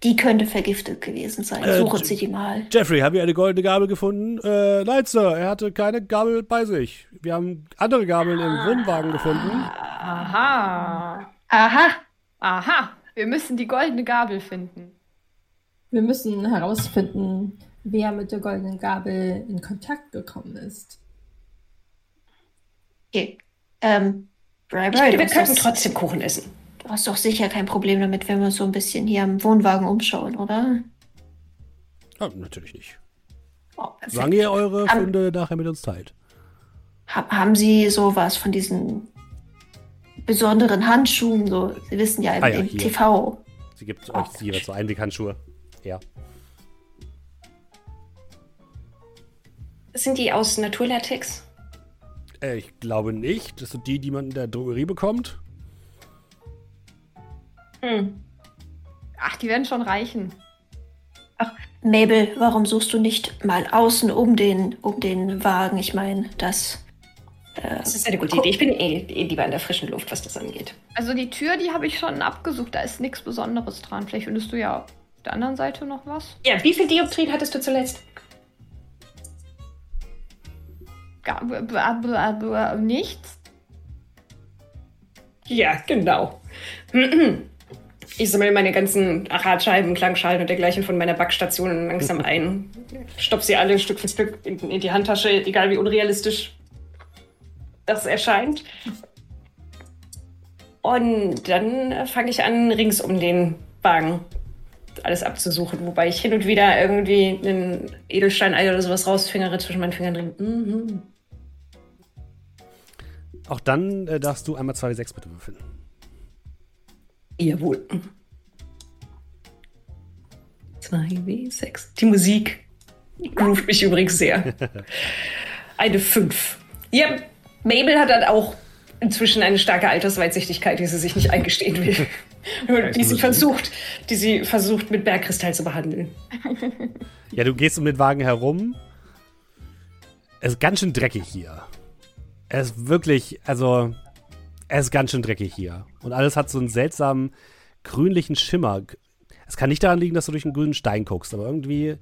Die könnte vergiftet gewesen sein. Äh, Suchen Sie die mal. Jeffrey, haben wir eine goldene Gabel gefunden? Äh, nein, Sir, er hatte keine Gabel bei sich. Wir haben andere Gabeln im Wohnwagen gefunden. Aha. Aha, Aha. Wir müssen die goldene Gabel finden. Wir müssen herausfinden, wer mit der goldenen Gabel in Kontakt gekommen ist. okay. Ähm, Bri, Ich Bri, du, wir könnten trotzdem Kuchen essen. du hast doch sicher kein Problem damit, wenn wir uns so ein bisschen hier am Wohnwagen umschauen, oder? Ah, natürlich nicht. Oh. Solange ihr eure Am- Funde nachher mit uns teilt. Ha haben Sie sowas von diesen besonderen Handschuhen? So, Sie wissen ja, im, Ah ja, im hier. TV. Sie gibt Oh, euch jeweils so Einweghandschuhe. Ja. Sind die aus Naturlatex? Äh, ich glaube nicht. Das sind die, die man in der Drogerie bekommt. Hm. Ach, die werden schon reichen. Mabel, warum suchst du nicht mal außen um den, um den Wagen? Ich meine, das. Äh, das ist eine gute Idee. Ich bin eh, eh lieber in der frischen Luft, was das angeht. Also die Tür, die habe ich schon abgesucht. Da ist nichts Besonderes dran. Vielleicht findest du ja der anderen Seite noch was. Ja, wie viel Dioptrien hattest du zuletzt? Nichts. Ja, genau. Ich sammle meine ganzen Achatscheiben, Klangschalen und dergleichen von meiner Backstation langsam ein. Stopp sie alle Stück für Stück in, in die Handtasche, egal wie unrealistisch das erscheint. Und dann fange ich an, rings um den Wagen alles abzusuchen, wobei ich hin und wieder irgendwie einen Edelsteinei oder sowas rausfingere zwischen meinen Fingern drin. Mhm. Auch dann äh, darfst du einmal 2w6 bitte würfeln. Jawohl. 2w6. Die Musik groovt mich übrigens sehr. Eine 5. Ja, Mabel hat dann auch inzwischen eine starke Altersweitsichtigkeit, die sie sich nicht eingestehen will. die sie versucht, die sie versucht mit Bergkristall zu behandeln. Ja, du gehst um den Wagen herum. Es ist ganz schön dreckig hier. Es ist wirklich, also, es ist ganz schön dreckig hier. Und alles hat so einen seltsamen grünlichen Schimmer. Es kann nicht daran liegen, dass du durch einen grünen Stein guckst, aber irgendwie,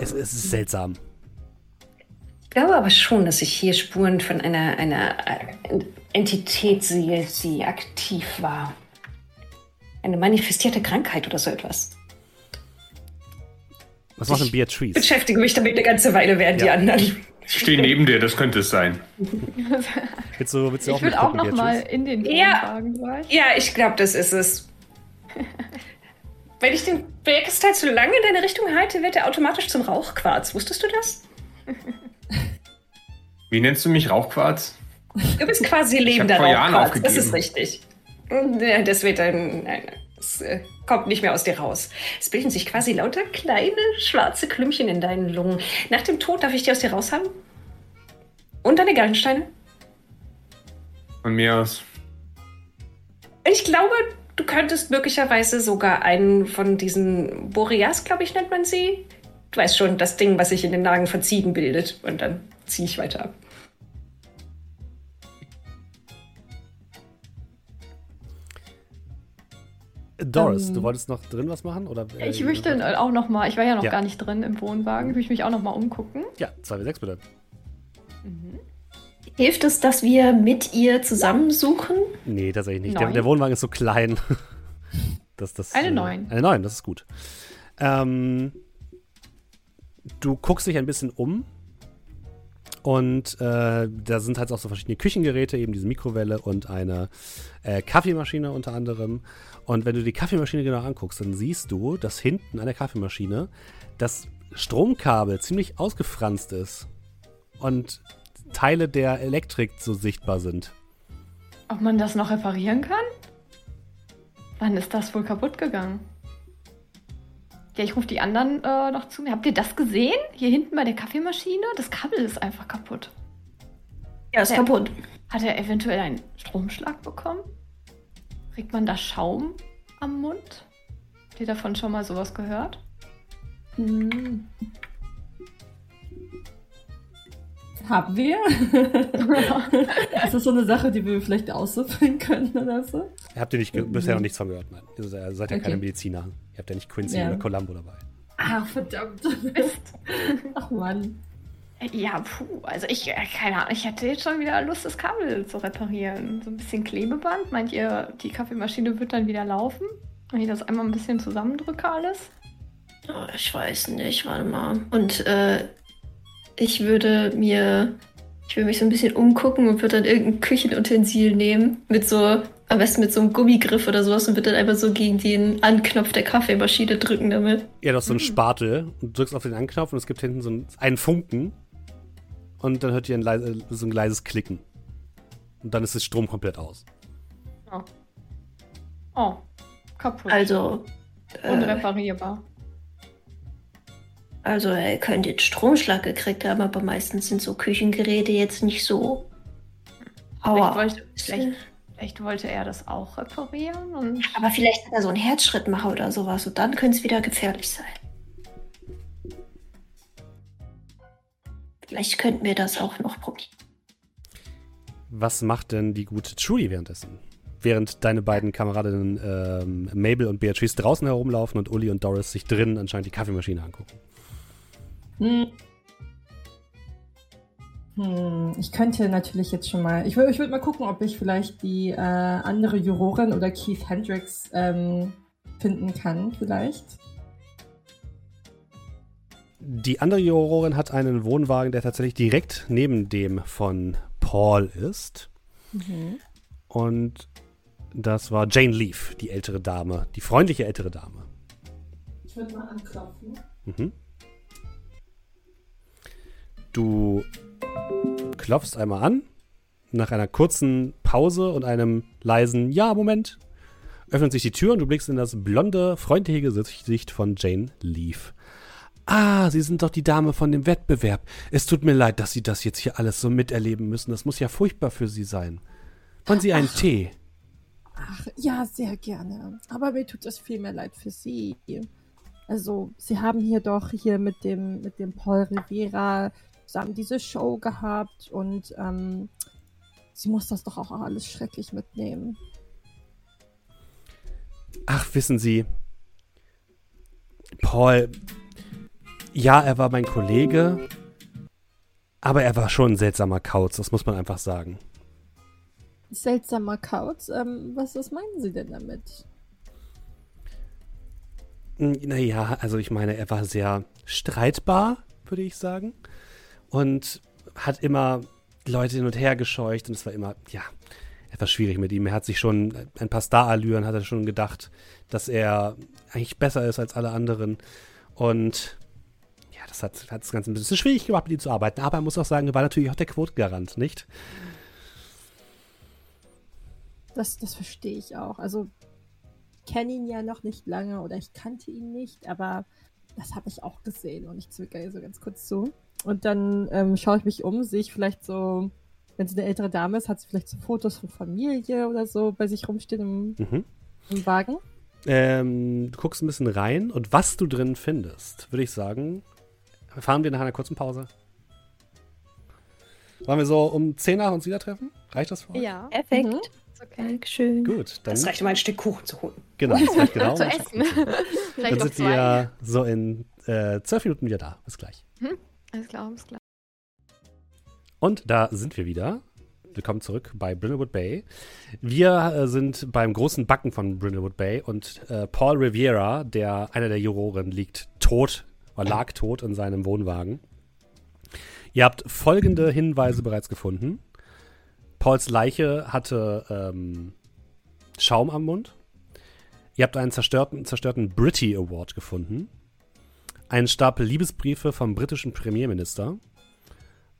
es, es ist seltsam. Ich glaube aber schon, dass ich hier Spuren von einer, einer Entität sehe, die aktiv war. Eine manifestierte Krankheit oder so etwas. Was macht denn Beatrice? Ich beschäftige mich damit eine ganze Weile, während ja. die anderen. Ich stehe neben dir, das könnte es sein. willst du, willst du auch ich will auch noch mal in den ja, Ja, ich glaube, das ist es. Wenn ich den Bergkristall zu lange in deine Richtung halte, wird er automatisch zum Rauchquarz. Wusstest du das? Wie nennst du mich Rauchquarz? Du bist quasi lebender Rauchquarz. Das ist richtig. Das wird dann. Das äh, kommt nicht mehr aus dir raus. Es bilden sich quasi lauter kleine schwarze Klümpchen in deinen Lungen. Nach dem Tod darf ich die aus dir raushaben? Und deine Gallensteine? Von mir aus. Ich glaube, du könntest möglicherweise sogar einen von diesen Boreas, glaube ich, nennt man sie. Du weißt schon, das Ding, was sich in den Nagen von Ziegen bildet. Und dann ziehe ich weiter ab. Doris, ähm, du wolltest noch drin was machen? Oder, äh, ich möchte auch noch mal, ich war ja noch ja. gar nicht drin im Wohnwagen, ich möchte mich auch noch mal umgucken. Ja, 2W6 bitte. Mhm. Hilft es, dass wir mit ihr zusammensuchen? Nee, tatsächlich nicht. Der, der, Wohnwagen ist so klein. dass das, eine 9. Äh, eine 9, das ist gut. Ähm, du guckst dich ein bisschen um und äh, da sind halt auch so verschiedene Küchengeräte, eben diese Mikrowelle und eine äh, Kaffeemaschine unter anderem. Und wenn du die Kaffeemaschine genau anguckst, dann siehst du, dass hinten an der Kaffeemaschine das Stromkabel ziemlich ausgefranst ist und Teile der Elektrik so sichtbar sind. Ob man das noch reparieren kann? Wann ist das wohl kaputt gegangen? Ja, ich rufe die anderen äh, noch zu mir. Habt ihr das gesehen? Hier hinten bei der Kaffeemaschine? Das Kabel ist einfach kaputt. Ja, ist der, kaputt. Hat er eventuell einen Stromschlag bekommen? Kriegt man da Schaum am Mund? Habt ihr davon schon mal sowas gehört? Hm. Haben wir? ist das so eine Sache, die wir vielleicht aussuchen können oder so? Habt ihr nicht, bisher noch nichts von gehört, nein. Ihr seid ja okay. keine Mediziner. Ihr habt ja nicht Quincy ja. oder Columbo dabei. Ach, verdammt. Ach Mann. Ja, puh, also ich, äh, keine Ahnung, ich hätte jetzt schon wieder Lust, das Kabel zu reparieren. So ein bisschen Klebeband. Meint ihr, die Kaffeemaschine wird dann wieder laufen? Wenn ich das einmal ein bisschen zusammendrücke alles? Oh, ich weiß nicht, warte mal. Und äh, ich würde mir, ich würde mich so ein bisschen umgucken und würde dann irgendein Küchenutensil nehmen. Mit so, am besten mit so einem Gummigriff oder sowas und würde dann einfach so gegen den Anknopf der Kaffeemaschine drücken damit. Ja, du hast so einen Spatel und drückst auf den Anknopf und es gibt hinten so einen Funken und dann hört ihr ein leise, so ein leises Klicken. Und dann ist das Strom komplett aus. Oh. Oh, kaputt. Also. Unreparierbar. Äh, also, er könnte jetzt Stromschlag gekriegt haben, aber meistens sind so Küchengeräte jetzt nicht so. Aua. Vielleicht wollte, vielleicht, vielleicht wollte er das auch reparieren. Und aber vielleicht hat er so einen Herzschrittmacher oder sowas und dann könnte es wieder gefährlich sein. Vielleicht könnten wir das auch noch probieren. Was macht denn die gute Trudy währenddessen? Während deine beiden Kameradinnen ähm, Mabel und Beatrice draußen herumlaufen und Uli und Doris sich drinnen anscheinend die Kaffeemaschine angucken. Hm. Hm, ich könnte natürlich jetzt schon mal. Ich, ich würde mal gucken, ob ich vielleicht die äh, andere Jurorin oder Keith Hendricks ähm, finden kann, vielleicht. Die andere Jurorin hat einen Wohnwagen, der tatsächlich direkt neben dem von Paul ist. Und das war Jane Leaf, die ältere Dame, die freundliche ältere Dame. Ich würde mal anklopfen. Mhm. Du klopfst einmal an. Nach einer kurzen Pause und einem leisen Ja, Moment, öffnet sich die Tür und du blickst in das blonde, freundliche Gesicht von Jane Leaf. Ah, Sie sind doch die Dame von dem Wettbewerb. Es tut mir leid, dass Sie das jetzt hier alles so miterleben müssen. Das muss ja furchtbar für Sie sein. Wollen Sie einen Tee? Ach, ja, sehr gerne. Aber mir tut es viel mehr leid für Sie. Also, Sie haben hier doch hier mit dem, mit dem Paul Rivera zusammen diese Show gehabt und ähm, sie muss das doch auch alles schrecklich mitnehmen. Ach, wissen Sie, Paul, ja, er war mein Kollege, aber er war schon ein seltsamer Kauz, das muss man einfach sagen. Seltsamer Kauz. Ähm, was, was meinen Sie denn damit? Naja, also ich meine, er war sehr streitbar, würde ich sagen. Und hat immer Leute hin und her gescheucht und es war immer, ja, etwas schwierig mit ihm. Er hat sich schon ein paar Star-Allüren, hat er schon gedacht, dass er eigentlich besser ist als alle anderen. Und das hat, hat das Ganze ein bisschen schwierig gemacht, mit ihm zu arbeiten. Aber er muss auch sagen, er war natürlich auch der Quotengarant, nicht? Das, das verstehe ich auch. Also, ich kenne ihn ja noch nicht lange oder ich kannte ihn nicht, aber das habe ich auch gesehen und ich zwicke hier so ganz kurz zu. Und dann ähm, schaue ich mich um, sehe ich vielleicht so, wenn sie eine ältere Dame ist, hat sie vielleicht so Fotos von Familie oder so bei sich rumstehen im, Mhm. im Wagen. Ähm, du guckst ein bisschen rein und was du drin findest, würde ich sagen, fahren wir nach einer kurzen Pause. Wollen wir so um 10 nach uns wieder treffen? Reicht das für euch? Ja, Perfekt. Mhm. okay. Dankeschön. Gut, dann, Das reicht, um ein Stück Kuchen zu holen. genau, das reicht genau. Zu essen. Vielleicht Dann sind zwei. wir so in äh, 12 Minuten wieder da. Bis gleich. Alles klar, alles klar. Und da sind wir wieder. Willkommen zurück bei Brindlewood Bay. Wir äh, sind beim großen Backen von Brindlewood Bay und äh, Paul Riviera, der einer der Juroren, liegt tot oder lag tot in seinem Wohnwagen. Ihr habt folgende Hinweise bereits gefunden. Pauls Leiche hatte ähm, Schaum am Mund. Ihr habt einen zerstörten, zerstörten Britty Award gefunden. Einen Stapel Liebesbriefe vom britischen Premierminister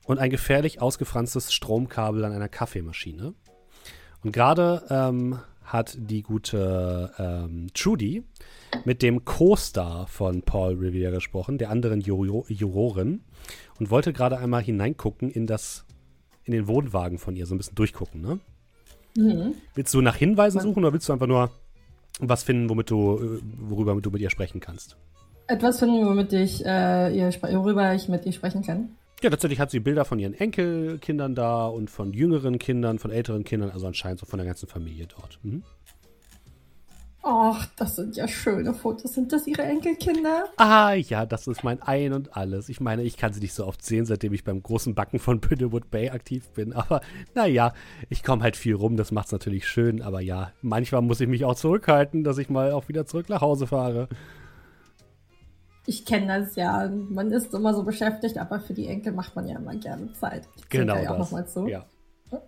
und ein gefährlich ausgefranstes Stromkabel an einer Kaffeemaschine. Und gerade ähm, hat die gute ähm, Trudy mit dem Co-Star von Paul Revere gesprochen, der anderen Juro Jurorin, und wollte gerade einmal hineingucken in das, in den Wohnwagen von ihr, so ein bisschen durchgucken, ne? Mhm. Willst du nach Hinweisen suchen oder willst du einfach nur was finden, womit du, äh, worüber du mit ihr sprechen kannst? Etwas finden, womit ich, äh, ihr, worüber ich mit ihr sprechen kann. Ja, tatsächlich hat sie Bilder von ihren Enkelkindern da und von jüngeren Kindern, von älteren Kindern, also anscheinend so von der ganzen Familie dort. Mhm. Ach, das sind ja schöne Fotos. Sind das ihre Enkelkinder? Ah, ja, das ist mein Ein und Alles. Ich meine, ich kann sie nicht so oft sehen, seitdem ich beim großen Backen von Brindlewood Bay aktiv bin. Aber naja, ich komme halt viel rum, das macht's natürlich schön. Aber ja, manchmal muss ich mich auch zurückhalten, dass ich mal auch wieder zurück nach Hause fahre. Ich kenne das ja. Man ist immer so beschäftigt, aber für die Enkel macht man ja immer gerne Zeit. Ich Genau ja auch das. noch mal zu. Ja.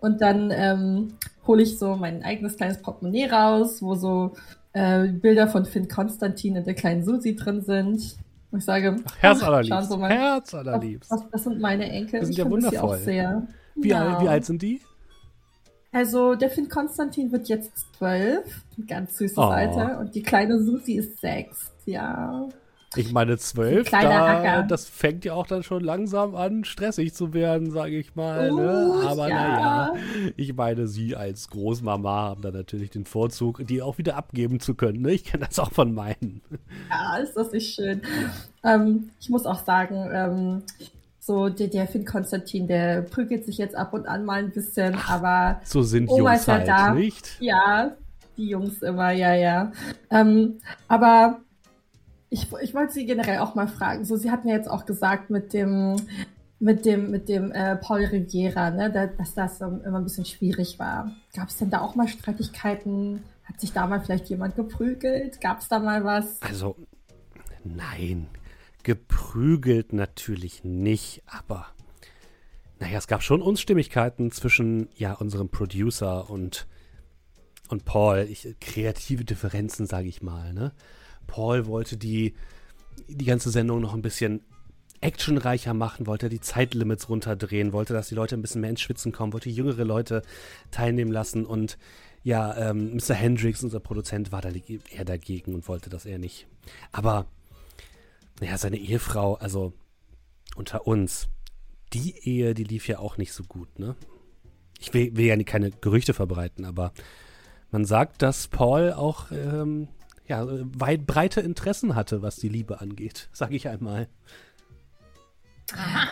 Und dann ähm, hole ich so mein eigenes kleines Portemonnaie raus, wo so äh, Bilder von Finn Konstantin und der kleinen Susi drin sind. Und ich sage, Ach, Herz ach, allerliebst. Sie mal, Herz das, allerliebst. das, das sind meine Enkel. Die sind ja wundervoll. auch sehr. Wie, Ja. alt, wie alt sind die? Also der Finn Konstantin wird jetzt zwölf, ein ganz süßes Oh. Alter, und die kleine Susi ist sechs. Ja. Ich meine, zwölf, kleiner da, das fängt ja auch dann schon langsam an, stressig zu werden, sage ich mal. ne? Uh, Aber ja. naja, ich meine, Sie als Großmama haben da natürlich den Vorzug, die auch wieder abgeben zu können. Ne? Ich kenne das auch von meinen. Ja, ist das nicht schön. Ähm, ich muss auch sagen, ähm, So, der, der Finn Konstantin, der prügelt sich jetzt ab und an mal ein bisschen, Ach, aber. So sind Oma Jungs ist ja halt, da. nicht? Ja, die Jungs immer, ja, ja. Ähm, aber ich, ich wollte Sie generell auch mal fragen. So, Sie hatten ja jetzt auch gesagt mit dem, mit dem, mit dem äh, Paul Riviera, ne, da, dass das ähm, immer ein bisschen schwierig war. Gab es denn da auch mal Streitigkeiten? Hat sich da mal vielleicht jemand geprügelt? Gab es da mal was? Also, nein. Geprügelt natürlich nicht, aber naja, es gab schon Unstimmigkeiten zwischen ja unserem Producer und und Paul. Ich, kreative Differenzen, sage ich mal. Ne? Paul wollte die die ganze Sendung noch ein bisschen actionreicher machen, wollte die Zeitlimits runterdrehen, wollte, dass die Leute ein bisschen mehr ins Schwitzen kommen, wollte jüngere Leute teilnehmen lassen und ja, ähm, Mr. Hendricks, unser Produzent, war da eher dagegen und wollte das eher nicht. Aber naja, seine Ehefrau, also unter uns, die Ehe, die lief ja auch nicht so gut, ne? Ich will, will ja keine Gerüchte verbreiten, aber man sagt, dass Paul auch ähm, ja, weit breite Interessen hatte, was die Liebe angeht, sag ich einmal. Aha.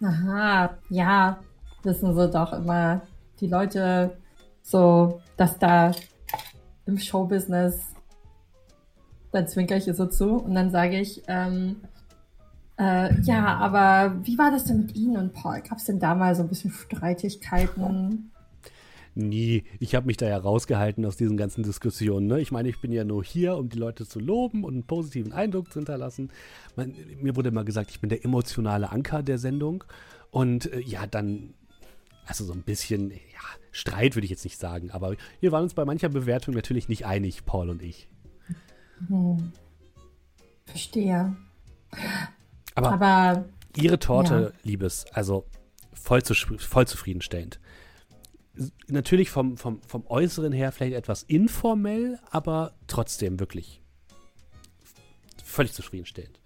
Aha, ja, wissen sie doch immer die Leute so, dass da im Showbusiness dann zwinker ich ihr so zu und dann sage ich, ähm, äh, ja, aber wie war das denn mit Ihnen und Paul? Gab es denn da mal so ein bisschen Streitigkeiten? Nie. Ich habe mich da ja rausgehalten aus diesen ganzen Diskussionen. Ne? Ich meine, ich bin ja nur hier, um die Leute zu loben und einen positiven Eindruck zu hinterlassen. Man, mir wurde immer gesagt, ich bin der emotionale Anker der Sendung. Und äh, ja, dann, also so ein bisschen, ja, Streit würde ich jetzt nicht sagen, aber wir waren uns bei mancher Bewertung natürlich nicht einig, Paul und ich. Hm. Verstehe. Aber, aber Ihre Torte, ja. Liebes, also voll, zu, voll zufriedenstellend. Natürlich vom, vom, vom Äußeren her vielleicht etwas informell, aber trotzdem wirklich völlig zufriedenstellend.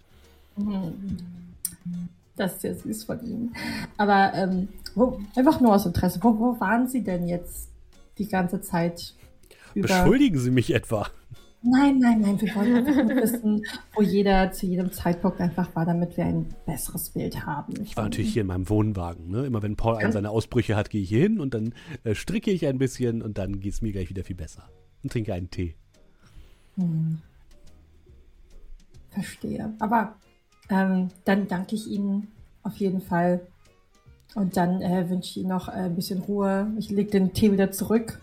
Das ist ja süß von Ihnen. Aber ähm, wo, einfach nur aus Interesse, wo, wo waren Sie denn jetzt die ganze Zeit? Über Beschuldigen Sie mich etwa? Nein, nein, nein, wir wollen einfach nur wissen, wo jeder zu jedem Zeitpunkt einfach war, damit wir ein besseres Bild haben. Ich war natürlich hier in meinem Wohnwagen. Ne? Immer wenn Paul einen seiner Ausbrüche hat, gehe ich hier hin und dann äh, stricke ich ein bisschen und dann geht es mir gleich wieder viel besser. Und trinke einen Tee. Hm. Verstehe. Aber ähm, dann danke ich Ihnen auf jeden Fall. Und dann äh, wünsche ich Ihnen noch äh, ein bisschen Ruhe. Ich lege den Tee wieder zurück,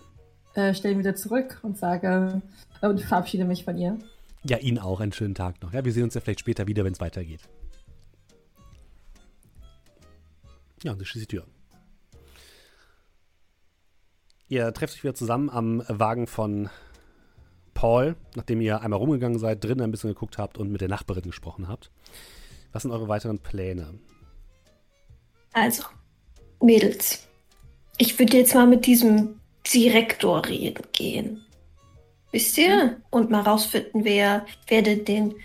äh, stelle ihn wieder zurück und sage, und verabschiede mich von ihr. Ja, Ihnen auch einen schönen Tag noch. Ja, wir sehen uns ja vielleicht später wieder, wenn es weitergeht. Ja, und sie schließt die Tür. Ihr trefft euch wieder zusammen am Wagen von Paul, nachdem ihr einmal rumgegangen seid, drinnen ein bisschen geguckt habt und mit der Nachbarin gesprochen habt. Was sind eure weiteren Pläne? Also, Mädels, ich würde jetzt mal mit diesem Direktor reden gehen. Wisst ihr? Und mal rausfinden, wer, wer denn den,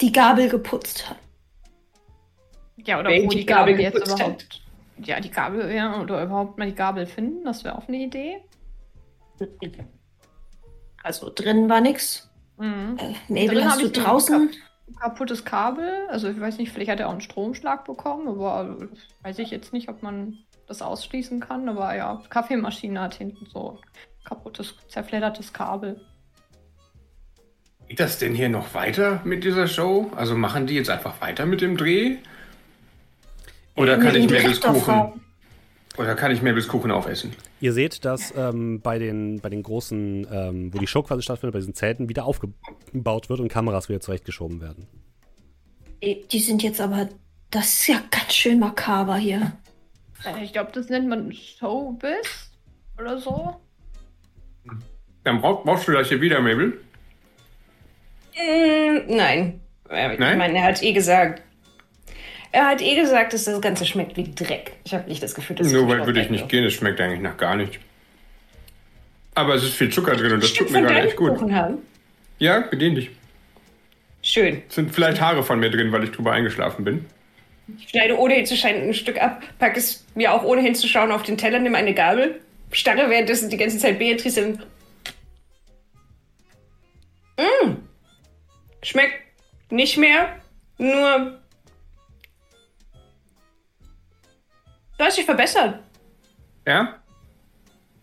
die Gabel geputzt hat. Ja, oder wo die, die Gabel, Gabel jetzt überhaupt. Hat. Ja, die Gabel, ja, oder überhaupt mal die Gabel finden, das wäre auch eine Idee. Also drin war nix. Mhm. Äh, Mabel, hast du draußen? kaputtes Kabel. Also ich weiß nicht, vielleicht hat er auch einen Stromschlag bekommen, aber weiß ich jetzt nicht, ob man das ausschließen kann. Aber ja, Kaffeemaschine hat hinten so kaputtes, zerfleddertes Kabel. Geht das denn hier noch weiter mit dieser Show? Also machen die jetzt einfach weiter mit dem Dreh? Oder kann ich Mabels Kuchen? Oder kann ich Mabels Kuchen aufessen? Ihr seht, dass ähm, bei, den, bei den großen, ähm, wo die Show quasi stattfindet, bei diesen Zelten wieder aufgebaut wird und Kameras wieder zurechtgeschoben werden. Die sind jetzt aber, das ist ja ganz schön makaber hier. Äh, ich glaube, das nennt man Showbiz oder so. Dann brauch, brauchst du das hier wieder, Mabel? Mm, nein. Ich nein? meine, er hat eh gesagt, er hat eh gesagt, dass das Ganze schmeckt wie Dreck. Ich habe nicht das Gefühl, dass es Nur weit würde ich nicht gehen, es schmeckt eigentlich nach gar nichts. Aber es ist viel Zucker drin und das tut mir gar nicht gut. Haben? Ja, bedien dich. Schön. Es sind vielleicht Haare von mir drin, weil ich drüber eingeschlafen bin. Ich schneide ohne hinzuschauen ein Stück ab, packe es mir auch ohne hinzuschauen auf den Teller, nehme eine Gabel, starre währenddessen die ganze Zeit Beatrice im. Mmh. Schmeckt nicht mehr, nur Du hast dich verbessert. Ja?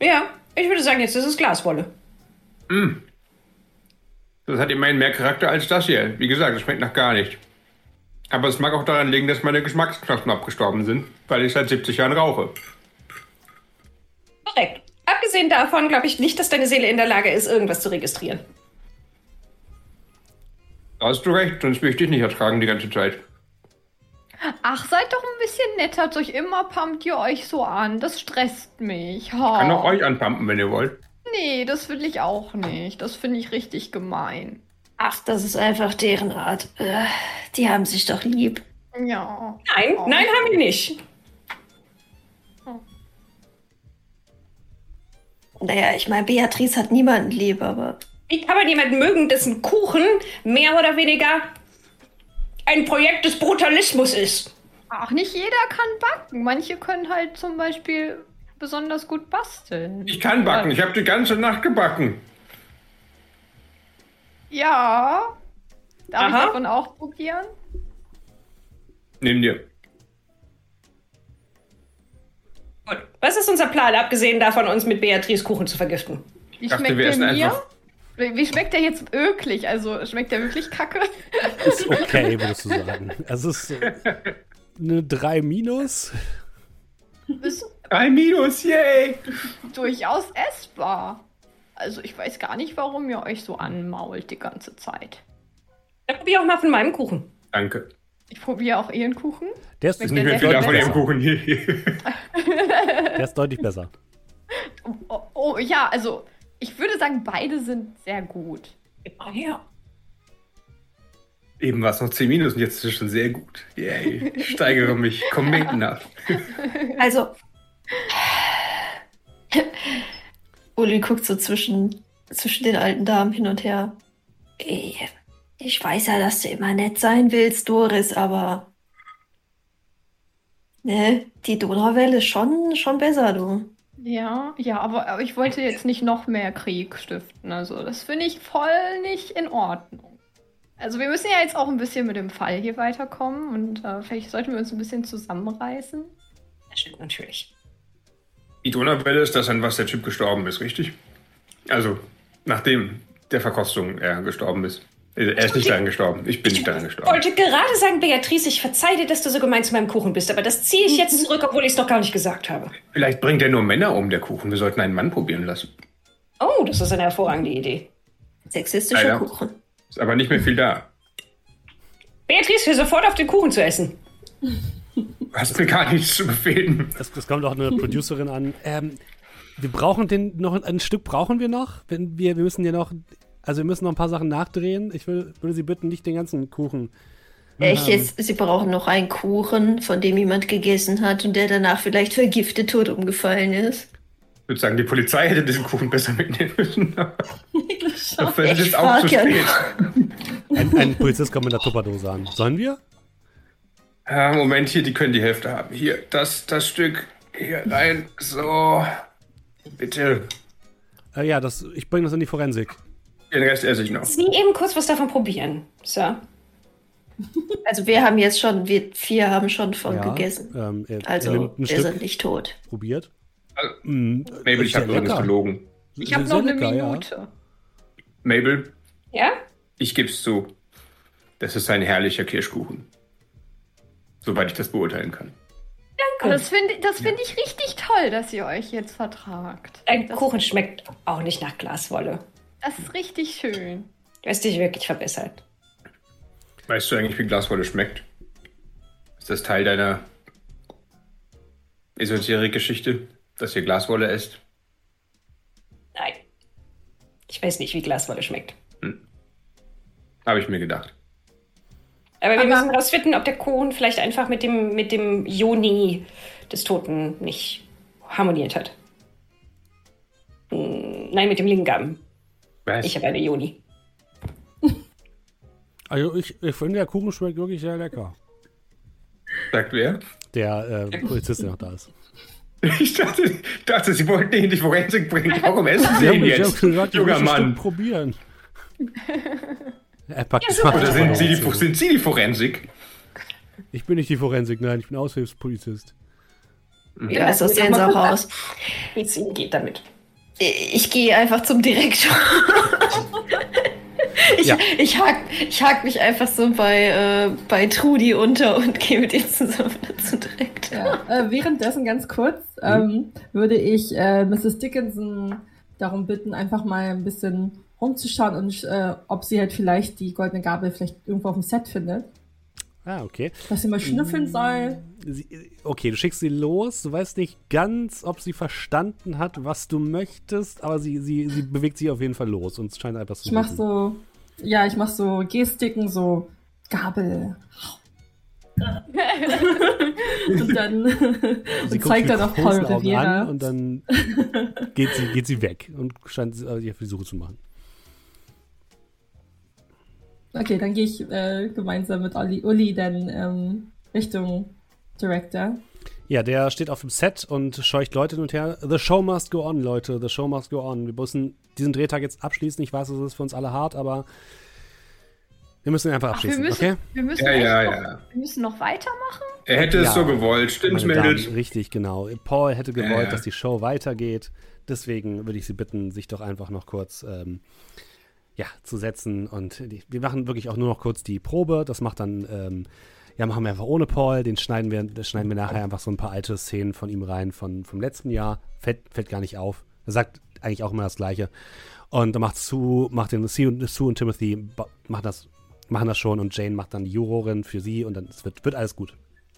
Ja, ich würde sagen, jetzt ist es Glaswolle. Das hat immerhin mehr Charakter als das hier. Wie gesagt, es schmeckt nach gar nicht. Aber es mag auch daran liegen, dass meine Geschmacksknospen abgestorben sind, weil ich seit 70 Jahren rauche. Korrekt. Abgesehen davon glaube ich nicht, dass deine Seele in der Lage ist, irgendwas zu registrieren. Da hast du recht, sonst will ich dich nicht ertragen die ganze Zeit. Ach, seid doch ein bisschen netter zu euch. Immer pumpt ihr euch so an. Das stresst mich. Ha. Kann auch euch anpumpen, wenn ihr wollt. Nee, das will ich auch nicht. Das finde ich richtig gemein. Ach, das ist einfach deren Art. Äh, Die haben sich doch lieb. Ja. Nein, Oh. nein, haben wir nicht. Naja, ich meine, Beatrice hat niemanden lieb, aber Wie kann man jemanden mögen, dessen Kuchen mehr oder weniger ein Projekt des Brutalismus ist? Ach, nicht jeder kann backen. Manche können halt zum Beispiel besonders gut basteln. Ich kann backen, ich habe die ganze Nacht gebacken. Ja. Darf Aha. ich davon auch probieren? Nimm dir. Gut. Was ist unser Plan, abgesehen davon, uns mit Beatrice Kuchen zu vergiften? Wie Dachte, schmeckt wir der essen mir? einfach- Wie schmeckt der jetzt wirklich? Also schmeckt der wirklich kacke? Ist okay, würdest du sagen. Also es ist so eine 3 minus. Ist Ein Minus, yay! durchaus essbar. Also ich weiß gar nicht, warum ihr euch so anmault die ganze Zeit. Dann probier auch mal von meinem Kuchen. Danke. Ich probiere auch ihren Kuchen. Der ist, Schmeckt Nicht mehr Der viel ist besser. im Kuchen. Der ist deutlich besser. Oh, oh ja, also ich würde sagen, beide sind sehr gut. Ah, ja. Eben war es noch 10 Minus und jetzt ist es schon sehr gut. Yay. Ich steigere mich. Kometen nach. also. Uli guckt so zwischen, zwischen den alten Damen hin und her. Ich weiß ja, dass du immer nett sein willst, Doris, aber. Ne, die Donauwelle ist schon, schon besser, du. Ja, ja, aber, aber ich wollte jetzt nicht noch mehr Krieg stiften. Also das finde ich voll nicht in Ordnung. Also wir müssen ja jetzt auch ein bisschen mit dem Fall hier weiterkommen und äh, vielleicht sollten wir uns ein bisschen zusammenreißen. Das stimmt natürlich. Die Donauwelle ist das, an was der Typ gestorben ist, richtig? Also, nachdem der Verkostung er gestorben ist. Er ist nicht daran gestorben. Ich bin nicht daran Ich gestorben. wollte gerade sagen, Beatrice, ich verzeih dir, dass du so gemein zu meinem Kuchen bist, aber das ziehe ich jetzt zurück, obwohl ich es doch gar nicht gesagt habe. Vielleicht bringt er nur Männer um, der Kuchen. Wir sollten einen Mann probieren lassen. Oh, das ist eine hervorragende Idee. Sexistischer Alter. Kuchen. Ist aber nicht mehr viel da. Beatrice, hör sofort auf, den Kuchen zu essen. Du hast mir gar nichts zu befehlen. Es, es kommt auch eine Producerin an. Ähm, wir brauchen den noch ein Stück brauchen wir noch. Wenn wir, wir müssen ja noch, also wir müssen noch ein paar Sachen nachdrehen. Ich will, würde Sie bitten, nicht den ganzen Kuchen. Echt jetzt, sie brauchen noch einen Kuchen, von dem jemand gegessen hat und der danach vielleicht vergiftet tot umgefallen ist. Ich würde sagen, die Polizei hätte diesen Kuchen besser mitnehmen müssen. Dafür ist es auch zu spät. Ein, ein Polizist kommt mit einer Tupperdose an. Sollen wir? Ah, Moment, hier, die können die Hälfte haben. Hier, das, das Stück hier rein. So. Bitte. Äh, ja, das, ich bringe das in die Forensik. Den Rest esse ich noch. Sie eben kurz was davon probieren, Sir. Also wir haben jetzt schon, wir vier haben schon von Ja, gegessen. ähm, er, er Also ein wir Stück, sind nicht tot. probiert. Also, Mm, Mabel, ich habe übrigens gelogen. Ich habe noch eine lecker, ja. Minute. Mabel, Ja? ich geb's zu. Das ist ein herrlicher Kirschkuchen. Soweit ich das beurteilen kann. Aber das finde das find ich richtig toll, dass ihr euch jetzt vertragt. Dein Das- Kuchen schmeckt auch nicht nach Glaswolle. Das ist richtig schön. Du hast dich wirklich verbessert. Weißt du eigentlich, wie Glaswolle schmeckt? Ist das Teil deiner Esoterik-Geschichte, dass ihr Glaswolle esst? Nein. Ich weiß nicht, wie Glaswolle schmeckt. Habe ich mir gedacht. Aber wir Aber- müssen herausfinden, ob der Kuchen vielleicht einfach mit dem, mit dem Joni des Toten nicht harmoniert hat. Hm, Nein, mit dem Lingam. Was? Ich habe eine Joni. Also ich, ich finde, der Kuchen schmeckt wirklich sehr lecker. Sagt wer? Der äh, Polizist, der noch da ist. Ich dachte, ich dachte, sie wollten ihn die Forensik bringen. Warum essen sie ihn jetzt? gesagt, Junger Mann. probieren. Er packt Ja. Oder sind sie, die, sind sie die Forensik? Ich bin nicht die Forensik, nein, ich bin Aushilfspolizist. Ja, ist aus sehen auch aus. Wie es Ihnen geht damit. Ich gehe einfach zum Direktor. ich, ja. ich, hake, ich hake mich einfach so bei, äh, bei Trudi unter und gehe mit ihr zusammen zum Direktor. Ja, äh, währenddessen ganz kurz mhm. ähm, würde ich äh, Mrs. Dickinson darum bitten, einfach mal ein bisschen rumzuschauen und äh, ob sie halt vielleicht die goldene Gabel vielleicht irgendwo auf dem Set findet. Ah, okay. Dass sie mal schnüffeln soll. Sie, okay, du schickst sie los. Du weißt nicht ganz, ob sie verstanden hat, was du möchtest, aber sie, sie, sie bewegt sich auf jeden Fall los und es scheint einfach so. Ich mach so, ja, ich mach so Gestiken, so Gabel. und dann und zeigt dann auf Paul Riviera. und dann geht sie, geht sie weg und scheint sich auf die Suche zu machen. Okay, dann gehe ich äh, gemeinsam mit Uli, Uli dann ähm, Richtung Director. Ja, der steht auf dem Set und scheucht Leute hin und her. The show must go on, Leute. The show must go on. Wir müssen diesen Drehtag jetzt abschließen. Ich weiß, es ist für uns alle hart, aber wir müssen ihn einfach abschließen, Ach, wir müssen, okay? Wir müssen, ja, ja, noch, ja. wir müssen noch weitermachen? Er hätte es ja, so gewollt, stimmt, meldet. Richtig, genau. Paul hätte gewollt, ja, dass die Show weitergeht. Deswegen würde ich Sie bitten, sich doch einfach noch kurz ähm, ja, zu setzen. Und die, wir machen wirklich auch nur noch kurz die Probe. Das macht dann, ähm, ja, machen wir einfach ohne Paul. Den schneiden wir, das schneiden wir nachher einfach so ein paar alte Szenen von ihm rein von, vom letzten Jahr. Fällt, fällt gar nicht auf. Er sagt eigentlich auch immer das Gleiche. Und dann macht Sue, macht den Sue und, Sue und Timothy machen das, machen das schon und Jane macht dann die Jurorin für sie und dann es wird, wird alles gut.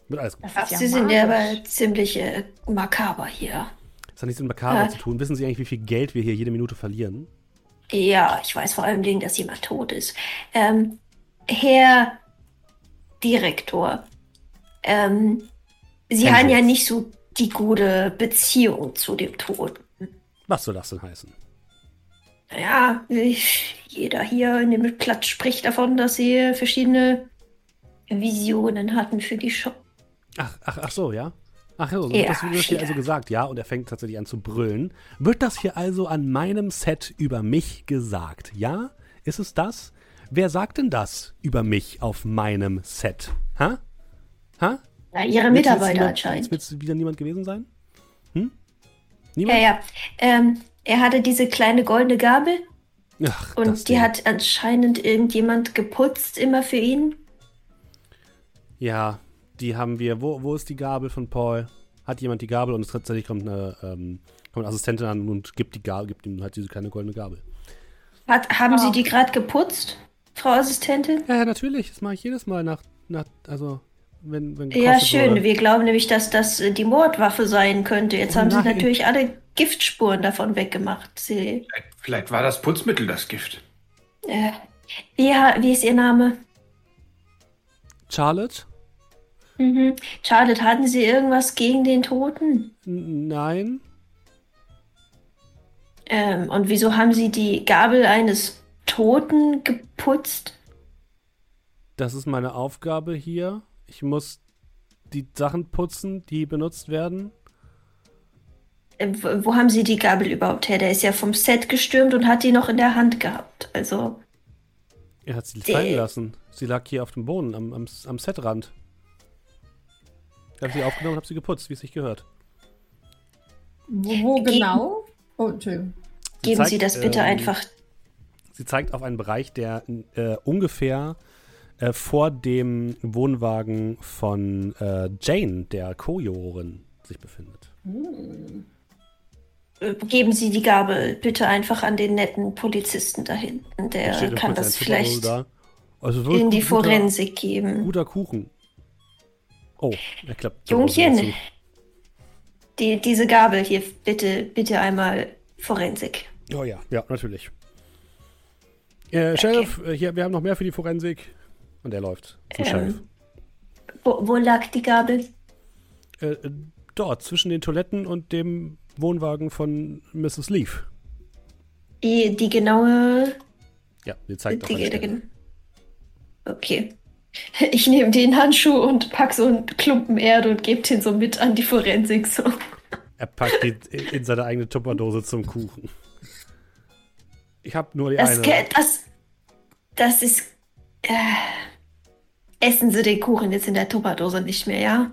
Wird alles gut. Ach, sie sind ja aber ziemlich äh, makaber hier. Das hat nichts mit makaber äh. zu tun. Wissen Sie eigentlich, wie viel Geld wir hier jede Minute verlieren? Ja, ich weiß vor allem, dass jemand tot ist. Ähm, Herr Direktor, ähm, Sie haben ja nicht so die gute Beziehung zu dem Toten. Was soll das denn heißen? Ja, ich, jeder hier in dem Platz spricht davon, dass sie verschiedene Visionen hatten für die Show. Ach, ach, ach so, ja? Ach so, ja, das wird hier also gesagt, ja, und er fängt tatsächlich an zu brüllen. Wird das hier also an meinem Set über mich gesagt? Ja? Ist es das? Wer sagt denn das über mich auf meinem Set? Ha? Ha? Ja, ihre Mitarbeiter anscheinend. Wird es wieder niemand gewesen sein? Hm? Niemand? Ja, ja. Ähm, er hatte diese kleine goldene Gabel. Ach, und die Ding. hat anscheinend irgendjemand geputzt immer für ihn. Ja, die haben wir. Wo, wo ist die Gabel von Paul? Hat jemand die Gabel und tatsächlich kommt eine, ähm, kommt eine Assistentin an und gibt die Gabel, gibt ihm halt diese kleine goldene Gabel. Hat, haben oh. Sie die gerade geputzt, Frau Assistentin? Ja, ja, natürlich. Das mache ich jedes Mal nach, nach also wenn, wenn Ja, schön. Wurde. Wir glauben nämlich, dass das äh, die Mordwaffe sein könnte. Jetzt oh, haben nein. Sie natürlich alle Giftspuren davon weggemacht. Sie vielleicht, vielleicht war das Putzmittel das Gift. Äh, wie, wie ist Ihr Name? Charlotte. Mhm. Charlotte, hatten Sie irgendwas gegen den Toten? Nein. Ähm, und wieso haben Sie die Gabel eines Toten geputzt? Das ist meine Aufgabe hier. Ich muss die Sachen putzen, die benutzt werden. Äh, wo, wo haben Sie die Gabel überhaupt her? Der ist ja vom Set gestürmt und hat die noch in der Hand gehabt. Also. Er hat sie fallen lassen. Sie lag hier auf dem Boden, am, am, am Setrand. Ich habe sie aufgenommen und habe sie geputzt, wie es sich gehört. Wo, wo genau? Oh, Entschuldigung. Sie Geben zeigt, Sie das bitte ähm, einfach. Sie zeigt auf einen Bereich, der äh, ungefähr äh, vor dem Wohnwagen von äh, Jane, der Co-Jurorin, sich befindet. Hm. Geben Sie die Gabel bitte einfach an den netten Polizisten da hinten. Der kann das vielleicht da. also in die guter, Forensik geben. Guter Kuchen. Oh, er klappt. Jungchen, die, diese Gabel hier, bitte, bitte einmal Forensik. Oh ja, ja, natürlich. Äh, Sheriff, okay. Äh, hier, wir haben noch mehr für die Forensik. Und er läuft zum ähm, Sheriff. Wo, wo, lag die Gabel? Äh, äh, dort, zwischen den Toiletten und dem Wohnwagen von Mrs. Leaf. Die, die genaue. Ja, sie zeigt die, die, Okay. Ich nehme den Handschuh und pack so einen Klumpen Erde und gebe den so mit an die Forensik. So. Er packt ihn in seine eigene Tupperdose zum Kuchen. Ich habe nur die das, eine. Das, das ist. Äh, essen Sie den Kuchen jetzt in der Tupperdose nicht mehr, ja?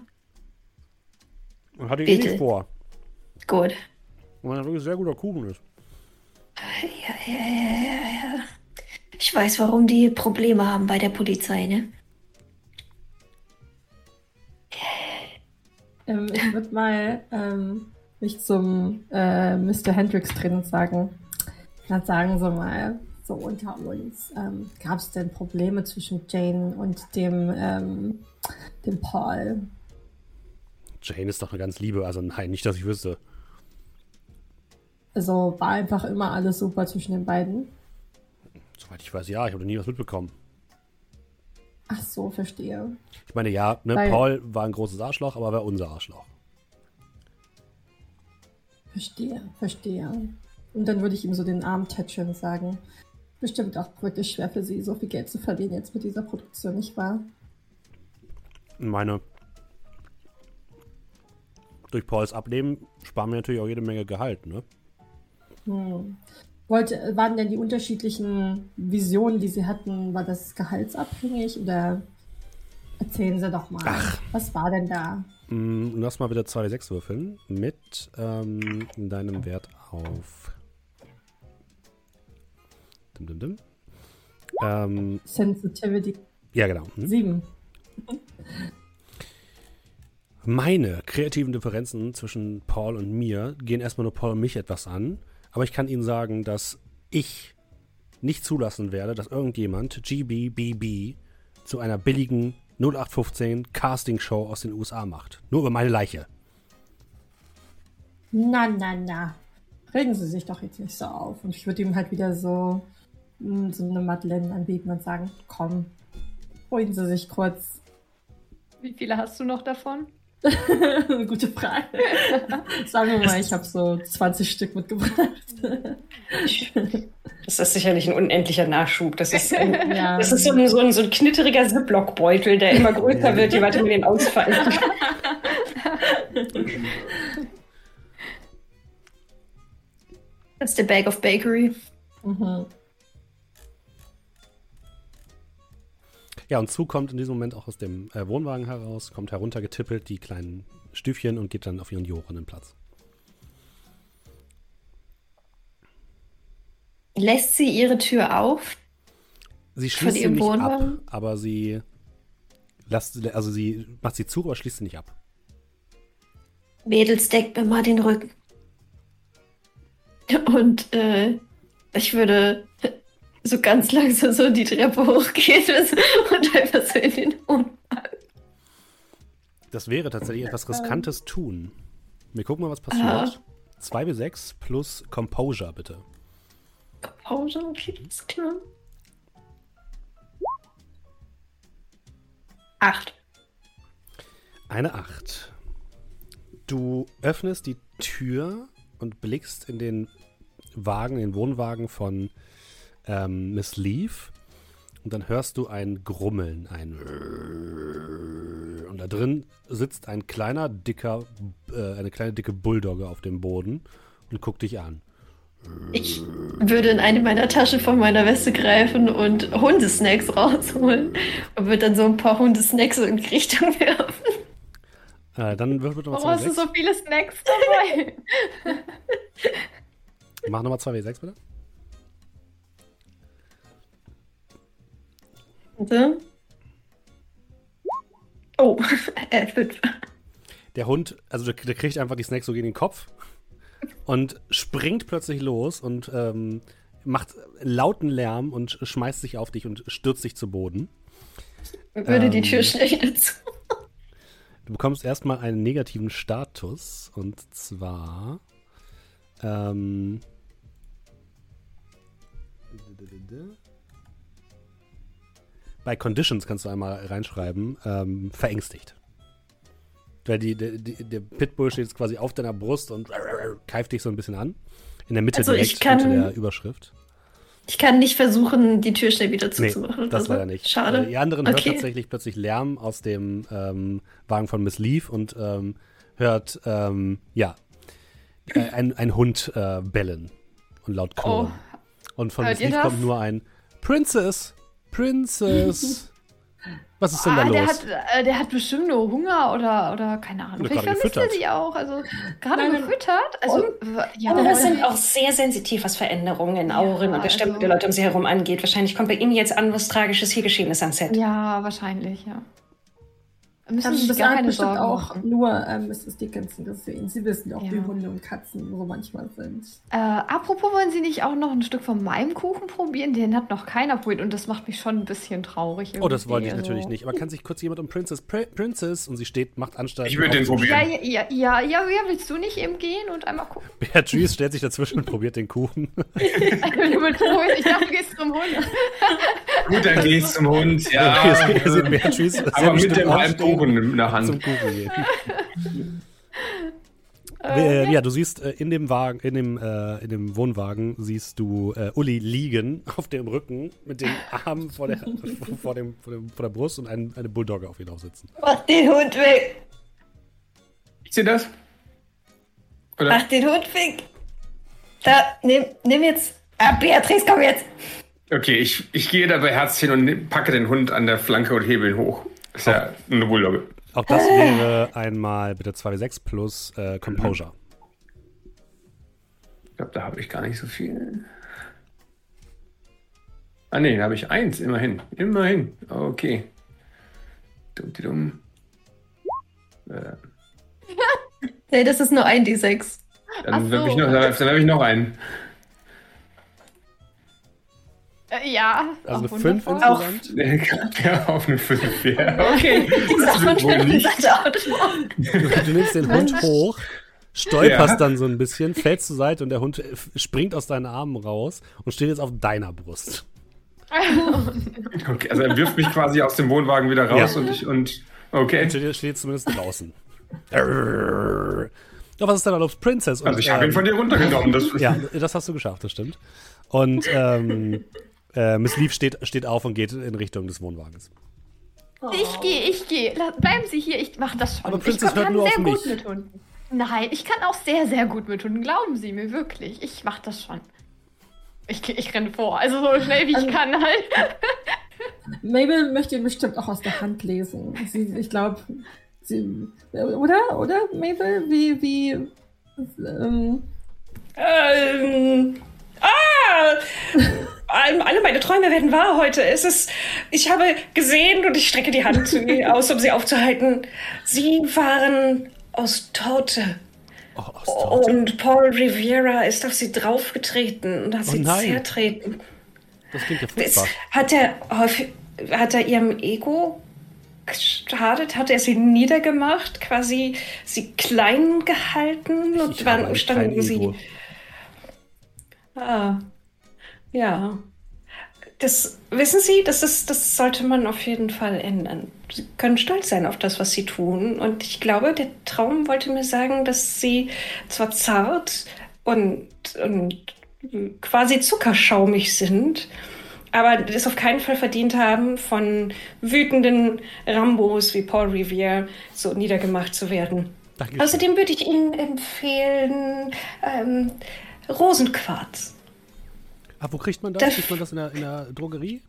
Und hatte ich eh Bitte. nicht vor. Gut. Weil er wirklich sehr guter Kuchen ist. Ja, ja, ja, ja, ja. Ich weiß, warum die Probleme haben bei der Polizei, ne? Ähm, ich würde mal ähm, mich zum äh, Mr. Hendricks drehen und sagen, dann sagen Sie mal, so unter uns, ähm, gab es denn Probleme zwischen Jane und dem, ähm, dem Paul? Jane ist doch eine ganz liebe, also nein, nicht, dass ich wüsste. Also war einfach immer alles super zwischen den beiden. Soweit ich weiß, ja, ich habe nie was mitbekommen. Ach so, verstehe. Ich meine, ja, ne, Weil- Paul war ein großes Arschloch, aber er war unser Arschloch. Verstehe, verstehe. Und dann würde ich ihm so den Arm tätscheln und sagen, bestimmt auch wirklich schwer für Sie, so viel Geld zu verdienen jetzt mit dieser Produktion, nicht wahr? Ich meine, durch Pauls Abnehmen sparen wir natürlich auch jede Menge Gehalt, ne? Hm. Wollte, waren denn die unterschiedlichen Visionen, die Sie hatten, war das gehaltsabhängig oder erzählen Sie doch mal, was war denn da? Mm, Lass mal wieder 2d6 würfeln mit ähm, deinem Wert auf. Dim, dim, dim. Ähm, Sensitivity ja, genau. Hm. 7. Meine kreativen Differenzen zwischen Paul und mir gehen erstmal nur Paul und mich etwas an. Aber ich kann Ihnen sagen, dass ich nicht zulassen werde, dass irgendjemand GBBB zu einer billigen 0815 Castingshow aus den USA macht. Nur über meine Leiche. Na, na, na. Regen Sie sich doch jetzt nicht so auf. Und ich würde ihm halt wieder so, mm, so eine Madeleine anbieten und sagen, komm, holen Sie sich kurz. Wie viele hast du noch davon? Gute Frage. Sagen wir mal, ich habe so 20 Stück mitgebracht. Das ist sicherlich ein unendlicher Nachschub. Das ist, ein, Ja. das ist so, ein, so, ein, so ein knitteriger Ziploc-Beutel, der immer größer Ja. wird, je weiter wir den ausfallen. Das ist der Bag of Bakery. Mhm. Ja, und Zu kommt in diesem Moment auch aus dem äh, Wohnwagen heraus, kommt heruntergetippelt, die kleinen Stüfchen und geht dann auf ihren jorenden Platz. Lässt sie ihre Tür auf? Sie schließt sie nicht ab, aber sie lasst, also sie macht sie zu, aber schließt sie nicht ab. Mädels, deckt mir mal den Rücken. Und äh, ich würde so ganz langsam so die Treppe hochgehen und einfach so in den Wohnwagen. Das wäre tatsächlich etwas riskantes tun. Wir gucken mal, was passiert. 2 bis 6 plus Composure, bitte. Pause, okay, ist klar. Acht. Eine 8. Du öffnest die Tür und blickst in den Wagen, in den Wohnwagen von ähm, Miss Leaf. Und dann hörst du ein Grummeln, ein und da drin sitzt ein kleiner, dicker, äh, eine kleine, dicke Bulldogge auf dem Boden und guckt dich an. Ich würde in eine meiner Taschen von meiner Weste greifen und Hundesnacks rausholen und würde dann so ein paar Hundesnacks so in die Richtung werfen. Äh, dann würfel nochmal Warum hast du 2W6. so viele Snacks dabei? Mach nochmal 2W6, bitte. Warte. Oh, äh, fünf. Der Hund, also der, der kriegt einfach die Snacks so gegen den Kopf und springt plötzlich los und ähm, macht lauten Lärm und schmeißt sich auf dich und stürzt dich zu Boden. Würde die Ähm. Tür schnell wieder zu. Du bekommst erstmal einen negativen Status und zwar ähm, bei Conditions kannst du einmal reinschreiben, ähm, verängstigt. Weil die, die, die, der Pitbull steht jetzt quasi auf deiner Brust und keift dich so ein bisschen an. In der Mitte Also direkt kann- unter der Überschrift. Ich kann nicht versuchen, die Tür schnell wieder Nee, zuzumachen. das oder so. leider nicht. Schade. Die anderen hört Okay. tatsächlich plötzlich Lärm aus dem ähm, Wagen von Miss Leaf und ähm, hört, ähm, ja, äh, ein, ein Hund äh, bellen und laut knurren. Und von Hört Miss Leaf das? kommt nur ein Princess, Princess. Was ist denn da Ah, los? der hat, äh, der hat bestimmt nur Hunger oder, oder keine Ahnung. Vielleicht gerade vermisst er gefüttert. sie auch. Also gerade gefüttert. Also w- ja, wohl. sind auch sehr sensitiv, was Veränderungen in Ja, Auren und Bestimmte also- Leute um sie herum angeht. Wahrscheinlich kommt bei Ihnen jetzt an, was Tragisches hier geschehen ist am Set. ja, wahrscheinlich, ja. Müssen Haben Sie sich gar bestimmt Sorgen auch machen. nur ähm, Mrs. Dickinson gesehen. Sie wissen auch, Ja. wie Hunde und Katzen so manchmal sind. Äh, apropos, wollen Sie nicht auch noch ein Stück von meinem Kuchen probieren? Den hat noch keiner probiert und das macht mich schon ein bisschen traurig. Oh, das wollte ich irgendwie, natürlich also. nicht. Aber kann sich kurz jemand um Princess Pri Princess und sie steht, macht Anstalt. Ich würde den probieren. Ja, ja, ja, ja, ja, willst du nicht eben gehen und einmal gucken? Beatrice stellt sich dazwischen und probiert den Kuchen. ich dachte, du gehst zum Hund. Gut, dann geh's zum Hund. Ja. sieht Beatrice Aber mit dem halben Kuchen in der Hand. zum Kuchen gehen. Äh, ja, du siehst äh, in dem Wagen, in dem, äh, in dem Wohnwagen siehst du äh, Uli liegen auf dem Rücken mit den Armen vor der, vor dem, vor, dem, vor der Brust und ein, eine Bulldogge auf ihn aufsitzen. Mach den Hund weg! Ich sehe das. Oder? Mach den Hund weg! Da, nimm, nimm jetzt. Ah, Beatrice, komm jetzt! Okay, ich, ich gehe da bei Herz hin und packe den Hund an der Flanke und hebe ihn hoch. Ist ja eine Bulldogge. Auch das wäre einmal bitte 2w6 plus äh, Composure. Ich glaube, da habe ich gar nicht so viel. Ah, nee, da habe ich eins, immerhin. Immerhin. Okay. Dumm, die dumm. Äh, Nee, das ist nur ein D6. dann ich, so. noch- dann werf- dann werf ich noch einen. Äh, ja. Also auch eine 5 wundervoll. insgesamt. Ja, auf eine 5. Ja. Okay. Wird Hund wohl nicht. nicht. Du nimmst den Hund hoch, stolperst Ja. dann so ein bisschen, fällst zur Seite und der Hund springt aus deinen Armen raus und steht jetzt auf deiner Brust. okay. Also er wirft mich quasi aus dem Wohnwagen wieder raus Ja. und ich und. Okay. Steht, steht zumindest draußen. Doch, was ist denn da los? Princess? Und, Also ich habe ihn ähm, von dir runtergenommen. Das, Ja, das hast du geschafft, das stimmt. Und ähm, äh, Miss Leaf steht, steht auf und geht in Richtung des Wohnwagens. Ich gehe, ich gehe. Bleiben Sie hier, ich mache das schon. Aber Princess ich hört kann nur sehr auf gut mit Hunden. Nein, ich kann auch sehr, sehr gut mit Hunden. Glauben Sie mir wirklich. Ich mache das schon. Ich, ich renne vor. Also so schnell wie ich kann halt. Mabel möchte ihn bestimmt auch aus der Hand lesen. Sie, ich glaube, sie. Oder? Oder, Mabel? Wie, wie. Ähm, Ähm, ah! Alle meine Träume werden wahr heute. Es ist, ich habe gesehen und ich strecke die Hand zu ihr aus, um sie aufzuhalten. Sie waren aus Torte. Oh, aus Torte. Und Paul Rivera ist auf sie draufgetreten und hat Oh sie nein. zertreten. Das klingt ja furchtbar. hat er hat er ihrem Ego geschadet? Hat er sie niedergemacht? Quasi sie klein gehalten? Und Ich wann habe ein standen sie? Ego. Ah, ja. Das, wissen Sie, das, ist, das sollte man auf jeden Fall ändern. Sie können stolz sein auf das, was Sie tun. Und ich glaube, der Traum wollte mir sagen, dass Sie zwar zart und, und quasi zuckerschaumig sind, aber es auf keinen Fall verdient haben, von wütenden Rambos wie Paul Revere so niedergemacht zu werden. Dankeschön. Außerdem würde ich Ihnen empfehlen, ähm, Rosenquarz. Ah, wo kriegt man das? Das- Kriegt man das in der, in der Drogerie?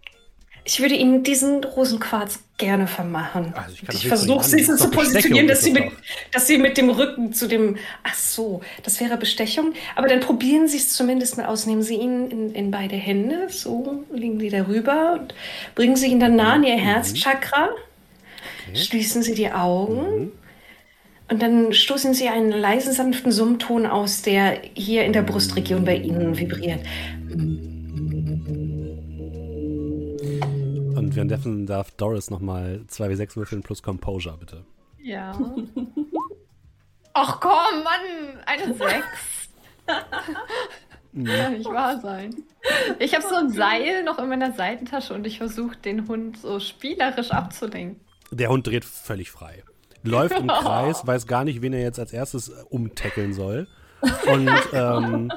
Ich würde Ihnen diesen Rosenquarz gerne vermachen. Also ich ich versuche Sie so zu positionieren, dass Sie, mit, das dass Sie mit dem Rücken zu dem. Ach so, das wäre Bestechung. Aber dann probieren Sie es zumindest mal aus. Nehmen Sie ihn in, in beide Hände, so liegen die darüber und bringen Sie ihn dann nah an Ihr Herzchakra. Schließen Sie die Augen. Und dann stoßen Sie einen leisen, sanften Summton aus, der hier in der Brustregion bei Ihnen vibriert. Und währenddessen darf Doris nochmal 2w6 würfeln plus Composure, bitte. Ja. Ach komm, Mann, eine 6. Kann nicht wahr sein. Ich habe so ein Seil noch in meiner Seitentasche und ich versuche den Hund so spielerisch abzulenken. Der Hund dreht völlig frei. Läuft im Kreis, weiß gar nicht, wen er jetzt als erstes umtackeln soll. Und ähm,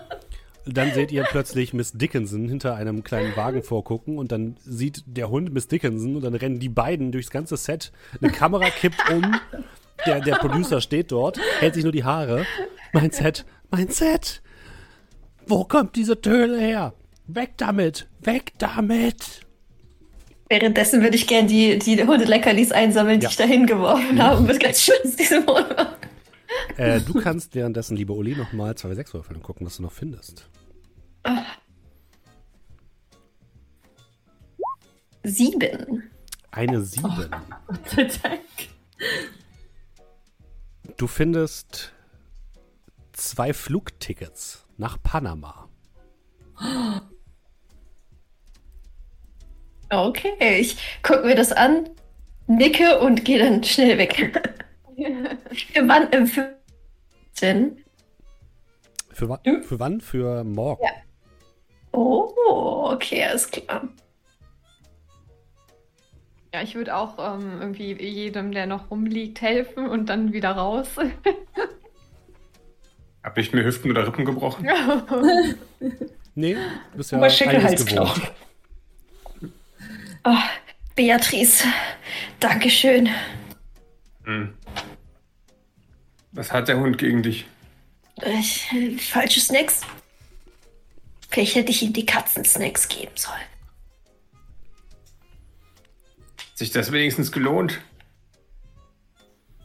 dann seht ihr plötzlich Miss Dickinson hinter einem kleinen Wagen vorgucken und dann sieht der Hund Miss Dickinson und dann rennen die beiden durchs ganze Set. Eine Kamera kippt um. Der, der Producer steht dort, hält sich nur die Haare. Mein Set, mein Set. Wo kommt diese Töle her? Weg damit, weg damit. Währenddessen würde ich gerne die, die Hundeleckerlis einsammeln, die Ja. ich da hingeworfen habe. Und würde ganz schön aus diesem Wohnwagen. Äh, du kannst währenddessen, liebe Uli, nochmal 2W6 würfeln und gucken, was du noch findest. Sieben. Eine 7. Gott sei Dank. Du findest zwei Flugtickets nach Panama. Okay, ich gucke mir das an, nicke und gehe dann schnell weg. Für wann? Äh, für denn? Für, wa Ja. für wann? Für morgen. Ja. Oh, okay, alles klar. Ja, ich würde auch ähm, irgendwie jedem, der noch rumliegt, helfen und dann wieder raus. Habe ich mir Hüften oder Rippen gebrochen? Nee, du bist ja einiges gewohnt. Oh, Beatrice, Dankeschön. Hm. Was hat der Hund gegen dich? Ich, falsche Snacks? Vielleicht hätte ich ihm die Katzensnacks geben sollen. Hat sich das wenigstens gelohnt?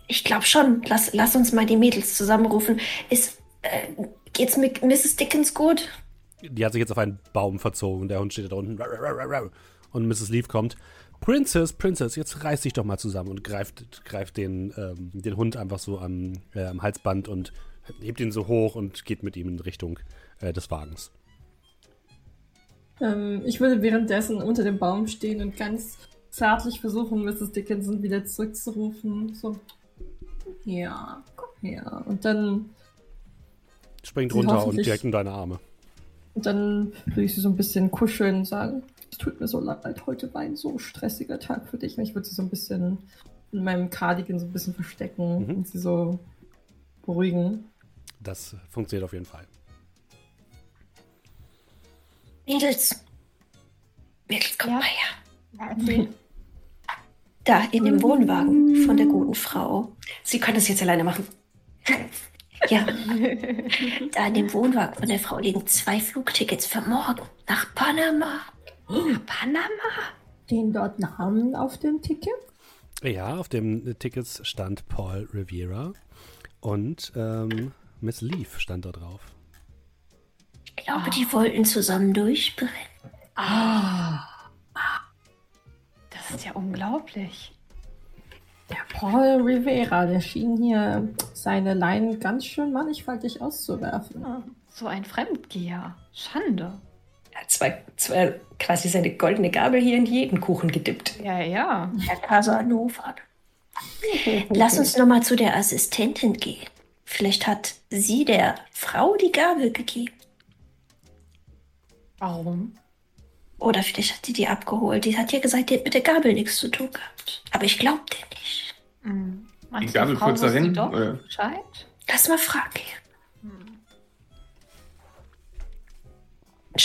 Ich glaube schon. Lass, lass uns mal die Mädels zusammenrufen. Ist, äh, geht's mit Mrs. Dickens gut? Die hat sich jetzt auf einen Baum verzogen. Der Hund steht da unten. Und Mrs. Leaf kommt. Princess, Princess, jetzt reiß dich doch mal zusammen und greift, greift den, ähm, den Hund einfach so am, äh, am Halsband und hebt ihn so hoch und geht mit ihm in Richtung äh, des Wagens. Ähm, ich würde währenddessen unter dem Baum stehen und ganz zärtlich versuchen, Mrs. Dickinson wieder zurückzurufen. So, ja, komm her. Und dann, Springt runter und direkt in deine Arme. und dann würde ich sie so ein bisschen kuscheln und sagen, es tut mir so leid, heute war ein so stressiger Tag für dich. Und ich würde sie so ein bisschen in meinem Cardigan so ein bisschen verstecken Mhm. und sie so beruhigen. Das funktioniert auf jeden Fall. Mädels. Mädels, komm Ja? mal her. Ja, erzähl. Da, in dem Wohnwagen von der guten Frau. Sie können das jetzt alleine machen. Ja, da in dem Wohnwagen von der Frau liegen zwei Flugtickets für morgen nach Panama. Panama? Stehen dort Namen auf dem Ticket? Ja, auf dem Tickets stand Paul Rivera und ähm, Miss Leaf stand da drauf. Ich glaube, die wollten zusammen durchbrennen. Das ist ja unglaublich. Der Paul Rivera, der schien hier seine Leinen ganz schön mannigfaltig auszuwerfen. So ein Fremdgeher. Schande. Er hat zwei, zwei, quasi seine goldene Gabel hier in jeden Kuchen gedippt. Ja, ja. Herr Casanova. Lass uns noch mal zu der Assistentin gehen. Vielleicht hat sie der Frau die Gabel gegeben. Warum? Oder vielleicht hat die die abgeholt. Die hat ja gesagt, die hat mit der Gabel nichts zu tun gehabt. Aber ich glaube dir nicht. Hm. Meinst Die Gabel kurz dahin? Bescheid? Lass mal fragen.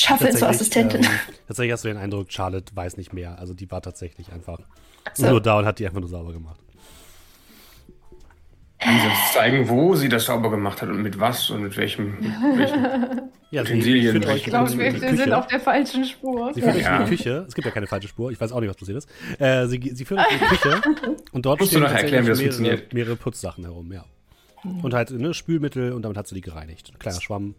Schaffe zur Assistentin. ähm, tatsächlich hast du den Eindruck, Charlotte weiß nicht mehr. Also die war tatsächlich einfach So. nur da und hat die einfach nur sauber gemacht. Kann sie uns zeigen, wo sie das sauber gemacht hat und mit was und mit welchem. Mit welchem. Ja, Utensilien, Ich glaube, wir, sind auf der falschen Spur. Sie führt euch in Ja. die Küche. Es gibt ja keine falsche Spur. Ich weiß auch nicht, was passiert ist. Äh, sie, sie führt euch in die Küche und dort Musst du stehen noch erklären, wie das tatsächlich mehrere, funktioniert. mehrere Putzsachen herum, ja. Und halt ne, Spülmittel und damit hat sie die gereinigt. Ein kleiner Schwamm.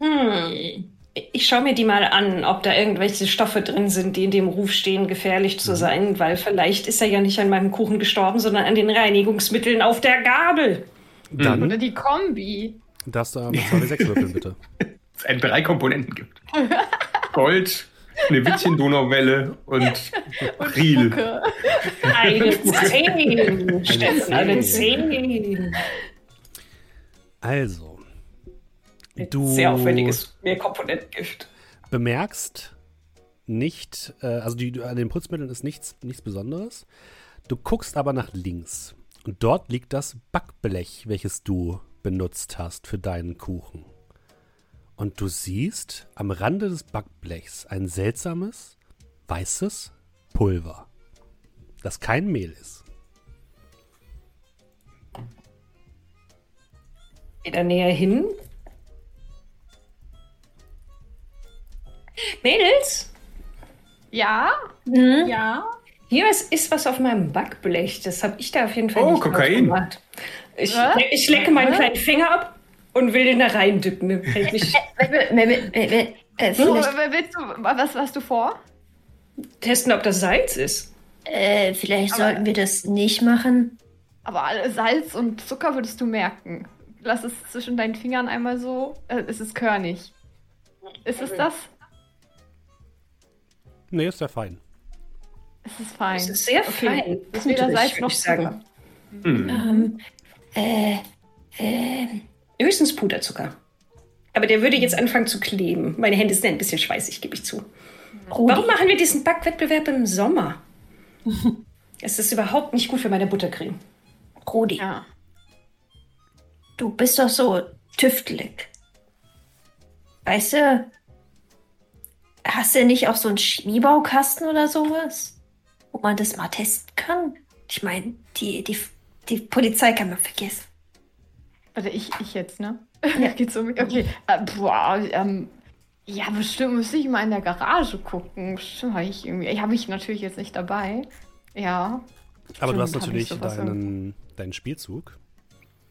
Hm. Ich schaue mir die mal an, ob da irgendwelche Stoffe drin sind, die in dem Ruf stehen, gefährlich zu sein, weil vielleicht ist er ja nicht an meinem Kuchen gestorben, sondern an den Reinigungsmitteln auf der Gabel. Dann Oder die Kombi. darfst du einmal 2W6 würfeln, bitte. Es ein drei Komponenten gibt: Gold, eine Wittchen-Donauwelle und Riel. Spucke. Eine Zehn, Steffen, eine Zehn. Zehn. Also, du Sehr aufwendiges Mehrkomponentengift. bemerkst nicht, äh, also die, an den Putzmitteln ist nichts, nichts Besonderes. Du guckst aber nach links und dort liegt das Backblech, welches du benutzt hast für deinen Kuchen. Und du siehst am Rande des Backblechs ein seltsames, weißes Pulver, das kein Mehl ist. Wieder näher hin. Mädels, Ja? Hm? Ja. Hier ist, ist was auf meinem Backblech. Das habe ich da auf jeden Fall Oh, nicht Kokain. gemacht. Ich, Was? ich lecke meinen kleinen Finger ab und will den da rein-dippen. Nicht Äh, So, vielleicht, willst du, was hast du vor? testen, ob das Salz ist. äh, vielleicht sollten wir das nicht machen. Aber alle Salz und Zucker würdest du merken. Lass es zwischen deinen Fingern einmal so. Äh, es ist körnig. Ist es das? Nee, ist ja fein. Es ist fein. Es ist sehr Okay. fein. Es ist weder Salz noch ich sagen. Zucker. Hm. Ähm, äh, äh, Höchstens Puderzucker. Aber der würde jetzt anfangen zu kleben. Meine Hände sind ein bisschen schweißig, gebe ich zu. Rudi, Warum machen wir diesen Backwettbewerb im Sommer? Es ist überhaupt nicht gut für meine Buttercreme. Rudi, Ja. du bist doch so tüftelig. Weißt du, hast du nicht auch so einen Chemiebaukasten oder sowas, wo man das mal testen kann? Ich meine, die, die, die Polizei kann man vergessen. Warte, ich, ich jetzt, ne? Ja. Geht's um mich? Okay. Äh, boah, ähm, ja, bestimmt müsste ich mal in der Garage gucken. Bestimmt habe ich irgendwie. Habe ich natürlich jetzt nicht dabei. Ja. Aber du hast natürlich deinen, deinen Spielzug.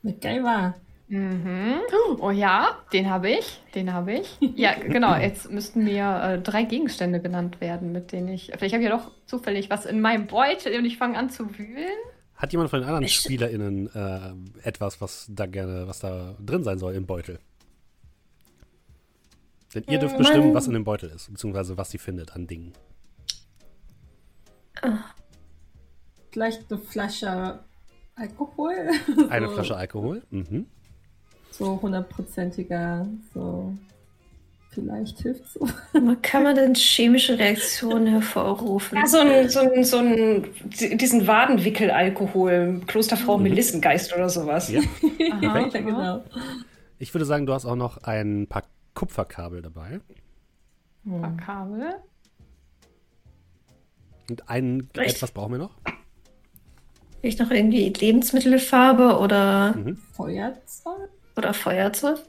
MacGyver. Mhm. Oh ja, den habe ich. Den habe ich. Ja, genau. Jetzt müssten mir äh, drei Gegenstände genannt werden, mit denen ich. Vielleicht habe ich ja doch zufällig was in meinem Beutel und ich fange an zu wühlen. Hat jemand von den anderen Ich- SpielerInnen äh, etwas, was da gerne, was da drin sein soll im Beutel? Denn ihr dürft Äh, bestimmen, was in dem Beutel ist, beziehungsweise was sie findet an Dingen. Vielleicht eine Flasche Alkohol. Eine Flasche Alkohol. Mhm. So hundertprozentiger, so. Vielleicht hilft so. Kann man denn chemische Reaktionen hervorrufen? Ja, so ein, so ein, so ein, diesen Wadenwickel-Alkohol, Klosterfrau Melissengeist oder sowas. Ja. Aha, ja, genau. Ich würde sagen, du hast auch noch ein paar Kupferkabel dabei. Ein Kabel. Und ein Recht. etwas brauchen wir noch. Vielleicht noch irgendwie Lebensmittelfarbe oder, Mhm. Feuerzeug? Oder Feuerzeug?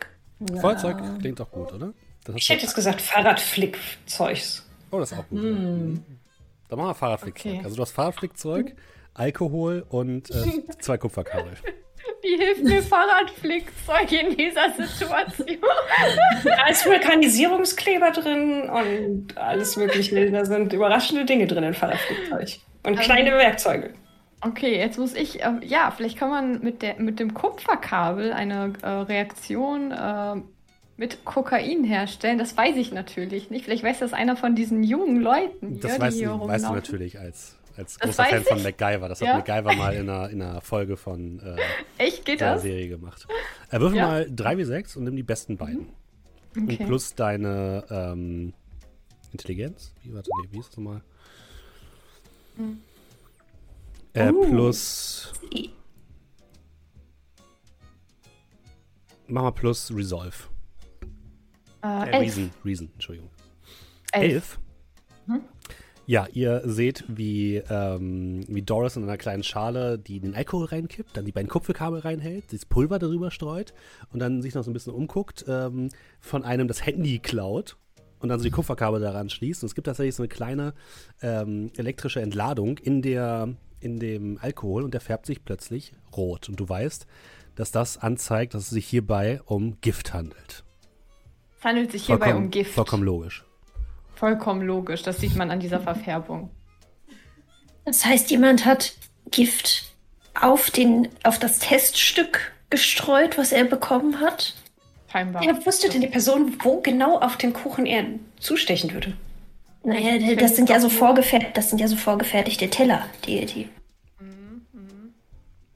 Ja. Feuerzeug klingt doch gut, oder? Ich hätte jetzt gesagt Fahrradflickzeugs. oh, das ist auch gut. Mm. Ja. Dann machen wir Fahrradflickzeug. Okay. Also du hast Fahrradflickzeug, Alkohol und äh, zwei Kupferkabel. Wie hilft mir Fahrradflickzeug in dieser Situation? Da ist Vulkanisierungskleber drin und alles Mögliche. Da sind überraschende Dinge drin in Fahrradflugzeug. Und Ähm, kleine Werkzeuge. Okay, jetzt muss ich, ähm, ja, vielleicht kann man mit, der, mit dem Kupferkabel eine äh, Reaktion äh, mit Kokain herstellen. Das weiß ich natürlich nicht. Vielleicht weiß das einer von diesen jungen Leuten. Das hier, weißt, die hier du, weißt du natürlich als, als Das großer Fan von ich. MacGyver. Das hat Ja. MacGyver mal in einer, in einer Folge von äh, Echt, geht der? Serie gemacht. Äh, würfel Ja. mal 3 wie 6 und nimm die besten beiden. Okay. Und plus deine ähm, Intelligenz. Wie, warte, nee, wie ist das nochmal? Hm. Äh, Oh. plus. Mach mal plus Resolve. äh, Äh, elf. Reason, Reason, Entschuldigung. Elf. Elf. Mhm. Ja, ihr seht, wie, ähm, wie Doris in einer kleinen Schale die den Alkohol reinkippt, dann die beiden Kupferkabel reinhält, das Pulver darüber streut und dann sich noch so ein bisschen umguckt, ähm, von einem das Handy klaut und dann so die Kupferkabel daran schließt. Und es gibt tatsächlich so eine kleine ähm, elektrische Entladung in, der, in dem Alkohol und der färbt sich plötzlich rot. Und du weißt, dass das anzeigt, dass es sich hierbei um Gift handelt. Es handelt sich hierbei um Gift. Vollkommen logisch. Vollkommen logisch. Das sieht man an dieser Verfärbung. Das heißt, jemand hat Gift auf, den, auf das Teststück gestreut, was er bekommen hat. Scheinbar. Ja, wusste denn die Person, wo genau auf dem Kuchen er zustechen würde? Naja, das sind ja so vorgefertigt, das sind ja so vorgefertigte Teller, die, die.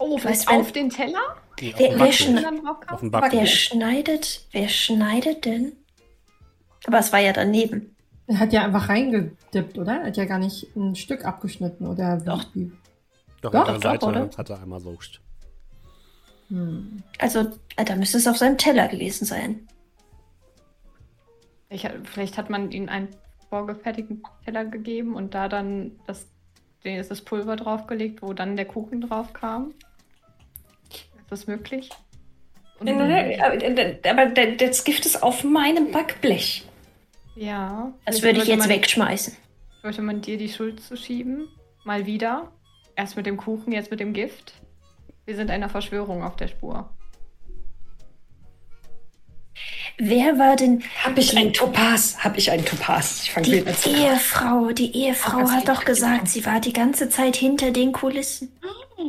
Oh, vielleicht auf den Teller? Nee, auf Wer- wer Backblech. schne- Dann drauf kam? Auf dem Wer schneidet, wer schneidet denn? Aber es war ja daneben. Er hat ja einfach reingedippt, oder? Er hat ja gar nicht ein Stück abgeschnitten, oder? Doch. wie- Doch, Doch, doch, Seite oder? hat er einmal so. Hm. Also, äh, da müsste es auf seinem Teller gewesen sein. Ich, vielleicht hat man ihnen einen vorgefertigten Teller gegeben und da dann das, den ist das Pulver draufgelegt, wo dann der Kuchen drauf kam. Ist das möglich? Und- Aber der- das Gift ist auf meinem Backblech. Ja. Das vielleicht würde ich jetzt man- wegschmeißen. Sollte man dir die Schuld zuschieben? Mal wieder? Erst mit dem Kuchen, jetzt mit dem Gift? Wir sind einer Verschwörung auf der Spur. Wer war denn Hab ich einen Topaz? Hab ich einen Topaz? Ich fange die mit an zu Ehefrau? Die Ehefrau Oh, hat doch gesagt, sie war die ganze Zeit hinter den Kulissen.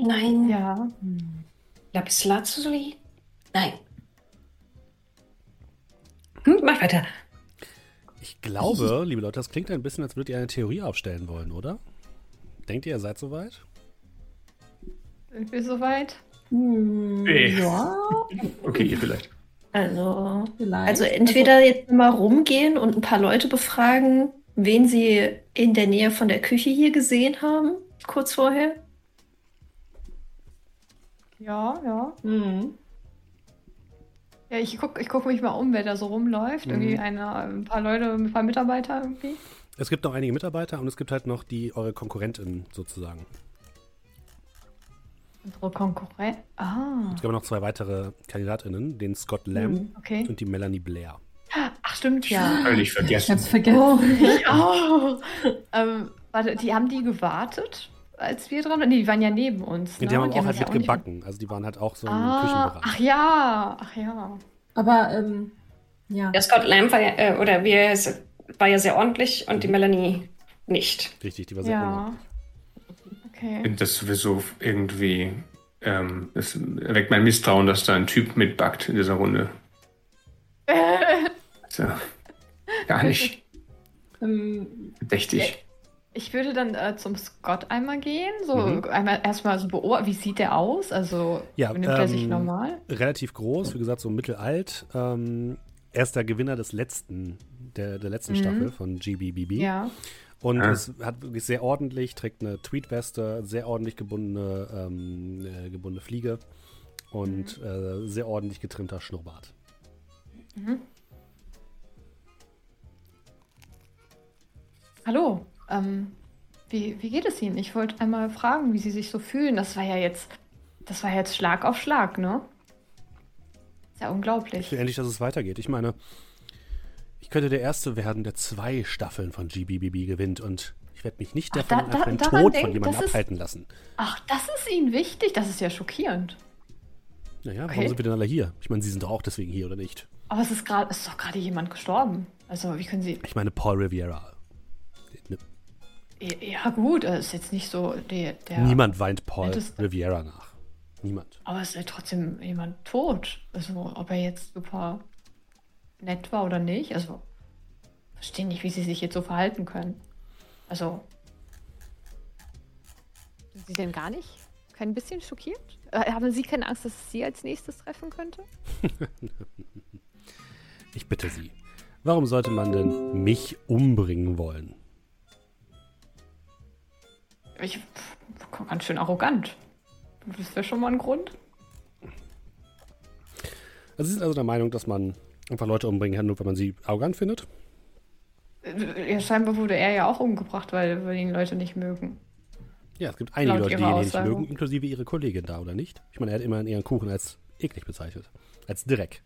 Nein. Ja. Lapislazuli? Nein. Hm, mach weiter. Ich glaube, liebe Leute, das klingt ein bisschen, als würdet ihr eine Theorie aufstellen wollen, oder? Denkt ihr, ihr seid soweit? Sind wir soweit? Hm, Nee. Ja, Okay, ihr vielleicht. Also, vielleicht. also entweder jetzt mal rumgehen und ein paar Leute befragen, wen sie in der Nähe von der Küche hier gesehen haben, kurz vorher. Ja, ja. Hm. Ja, ich gucke ich guck mich mal um, wer da so rumläuft. Irgendwie eine, ein paar Leute, ein paar Mitarbeiter irgendwie. Es gibt noch einige Mitarbeiter und es gibt halt noch die eure KonkurrentInnen sozusagen. Unsere Konkurrent. Ah, Es gibt noch zwei weitere KandidatInnen, den Scott Lamb okay. und die Melanie Blair. Ach, stimmt ja. Völlig Ich vergessen. hab's vergessen. Oh. Ich auch. ähm, warte, die haben die gewartet, als wir dran waren? Nee, die waren ja neben uns. Ne? Die haben aber auch halt ja nicht- mitgebacken. Also die waren halt auch so im Ah, Küchenbereich. ach ja, ach ja. Aber, ähm, ja. Der Scott Lamb war ja, äh, oder wir, war ja sehr ordentlich und die Melanie nicht. Richtig, die war sehr Ja. unordentlich. Okay. Ich finde das sowieso irgendwie. Ähm, das erweckt mein Misstrauen, dass da ein Typ mitbackt in dieser Runde. So. Gar nicht Ähm, verdächtig. Ich würde dann äh, zum Scott einmal gehen. So Mhm. einmal erstmal so beobachten, wie sieht der aus? Also Ja, nimmt er sich ähm, normal? Relativ groß, wie gesagt, so mittelalt. Ähm, er ist der Gewinner des letzten, der, der letzten Mhm. Staffel von GBBB. Ja. Und Ah. es hat wirklich sehr ordentlich, trägt eine Tweetweste, sehr ordentlich gebundene, ähm, äh, gebundene Fliege und äh, sehr ordentlich getrimmter Schnurrbart. Hallo. Ähm, wie, wie geht es Ihnen? Ich wollte einmal fragen, wie Sie sich so fühlen. Das war ja jetzt, das war jetzt Schlag auf Schlag, ne? Ist ja Ich unglaublich. will endlich, dass es weitergeht. Ich meine, ich könnte der Erste werden, der zwei Staffeln von GBBB gewinnt und ich werde mich nicht Ach, davon da- da- einen daran Tod denk- von jemandem das ist- abhalten lassen. Ach, das ist Ihnen wichtig? Das ist ja schockierend. Naja, warum Okay. sind wir denn alle hier? Ich meine, Sie sind doch auch deswegen hier, oder nicht? Aber es ist gerade, es ist doch gerade jemand gestorben. Also, wie können Sie. Ich meine, Paul Riviera. Ja, gut, es ist jetzt nicht so der. der Niemand weint Paul. Riviera nach. Niemand. Aber es ist ja trotzdem jemand tot. Also, ob er jetzt super nett war oder nicht. Also, verstehe nicht, wie sie sich jetzt so verhalten können. Also. Sind Sie denn gar nicht? Kein bisschen schockiert? Äh, haben Sie keine Angst, dass es Sie als nächstes treffen könnte? Ich bitte Sie. Warum sollte man denn mich umbringen wollen? Ich. Ganz schön arrogant. Das wäre schon mal ein Grund. Also Sie sind also der Meinung, dass man einfach Leute umbringen kann, nur wenn man sie arrogant findet? Ja, scheinbar wurde er ja auch umgebracht, weil, weil ihn Leute nicht mögen. Ja, es gibt einige Laut Leute, die ihn nicht mögen, inklusive ihre Kollegin da, oder nicht? Ich meine, er hat immerhin ihren Kuchen als eklig bezeichnet. Als Dreck.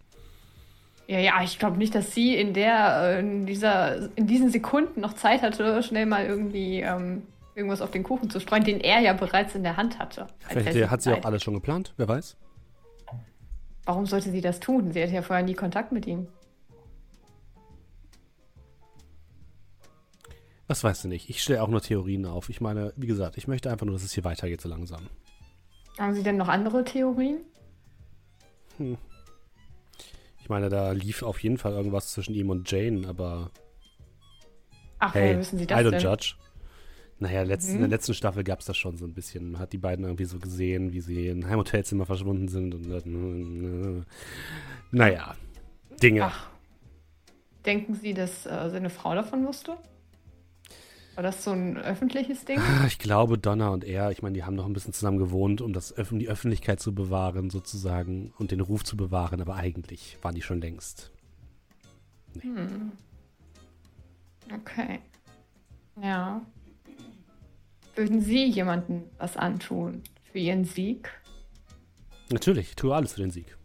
Ja, ja, ich glaube nicht, dass sie in der, äh, in dieser, in diesen Sekunden noch Zeit hatte, schnell mal irgendwie ähm, irgendwas auf den Kuchen zu streuen, den er ja bereits in der Hand hatte. Vielleicht hat sie auch alles schon geplant, wer weiß. Warum sollte sie das tun? Sie hatte ja vorher nie Kontakt mit ihm. Was weißt du nicht? Ich stelle auch nur Theorien auf. Ich meine, wie gesagt, ich möchte einfach nur, dass es hier weitergeht so langsam. Haben Sie denn noch andere Theorien? Ich meine, da lief auf jeden Fall irgendwas zwischen ihm und Jane, aber Ach, hey, woher wissen Sie I das don't denn? judge. Naja, letzt, in Mhm. der letzten Staffel gab es das schon so ein bisschen. Man hat die beiden irgendwie so gesehen, wie sie in Heimhotelzimmer verschwunden sind. Und, dann, naja, Dinge. Ach. Denken Sie, dass äh, seine Frau davon wusste? War das so ein öffentliches Ding? Ah, Ich glaube, Donna und er, ich meine, die haben noch ein bisschen zusammen gewohnt, um das Öff die Öffentlichkeit zu bewahren, sozusagen, und den Ruf zu bewahren, aber eigentlich waren die schon längst. Hm. Okay. Ja. Würden Sie jemandem was antun für Ihren Sieg? Natürlich, ich tue alles für den Sieg.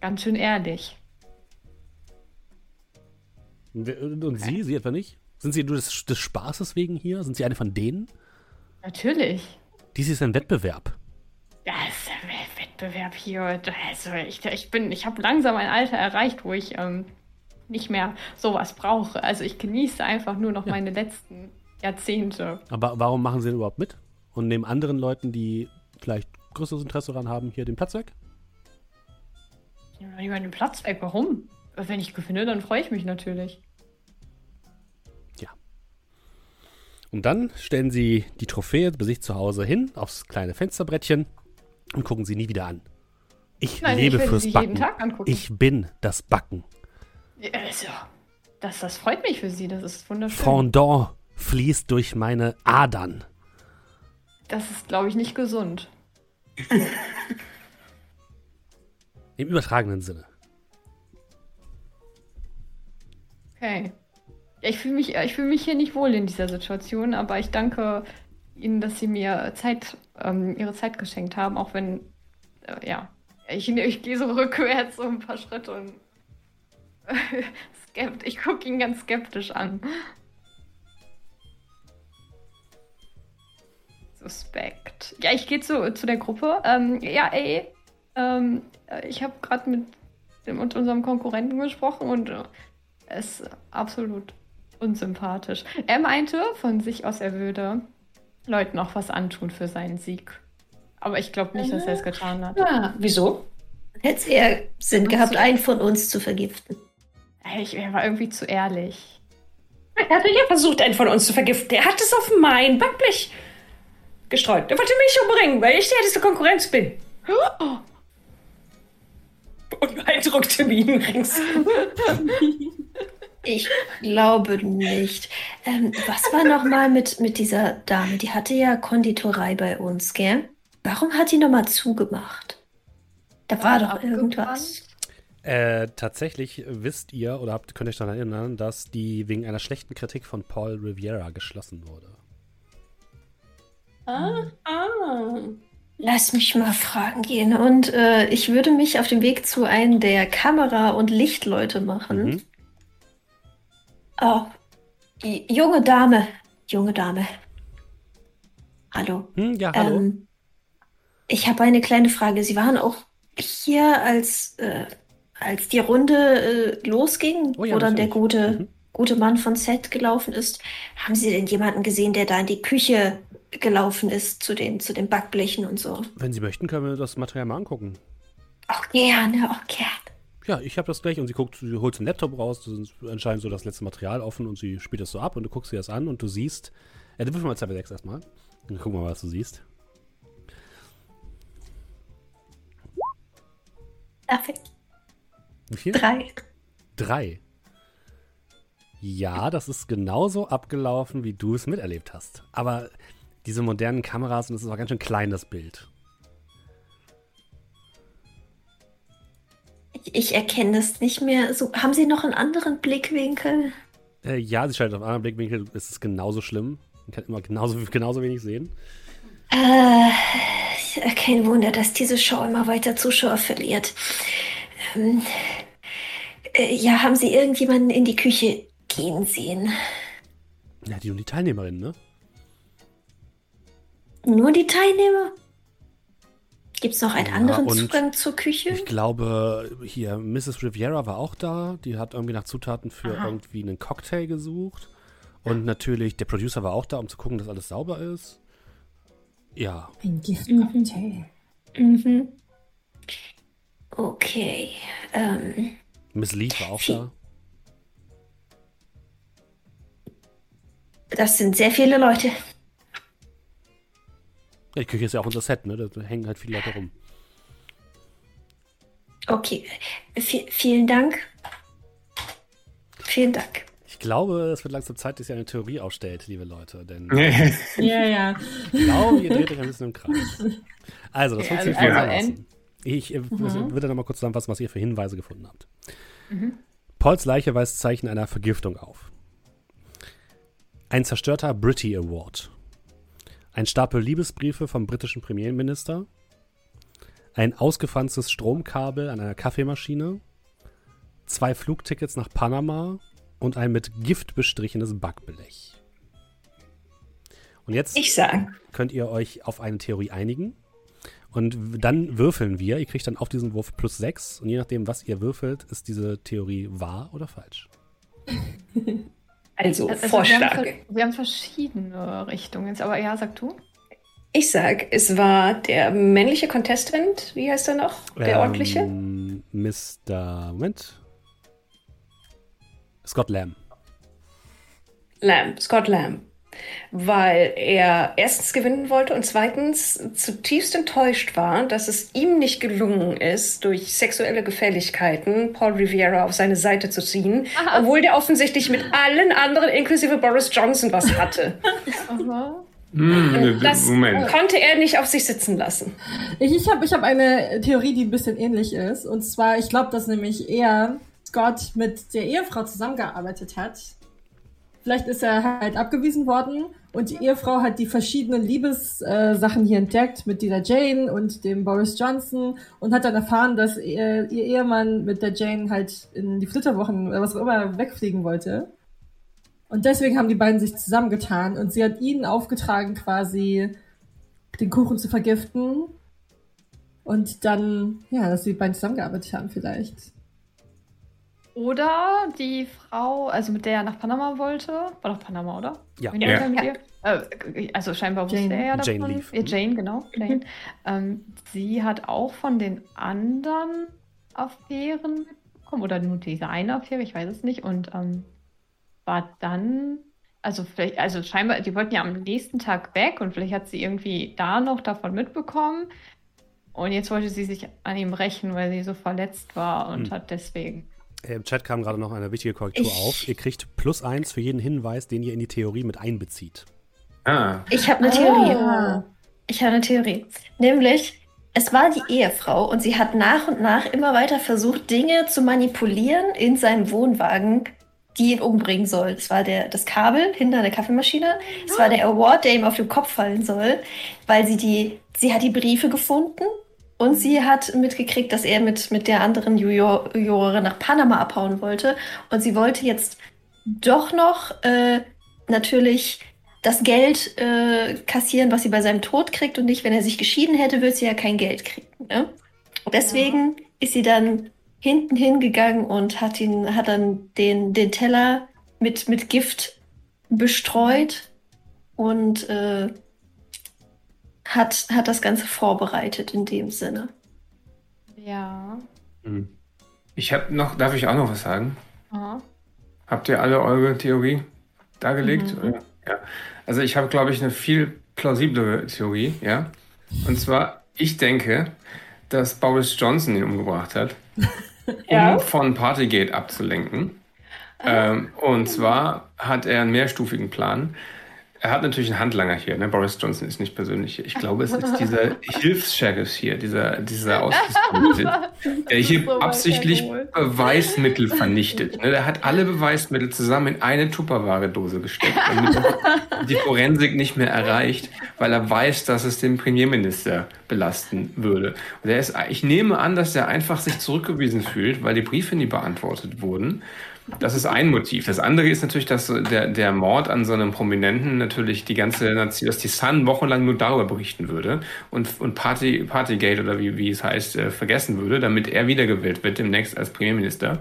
Ganz schön ehrlich. Und Sie, Sie etwa nicht? Sind Sie nur des, des Spaßes wegen hier? Sind Sie eine von denen? Natürlich. Dies ist ein Wettbewerb. Das ist ein Wettbewerb hier. Also ich, ich bin, ich habe langsam ein Alter erreicht, wo ich ähm, nicht mehr sowas brauche. Also ich genieße einfach nur noch meine letzten Jahrzehnte. Aber warum machen Sie denn überhaupt mit? Und nehmen anderen Leuten, die vielleicht größeres Interesse daran haben, hier den Platz weg? Ich nehme lieber den Platz weg. Warum? Wenn ich gewinne, dann freue ich mich natürlich. Ja. Und dann stellen Sie die Trophäe bei sich zu Hause hin, aufs kleine Fensterbrettchen und gucken sie nie wieder an. Ich Nein, lebe ich fürs Backen. Ich bin das Backen. Also, das, das freut mich für Sie. Das ist wunderschön. Fondant fließt durch meine Adern. Das ist, glaube ich, nicht gesund. Im übertragenen Sinne. Okay. Ja, ich fühle mich, ich fühl mich hier nicht wohl in dieser Situation, aber ich danke Ihnen, dass Sie mir Zeit, ähm, Ihre Zeit geschenkt haben, auch wenn, äh, ja, ich, ich gehe so rückwärts so ein paar Schritte und ich gucke ihn ganz skeptisch an. Suspekt. Ja, ich gehe zu, zu der Gruppe. Ähm, ja, ey, ähm, äh, ich habe gerade mit, dem- mit unserem Konkurrenten gesprochen und äh, er ist absolut unsympathisch. Er meinte von sich aus, er würde Leuten auch was antun für seinen Sieg. Aber ich glaube nicht, dass er es getan hat. Ja, wieso? Hätte es eher Sinn gehabt, einen von uns zu vergiften. Ey, Ich, er war irgendwie zu ehrlich. Er hatte ja versucht, einen von uns zu vergiften. Er hat es auf mein Backblech gestreut. Er wollte mich umbringen, weil ich die älteste Konkurrenz bin. Unbeeindruckte Minen rings. Ich glaube nicht. Ähm, was war nochmal mit, mit dieser Dame? Die hatte ja Konditorei bei uns, gell? Warum hat die nochmal zugemacht? Da war doch Abgebrannt? irgendwas. Äh, tatsächlich wisst ihr oder habt, könnt ihr euch daran erinnern, dass die wegen einer schlechten Kritik von Paul Riviera geschlossen wurde. Ah, ah. Lass mich mal fragen gehen. Und äh, ich würde mich auf den Weg zu einem der Kamera- und Lichtleute machen. Mhm. Oh, j- junge Dame. Junge Dame. Hallo. Hm, ja, hallo. Ähm, ich habe eine kleine Frage. Sie waren auch hier, als, äh, als die Runde äh, losging, Oh ja, wo dann der gute, Mhm. gute Mann von Set gelaufen ist. Haben Sie denn jemanden gesehen, der da in die Küche gelaufen ist, zu den, zu den Backblechen und so? Wenn Sie möchten, können wir das Material mal angucken. Auch gerne, auch gerne. Ja, ich habe das gleich und sie guckt, sie holt den Laptop raus, das ist anscheinend so das letzte Material offen und sie spielt das so ab und du guckst dir das an und du siehst, äh, du wirf mal 2 6 erstmal. Dann gucken wir mal, was du siehst. Darf ich? Wie viel? Drei. Drei. Ja, das ist genauso abgelaufen, wie du es miterlebt hast. Aber diese modernen Kameras, und das ist auch ganz schön klein, das Bild. Ich, erkenne das nicht mehr. So, haben Sie noch einen anderen Blickwinkel? Äh, ja, sie schaltet auf einen anderen Blickwinkel, es ist genauso schlimm. Man kann immer genauso, genauso wenig sehen. Äh, kein Wunder, dass diese Show immer weiter Zuschauer verliert. Ähm, äh, ja, haben Sie irgendjemanden in die Küche gehen sehen? Ja, die und die Teilnehmerin, ne? Nur die Teilnehmer? Gibt es noch einen Ja, anderen Zugang zur Küche? Ich glaube, hier, Mrs. Riviera war auch da. Die hat irgendwie nach Zutaten für irgendwie einen Cocktail gesucht. Und natürlich, der Producer war auch da, um zu gucken, dass alles sauber ist. Ja, Ein Giftcocktail. Mhm. Okay. Ähm, Miss Lee war auch da. das sind sehr viele Leute. Ja, die Küche ist ja auch unser Set, ne? Da hängen halt viele Leute rum. Okay. V vielen Dank. Vielen Dank. Ich glaube, es wird langsam Zeit, dass ihr eine Theorie aufstellt, liebe Leute. Denn Ja, ja. ich glaube, ihr dreht euch ein bisschen im Kreis. Also, das Ja, funktioniert also folgendermaßen. Ich äh, würde noch mal kurz zusammenfassen, was ihr für Hinweise gefunden habt. Pauls Leiche weist Zeichen einer Vergiftung auf. Ein zerstörter Britty Award. Ein Stapel Liebesbriefe vom britischen Premierminister. Ein ausgefranstes Stromkabel an einer Kaffeemaschine. Zwei Flugtickets nach Panama. und ein mit Gift bestrichenes Backblech. Und jetzt Ich sag, könnt ihr euch auf eine Theorie einigen. Und dann würfeln wir. Ihr kriegt dann auf diesen Wurf plus 6. Und je nachdem, was ihr würfelt, ist diese Theorie wahr oder falsch. also, Also Vorschlag. Wir haben, wir haben verschiedene Richtungen jetzt, aber ja, sag du. Ich sag, es war der männliche Contestant, wie heißt er noch? Der ordentliche? Ähm, Mr. Moment. Scott Lamb. Lamb, Scott Lamb. Weil er erstens gewinnen wollte und zweitens zutiefst enttäuscht war, dass es ihm nicht gelungen ist, durch sexuelle Gefälligkeiten Paul Riviera auf seine Seite zu ziehen, obwohl der offensichtlich mit allen anderen, inklusive Boris Johnson, was hatte. Aha. Hm, Das Moment. konnte er nicht auf sich sitzen lassen. Ich, ich habe ich hab eine Theorie, die ein bisschen ähnlich ist. Und zwar, ich glaube, dass nämlich er, Scott, mit der Ehefrau zusammengearbeitet hat. Vielleicht ist er halt abgewiesen worden und die Ehefrau hat die verschiedenen Liebessachen äh, hier entdeckt mit dieser Jane und dem Boris Johnson und hat dann erfahren, dass ihr, ihr Ehemann mit der Jane halt in die Flitterwochen oder was auch immer wegfliegen wollte. Und deswegen haben die beiden sich zusammengetan und sie hat ihnen aufgetragen, quasi den Kuchen zu vergiften. Und dann, ja, dass die beiden zusammengearbeitet haben vielleicht. Oder die Frau, also mit der er nach Panama wollte, war doch Panama, oder? Ja. Ja. ihr? Äh, also scheinbar wusste Jane. er ja davon. Jane Leaf. Ja, Jane, genau. Jane. Ähm, sie hat auch von den anderen Affären mitbekommen oder nur diese eine Affäre, ich weiß es nicht. Und ähm, war dann, also vielleicht, also scheinbar, die wollten ja am nächsten Tag weg und vielleicht hat sie irgendwie da noch davon mitbekommen. Und jetzt wollte sie sich an ihm rächen, weil sie so verletzt war und Hm. hat deswegen. Äh, Im Chat kam gerade noch eine wichtige Korrektur Ich- auf. Ihr kriegt plus 1 für jeden Hinweis, den ihr in die Theorie mit einbezieht. Ah, Ich habe eine Theorie. Ah. Ich habe eine Theorie. Nämlich, es war die Ehefrau und sie hat nach und nach immer weiter versucht, Dinge zu manipulieren in seinem Wohnwagen, die ihn umbringen soll. Es war der, das Kabel hinter der Kaffeemaschine. Es war der Award, der ihm auf den Kopf fallen soll, weil sie die, sie hat die Briefe gefunden und sie hat mitgekriegt, dass er mit, mit der anderen Juror- Jurorin nach Panama abhauen wollte. Und sie wollte jetzt doch noch äh, natürlich das Geld äh, kassieren, was sie bei seinem Tod kriegt und nicht, wenn er sich geschieden hätte, würde sie ja kein Geld kriegen. Ne? Deswegen ist sie dann hinten hingegangen und hat ihn, hat dann den, den Teller mit, mit Gift bestreut und äh, hat, hat das Ganze vorbereitet in dem Sinne. Ja. hm. ich habe noch, darf ich auch noch was sagen? Aha. Habt ihr alle eure Theorie dargelegt? Mhm. Ja. Also ich habe, glaube ich, eine viel plausiblere Theorie, ja. Und zwar, ich denke, dass Boris Johnson ihn umgebracht hat, Ja. um von Partygate abzulenken. Ähm, und zwar hat er einen mehrstufigen Plan. Er hat natürlich einen Handlanger hier, ne? Boris Johnson ist nicht persönlich hier. Ich glaube, es ist dieser Hilfs-Sheriff hier, dieser, dieser Ausschusskomite, der hier So absichtlich. Beweismittel vernichtet. Ne? Der hat alle Beweismittel zusammen in eine Tupperware-Dose gesteckt, er die Forensik nicht mehr erreicht, weil er weiß, dass es den Premierminister belasten würde. Und er ist, ich nehme an, dass er einfach sich zurückgewiesen fühlt, weil die Briefe nie beantwortet wurden. Das ist ein Motiv. Das andere ist natürlich, dass der, der Mord an so einem Prominenten natürlich die ganze Nation, dass die Sun wochenlang nur darüber berichten würde und, und Party, Partygate oder wie, wie es heißt, äh, vergessen würde, damit er wiedergewählt wird demnächst als Premierminister.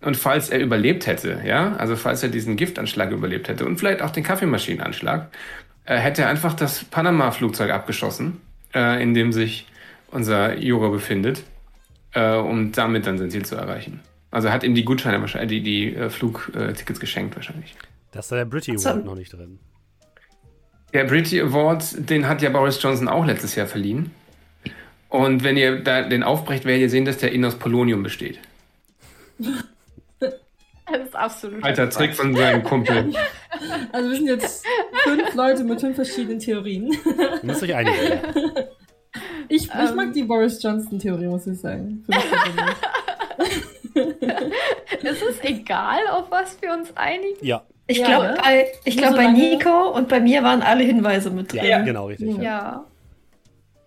Und falls er überlebt hätte, ja, also falls er diesen Giftanschlag überlebt hätte und vielleicht auch den Kaffeemaschinenanschlag, äh, hätte er einfach das Panama-Flugzeug abgeschossen, äh, in dem sich unser Jura befindet, äh, um damit dann sein Ziel zu erreichen. Also er hat ihm die Gutscheine wahrscheinlich, die, die äh, Flugtickets geschenkt wahrscheinlich. Da ist da der Britty So. Award noch nicht drin. Der Britty Award, den hat ja Boris Johnson auch letztes Jahr verliehen. Und wenn ihr da den aufbrecht, werdet ihr sehen, dass der innen aus Polonium besteht. Das ist absolut. Alter Trick von seinem Kumpel. Also wir sind jetzt fünf Leute mit fünf verschiedenen Theorien. Ihr müsst euch einigen. Ich, ich Ähm. mag die Boris Johnson-Theorie, muss ich sagen. Ist es egal, auf was wir uns einigen? Ja, Ich Ja, glaube, ne? bei, ich glaub, bei Nico und bei mir waren alle Hinweise mit drin. Ja. genau, richtig. Ja. Ja.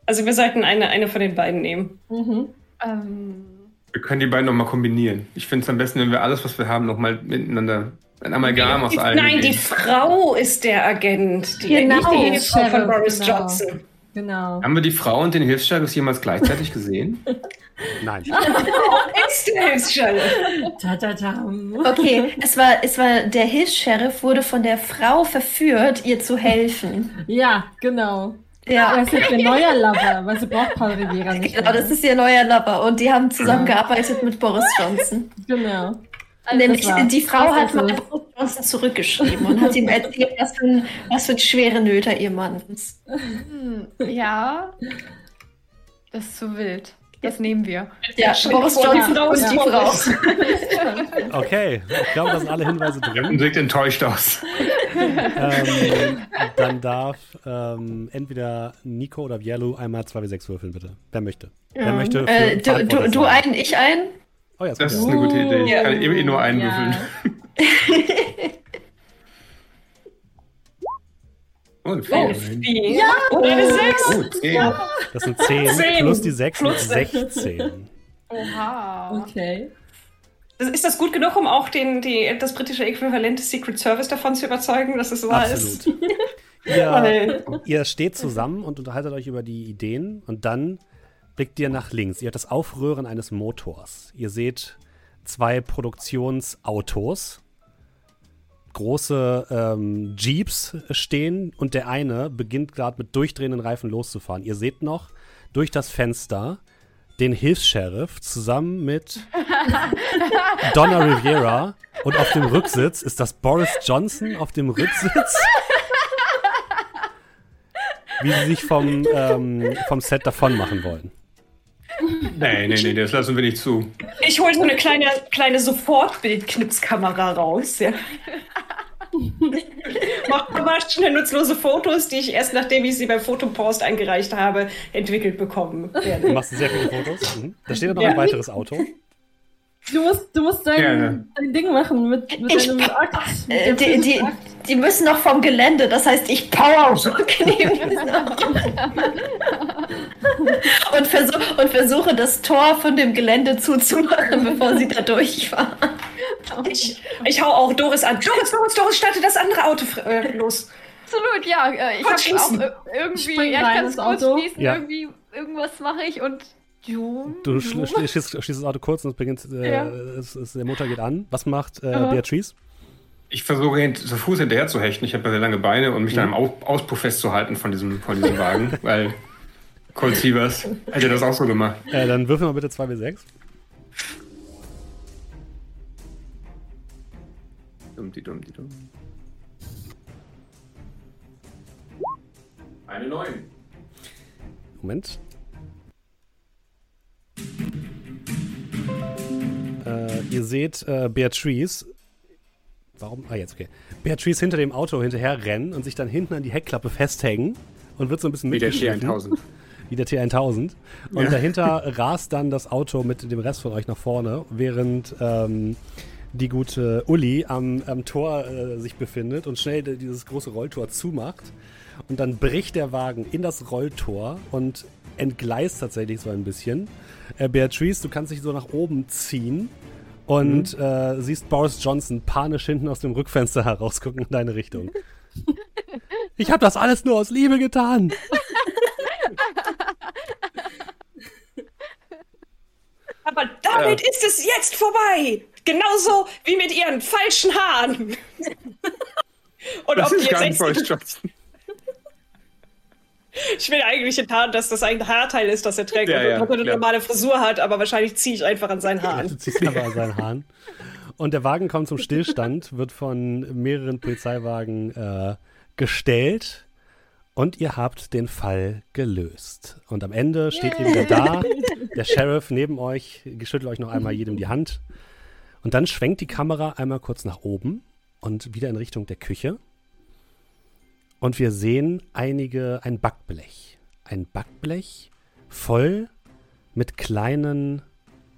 Also wir sollten eine, eine von den beiden nehmen. mhm. Ähm, Wir können die beiden nochmal kombinieren. Ich finde es am besten, wenn wir alles, was wir haben, nochmal miteinander Ein Amalgam aus allen. Nein, die. Frau ist der Agent. Die, Genau. nicht die Ehefrau von Boris genau. Johnson. Genau. Haben wir die Frau und den Hilfs-Sheriff jemals gleichzeitig gesehen? Nein. Ist der Hilfs-Sheriff. Ta -ta -ta. Okay, es war, es war, der Hilfs-Sheriff wurde von der Frau verführt, ihr zu helfen. Ja, genau. Ja, Das ist ihr neuer Lover, weil sie braucht Paul Rivera nicht genau, mehr. das ist ihr neuer Lover und die haben zusammengearbeitet mit Boris Johnson. Genau. Nämlich die Frau hat mal Johnson zurückgeschrieben und hat ihm erzählt, was für, ein, was für ein schwere Nöter ihr Mann ist. Hm, ja. Das ist zu wild. Das nehmen wir. Ja, Boris Johnson Ja. und die. Frau. Okay, ich glaube, da sind alle Hinweise Und drin. sieht enttäuscht aus. ähm, dann darf ähm, entweder Nico oder Yellow einmal 2w6 würfeln, bitte. Wer möchte? Wer möchte? für Äh, du, du, du ein, ich ein? Oh ja, das, Das ist eine ja. gute Idee. Ich Ja. kann eh nur einen Ja. würfeln. Oh, eine Oh, Vier. wie? Ja. Und eine Sechs. Oh, zehn. Das sind 10 Zehn. plus die 6 Plus sind 16. Oha. Okay. Das- Ist das gut genug, um auch den, die, das britische Äquivalent des Secret Service davon zu überzeugen, dass es wahr ist? Absolut. Ihr, ihr steht zusammen und unterhaltet euch über die Ideen und dann blickt ihr nach links. Ihr habt das Aufröhren eines Motors. Ihr seht zwei Produktionsautos, große ähm, Jeeps stehen und der eine beginnt gerade mit durchdrehenden Reifen loszufahren. Ihr seht noch durch das Fenster den Hilfs-Sheriff zusammen mit Donna Rivera und auf dem Rücksitz ist das Boris Johnson auf dem Rücksitz. Wie sie sich vom, ähm, vom Set davon machen wollen. Nee, nee, nee, das lassen wir nicht zu. ich hole so eine kleine, kleine Sofortbildknipskamera raus. Ja. Mach mal schnell nutzlose Fotos, die ich erst nachdem ich sie beim Fotopost eingereicht habe, entwickelt bekommen Du werde. machst sehr viele Fotos. Mhm. Da steht noch Ja. ein weiteres Auto. Du musst, du musst dein, dein Ding machen mit, mit Ich- deinem Akt. mit Äh, dem die, die, Akt. die müssen noch vom Gelände, das heißt, ich power neben und, versuch, und versuche das Tor von dem Gelände zuzumachen, bevor sie da durchfahren. Ich, ich hau auch Doris an. Doris, Doris, Doris, starte das andere Auto äh, los. Absolut, ja. äh, Ich habe auch irgendwie, ja, ich kann es kurz Auto. schließen, Ja. irgendwie, irgendwas mache ich und du, Du schl schl- schießt, schießt das Auto kurz und es beginnt, äh, Ja. es, es, der Motor geht an. Was macht äh. Beatrice? Ich versuche zu Fuß hinterher zu hechten. Ich habe ja sehr lange Beine und mich dann am Au- Auspuff festzuhalten von diesem, von diesem Wagen, weil Colt Sievers hätte das auch so gemacht. Äh, dann würfeln wir bitte 2w6. Dumm, die dumm, die dumm. Eine neun. Moment. Äh, ihr seht äh, Beatrice. Warum? Ah, jetzt, okay. Beatrice hinter dem Auto hinterher rennen und sich dann hinten an die Heckklappe festhängen und wird so ein bisschen Wie der mitgeschliffen. T1000. Wie der T1000. Und Ja. dahinter rast dann das Auto mit dem Rest von euch nach vorne, während ähm, die gute Uli am, am Tor äh, sich befindet und schnell dieses große Rolltor zumacht. Und dann bricht der Wagen in das Rolltor und entgleist tatsächlich so ein bisschen. Äh, Beatrice, du kannst dich so nach oben ziehen und äh, siehst Boris Johnson panisch hinten aus dem Rückfenster herausgucken in deine Richtung. ich habe das alles nur aus Liebe getan. Aber damit ist es jetzt vorbei. Genauso wie mit ihren falschen Haaren. Und Das ob die ist gar nicht Boris Johnson. Ich will eigentlich enttarnen, dass das ein Haarteil ist, das er trägt Ja, und ja, er eine klar. normale Frisur hat, aber wahrscheinlich ziehe ich einfach an seinen Ja, Haaren. du ziehst einfach an seinen Haaren. Und der Wagen kommt zum Stillstand, wird von mehreren Polizeiwagen äh, gestellt und ihr habt den Fall gelöst. Und am Ende steht ihr wieder da, der Sheriff neben euch, geschüttelt euch noch einmal jedem die Hand. Und dann schwenkt die Kamera einmal kurz nach oben und wieder in Richtung der Küche. Und wir sehen einige, ein Backblech. Ein Backblech voll mit kleinen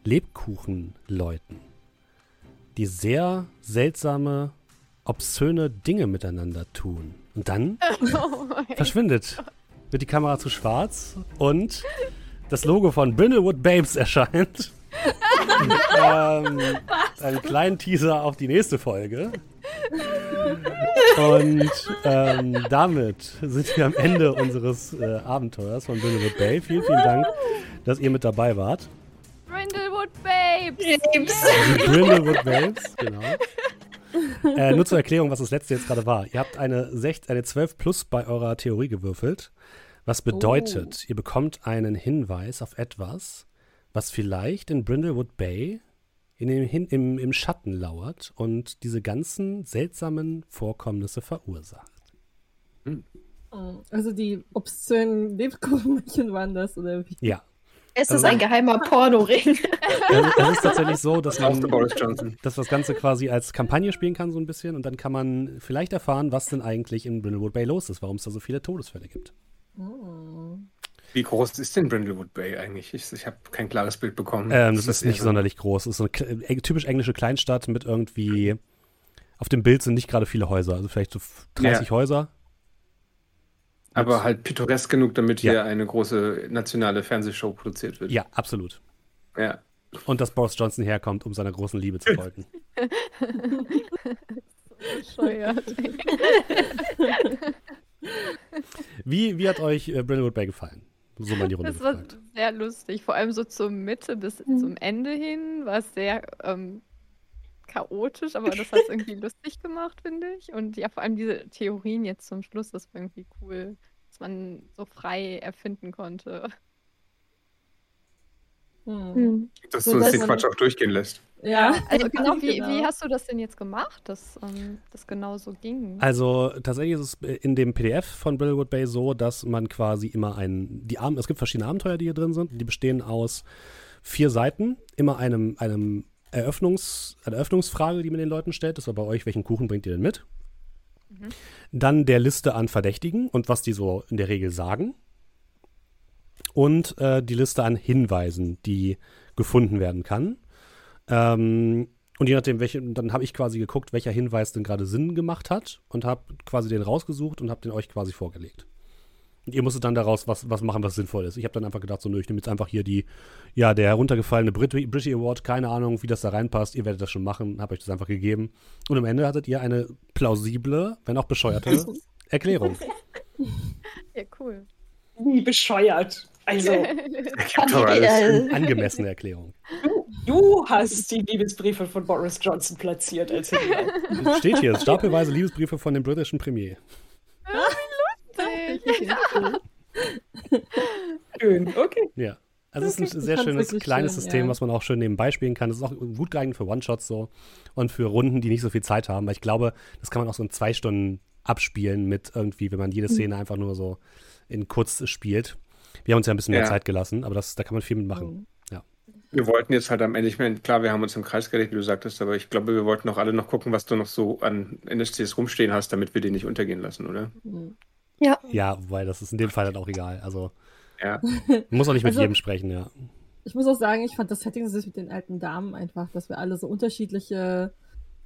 Lebkuchenleuten, die sehr seltsame, obszöne Dinge miteinander tun. Und dann oh verschwindet, wird die Kamera zu schwarz und das Logo von Brindlewood Babes erscheint. ähm, einen kleinen Teaser auf die nächste Folge. Und ähm, damit sind wir am Ende unseres äh, Abenteuers von Brindlewood Bay. Vielen, vielen Dank, dass ihr mit dabei wart. Brindlewood Babes! Die Brindlewood Babes, genau. Äh, nur zur Erklärung, was das letzte jetzt gerade war. Ihr habt eine, 6, eine 12 plus bei eurer Theorie gewürfelt. Was bedeutet, oh. ihr bekommt einen Hinweis auf etwas, was vielleicht in Brindlewood Bay in dem, hin, im, im Schatten lauert und diese ganzen seltsamen Vorkommnisse verursacht. Hm. Also die obszönen Lebkuchenmännchen waren das, oder wie? Ja. Es ist also, ein geheimer Pornoring. Also, es ist tatsächlich so, dass man dass das Ganze quasi als Kampagne spielen kann, so ein bisschen. Und dann kann man vielleicht erfahren, was denn eigentlich in Brindlewood Bay los ist, warum es da so viele Todesfälle gibt. Oh. Wie groß ist denn Brindlewood Bay eigentlich? Ich, ich habe kein klares Bild bekommen. Ähm, das ist, ist nicht so sonderlich groß. Es ist eine äh, typisch englische Kleinstadt mit irgendwie. Auf dem Bild sind nicht gerade viele Häuser, also vielleicht so 30 ja. Häuser. Aber halt pittoresk genug, damit ja. hier eine große nationale Fernsehshow produziert wird. Ja, absolut. Ja. Und dass Boris Johnson herkommt, um seiner großen Liebe zu folgen. Bescheuert. wie, wie hat euch äh, Brindlewood Bay gefallen? So mal die Runde Das war sehr lustig, vor allem so zur Mitte bis mhm. zum Ende hin war es sehr ähm, chaotisch, aber das hat es irgendwie lustig gemacht, finde ich. Und ja, vor allem diese Theorien jetzt zum Schluss, das war irgendwie cool, dass man so frei erfinden konnte. Hm. Dass so, du uns den Quatsch auch durchgehen lässt. Ja, also genau, wie, genau. wie hast du das denn jetzt gemacht, dass ähm, das genau so ging? Also tatsächlich ist es in dem PDF von Brillwood Bay so, dass man quasi immer ein, die Ab es gibt verschiedene Abenteuer, die hier drin sind, die bestehen aus vier Seiten, immer einem, einem Eröffnungs, eine Eröffnungsfrage, die man den Leuten stellt. Das war bei euch, welchen Kuchen bringt ihr denn mit? Mhm. Dann der Liste an Verdächtigen und was die so in der Regel sagen. Und äh, die Liste an Hinweisen, die gefunden werden kann. Ähm, und je nachdem, welche, dann habe ich quasi geguckt, welcher Hinweis denn gerade Sinn gemacht hat und habe quasi den rausgesucht und habe den euch quasi vorgelegt. Und ihr musstet dann daraus was, was machen, was sinnvoll ist. Ich habe dann einfach gedacht, so, nö, ich nehme jetzt einfach hier die, ja, der heruntergefallene Brit British Award, keine Ahnung, wie das da reinpasst. Ihr werdet das schon machen, habe euch das einfach gegeben. Und am Ende hattet ihr eine plausible, wenn auch bescheuerte Erklärung. Ja, cool. Wie bescheuert. Also, angemessene Erklärung. Du, du, hast die Liebesbriefe von Boris Johnson platziert als Hinweis. Steht hier, stapelweise Liebesbriefe von dem britischen Premier. Schön, okay. Ja. Also es ist ein sehr schönes kleines schön, System, ja. was man auch schön nebenbei spielen kann. Das ist auch gut geeignet für One-Shots so und für Runden, die nicht so viel Zeit haben. Weil ich glaube, das kann man auch so in zwei Stunden abspielen mit irgendwie, wenn man jede mhm. Szene einfach nur so in kurz spielt. Wir haben uns ja ein bisschen ja. mehr Zeit gelassen, aber das, da kann man viel mitmachen. Mhm. Ja. Wir wollten jetzt halt am Ende, ich meine, klar, wir haben uns im Kreis gelegt, wie du sagtest, aber ich glaube, wir wollten auch alle noch gucken, was du noch so an NSCs rumstehen hast, damit wir die nicht untergehen lassen, oder? Ja. Ja, wobei das ist in dem Fall dann auch egal. Also ja. muss auch nicht mit also, jedem sprechen, ja. Ich muss auch sagen, ich fand das Setting mit den alten Damen einfach, dass wir alle so unterschiedliche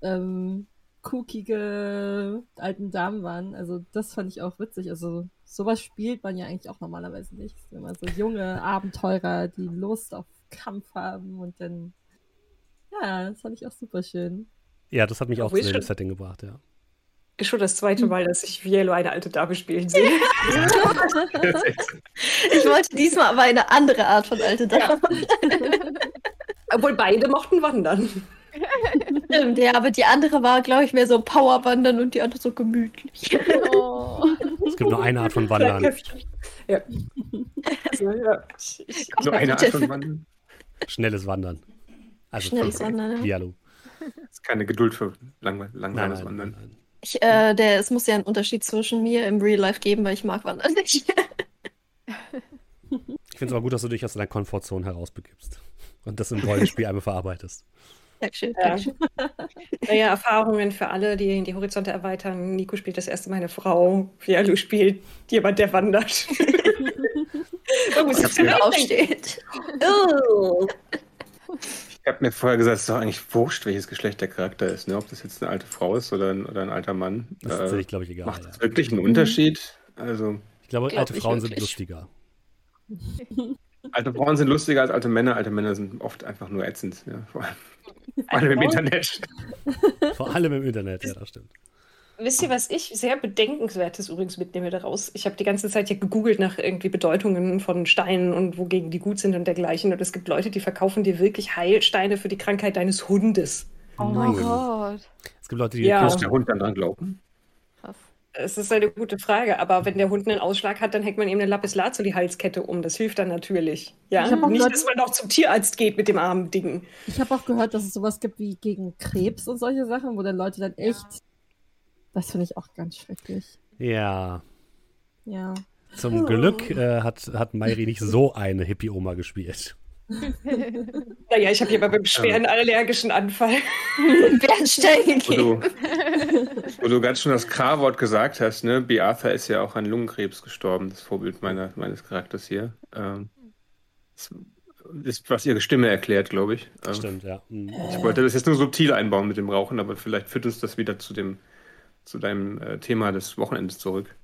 ähm, cookige alten Damen waren. Also das fand ich auch witzig. Also sowas spielt man ja eigentlich auch normalerweise nicht. Immer so junge Abenteurer, die Lust auf Kampf haben und dann ja, das fand ich auch super schön. Ja, das hat mich auch, zu dem Setting gebracht, ja. Ist schon das zweite Mal, dass ich Vielo eine alte Dame spielen sehe. ich wollte diesmal aber eine andere Art von alte Dame. Ja. Obwohl beide mochten wandern. Stimmt, ja, aber die andere war, glaube ich, mehr so Powerwandern und die andere so gemütlich. Oh. Es gibt nur eine Art von Wandern. Ja. Also, ja. Nur eine Art von Wandern. Schnelles Wandern. Also Schnelles Wandern, ja. Dialog. Das ist keine Geduld für lang, langsames Wandern. Nein, nein. Ich, äh, der, es muss ja einen Unterschied zwischen mir im Real Life geben, weil ich mag Wandern nicht. ich finde es aber gut, dass du dich aus deiner Komfortzone herausbegibst und das im Rollenspiel einmal verarbeitest. Dankeschön, Dankeschön. Naja, Erfahrungen für alle, die die Horizonte erweitern. Nico spielt das erste Mal eine Frau. Fialu spielt jemand, der wandert. Man muss jetzt aufsteht. Oh. Ich habe mir vorher gesagt, es ist doch eigentlich wurscht, welches Geschlecht der Charakter ist. Ne? Ob das jetzt eine alte Frau ist oder ein, oder ein alter Mann. Das ist tatsächlich, glaube ich, egal. Macht das wirklich einen Unterschied? Also, ich glaube, glaub alte Frauen wirklich. sind lustiger. Alte Frauen sind lustiger als alte Männer. Alte Männer sind oft einfach nur ätzend. Ja, vor allem. Vor allem im Internet. Vor allem im Internet, ja, das stimmt. Wisst ihr, was ich sehr bedenkenswertes übrigens mitnehme daraus? Ich habe die ganze Zeit hier gegoogelt nach irgendwie Bedeutungen von Steinen und wogegen die gut sind und dergleichen. Und es gibt Leute, die verkaufen dir wirklich Heilsteine für die Krankheit deines Hundes. Oh mein Gott. Es gibt Leute, die Ja. Muss der Hund dann dran glauben? Es ist eine gute Frage, aber wenn der Hund einen Ausschlag hat, dann hängt man ihm eine Lapis-Lazuli-Halskette um. Das hilft dann natürlich. Ja, Ich hab auch nicht, gehört- dass man noch zum Tierarzt geht mit dem armen Ding. Ich habe auch gehört, dass es sowas gibt wie gegen Krebs und solche Sachen, wo dann Leute dann echt. Das finde ich auch ganz schrecklich. Ja, Ja. zum Glück äh, hat, hat Mayri nicht so eine Hippie-Oma gespielt. Naja, ich habe hier mal beim schweren allergischen Anfall. Bernstein Wo du, wo du ganz schön das K-Wort gesagt hast, ne? Beata ist ja auch an Lungenkrebs gestorben, das Vorbild meiner, meines Charakters hier. Ähm, das ist, was ihre Stimme erklärt, glaube ich. Ähm, Stimmt, ja. Mhm. Ich wollte das jetzt nur subtil einbauen mit dem Rauchen, aber vielleicht führt uns das wieder zu dem, zu deinem äh, Thema des Wochenendes zurück.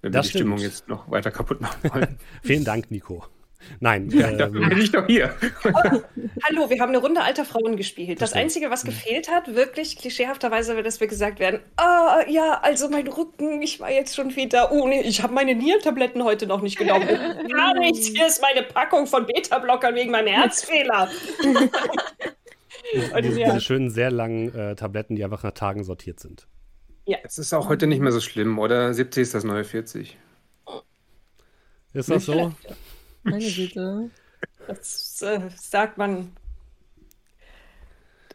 Wenn wir Das die Stimmung stimmt. jetzt noch weiter kaputt machen wollen. Vielen Dank, Nico. Nein, ja, dafür ähm, bin ich doch hier. Hallo, wir haben eine Runde alter Frauen gespielt. Das stimmt. Einzige, was gefehlt hat, wirklich klischeehafterweise, dass wir gesagt werden, ah, ja, also mein Rücken, ich war jetzt schon wieder, oh nee, ich habe meine Nierentabletten heute noch nicht genommen. Gar nichts, hier ist meine Packung von Beta-Blockern wegen meinem Herzfehler. Und diese, ja, diese schönen, sehr langen äh, Tabletten, die einfach nach Tagen sortiert sind. Es ist auch heute nicht mehr so schlimm, oder? 70 ist das neue 40. Ist das so? Meine Güte. das äh, sagt man.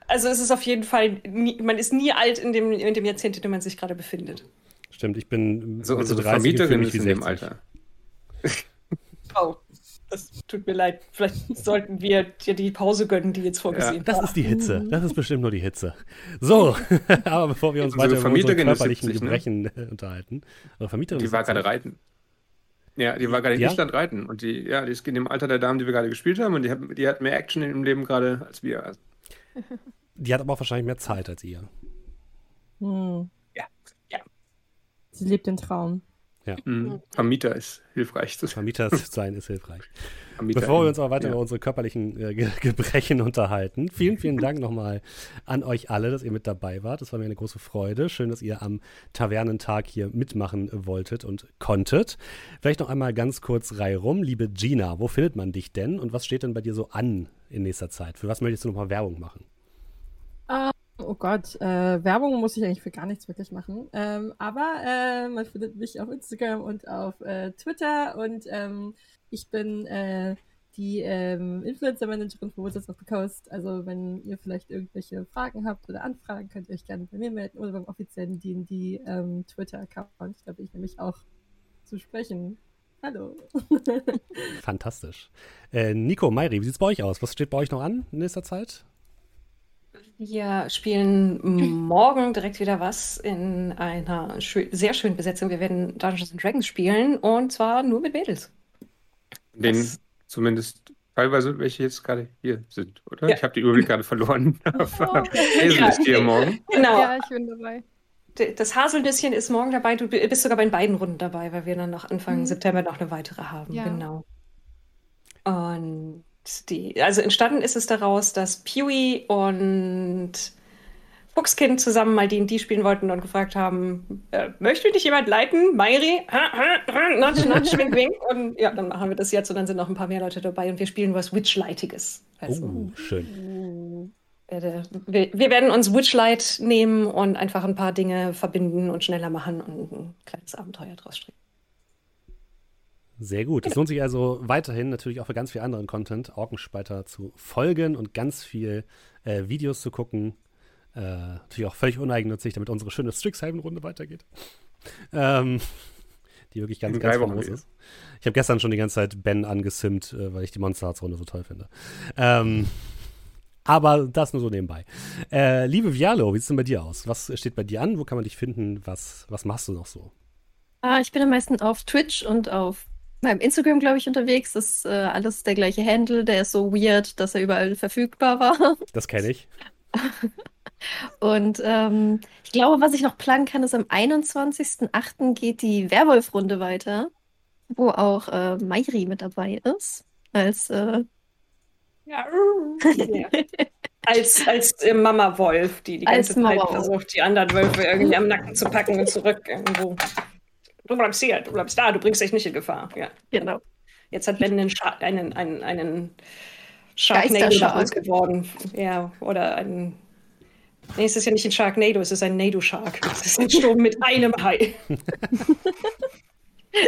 Also es ist auf jeden Fall, nie, man ist nie alt in dem, in dem Jahrzehnt, in dem man sich gerade befindet. Stimmt, ich bin Also Mitte unsere 30 und fühle Vermieterin mich ist in dem 60. Alter. Oh, das tut mir leid. Vielleicht sollten wir dir die Pause gönnen, die jetzt vorgesehen Das war. ist die Hitze. Das ist bestimmt nur die Hitze. So, aber bevor wir uns Unsere weiter über unsere Vermieterin ist körperlichen 70, ne? Gebrechen äh, unterhalten. Vermieterin Die war 70. gerade reiten. Ja, die war gerade in Ja? Island reiten. Und die, ja, die ist in dem Alter der Damen, die wir gerade gespielt haben. Und die hat, die hat mehr Action im Leben gerade als wir. Also, Die hat aber auch wahrscheinlich mehr Zeit als ihr. Hm. Ja. Ja. Sie lebt den Traum. mh, Vermieter ist hilfreich. Vermieter zu sein ist hilfreich. Bevor wir uns aber weiter ja. über unsere körperlichen äh, Ge Gebrechen unterhalten, vielen, vielen Dank nochmal an euch alle, dass ihr mit dabei wart. Das war mir eine große Freude. Schön, dass ihr am Tavernentag hier mitmachen wolltet und konntet. Vielleicht noch einmal ganz kurz Reihe rum. Liebe Gina, wo findet man dich denn und was steht denn bei dir so an in nächster Zeit? Für was möchtest du nochmal Werbung machen? Oh Gott, äh, Werbung muss ich eigentlich für gar nichts wirklich machen. Ähm, aber äh, man findet mich auf Instagram und auf äh, Twitter und ähm, ich bin äh, die ähm, Influencer-Managerin von Wizards of the Coast. Also wenn ihr vielleicht irgendwelche Fragen habt oder Anfragen, könnt ihr euch gerne bei mir melden oder beim offiziellen D&D ähm, Twitter-Account. Da bin ich nämlich auch zu sprechen. Hallo. Fantastisch. Äh, Nico, Mayri, wie sieht's bei euch aus? Was steht bei euch noch an in nächster Zeit? Wir spielen morgen direkt wieder was in einer schö sehr schönen Besetzung. Wir werden Dungeons and Dragons spielen und zwar nur mit Mädels. Den Das- zumindest teilweise welche jetzt gerade hier sind, oder? Ja. Ich habe die Überblick gerade verloren. Hazel Ja. ist hier morgen. Genau. Ja, ich bin dabei. Das Haselnüsschen ist morgen dabei. Du bist sogar bei beiden Runden dabei, weil wir dann noch Anfang Mhm. September noch eine weitere haben. Ja. Genau. Und die, also entstanden ist es daraus, dass Peewee und Fuchskind zusammen mal D&D spielen wollten und gefragt haben, äh, möchte dich jemand leiten? Ha, Notch, notch, wink, wink. Und ja, dann machen wir das jetzt und dann sind noch ein paar mehr Leute dabei und wir spielen was Witchlightiges. Also, Oh, schön. werde, wir, wir werden uns Witchlight nehmen und einfach ein paar Dinge verbinden und schneller machen und ein kleines Abenteuer draus stricken. Sehr gut. Es lohnt sich also weiterhin natürlich auch für ganz viel anderen Content, Orkenspalter zu folgen und ganz viel äh, Videos zu gucken. Äh, natürlich auch völlig uneigennützig, damit unsere schöne Strixhaven-Runde weitergeht. Ähm, die wirklich ganz, ganz wieder. ist. Ich habe gestern schon die ganze Zeit Ben angesimt, äh, weil ich die Monster Hearts Runde so toll finde. Ähm, aber das nur so nebenbei. Äh, liebe Vialo, wie sieht es denn bei dir aus? Was steht bei dir an? Wo kann man dich finden? Was, was machst du noch so? Ah, ich bin am meisten auf Twitch und auf meinem Instagram, glaube ich, unterwegs. Das ist äh, alles der gleiche Handle. Der ist so weird, dass er überall verfügbar war. Das kenne ich. Und ähm, ich glaube, was ich noch planen kann, ist am 21.08. geht die Werwolf-Runde weiter, wo auch äh, Mayri mit dabei ist, als äh, Ja. Als, als äh, Mama Wolf, die die ganze Zeit versucht, die anderen Wölfe irgendwie am Nacken zu packen und zurück irgendwo. Du bleibst hier, du bleibst da, du bringst dich nicht in Gefahr. Ja. Genau. Jetzt hat Ben einen, Scha einen, einen, einen Sharknado geworden. Ja, oder ein. Nee, es ist ja nicht ein Sharknado, es ist ein Nado-Shark. Es ist ein Sturm mit einem Hai.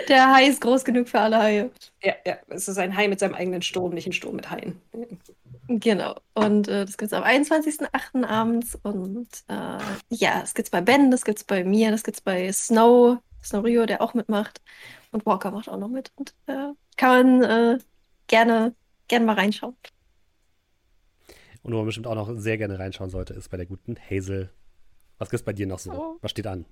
Der Hai ist groß genug für alle Haie. Ja, ja, es ist ein Hai mit seinem eigenen Sturm, nicht ein Sturm mit Haien. Genau. Und äh, das gibt es am 21.08. abends. Und äh, ja, das gibt es bei Ben, das gibt es bei mir, das gibt es bei Snow, Snow Rio, der auch mitmacht. Und Walker macht auch noch mit. Und äh, kann man äh, gerne, gerne mal reinschauen. Und wo man bestimmt auch noch sehr gerne reinschauen sollte, ist bei der guten Hazel. Was gibt es bei dir noch so? Oh. Was steht an?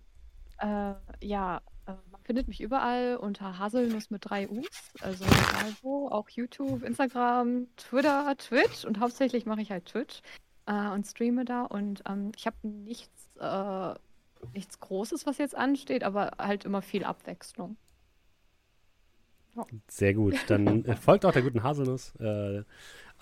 Äh, ja, äh, man findet mich überall unter Haselnuss mit drei U's. Also egal wo, auch YouTube, Instagram, Twitter, Twitch. Und hauptsächlich mache ich halt Twitch äh, und streame da. Und ähm, ich habe nichts, äh, nichts Großes, was jetzt ansteht, aber halt immer viel Abwechslung. Sehr gut. Dann äh, folgt auch der guten Haselnuss äh,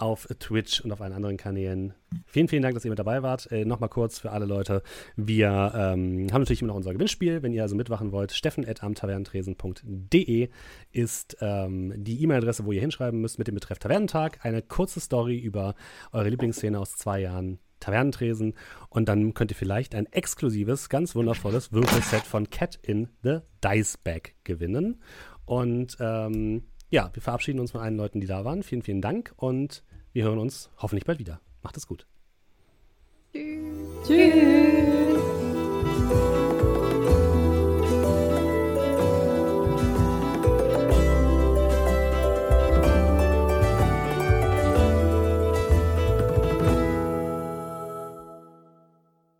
auf Twitch und auf allen anderen Kanälen. Vielen, vielen Dank, dass ihr mit dabei wart. Äh, Nochmal kurz für alle Leute. Wir ähm, haben natürlich immer noch unser Gewinnspiel. Wenn ihr also mitmachen wollt, steffen.amtavernentresen.de ist ähm, die E-Mail-Adresse, wo ihr hinschreiben müsst mit dem Betreff Tavernentag. Eine kurze Story über eure Lieblingsszene aus zwei Jahren Tavernentresen. Und dann könnt ihr vielleicht ein exklusives, ganz wundervolles Würfelset von Cat in the Dice Bag gewinnen. Und ähm, ja, wir verabschieden uns von allen Leuten, die da waren. Vielen, vielen Dank und wir hören uns hoffentlich bald wieder. Macht es gut. Tschüss. Tschüss.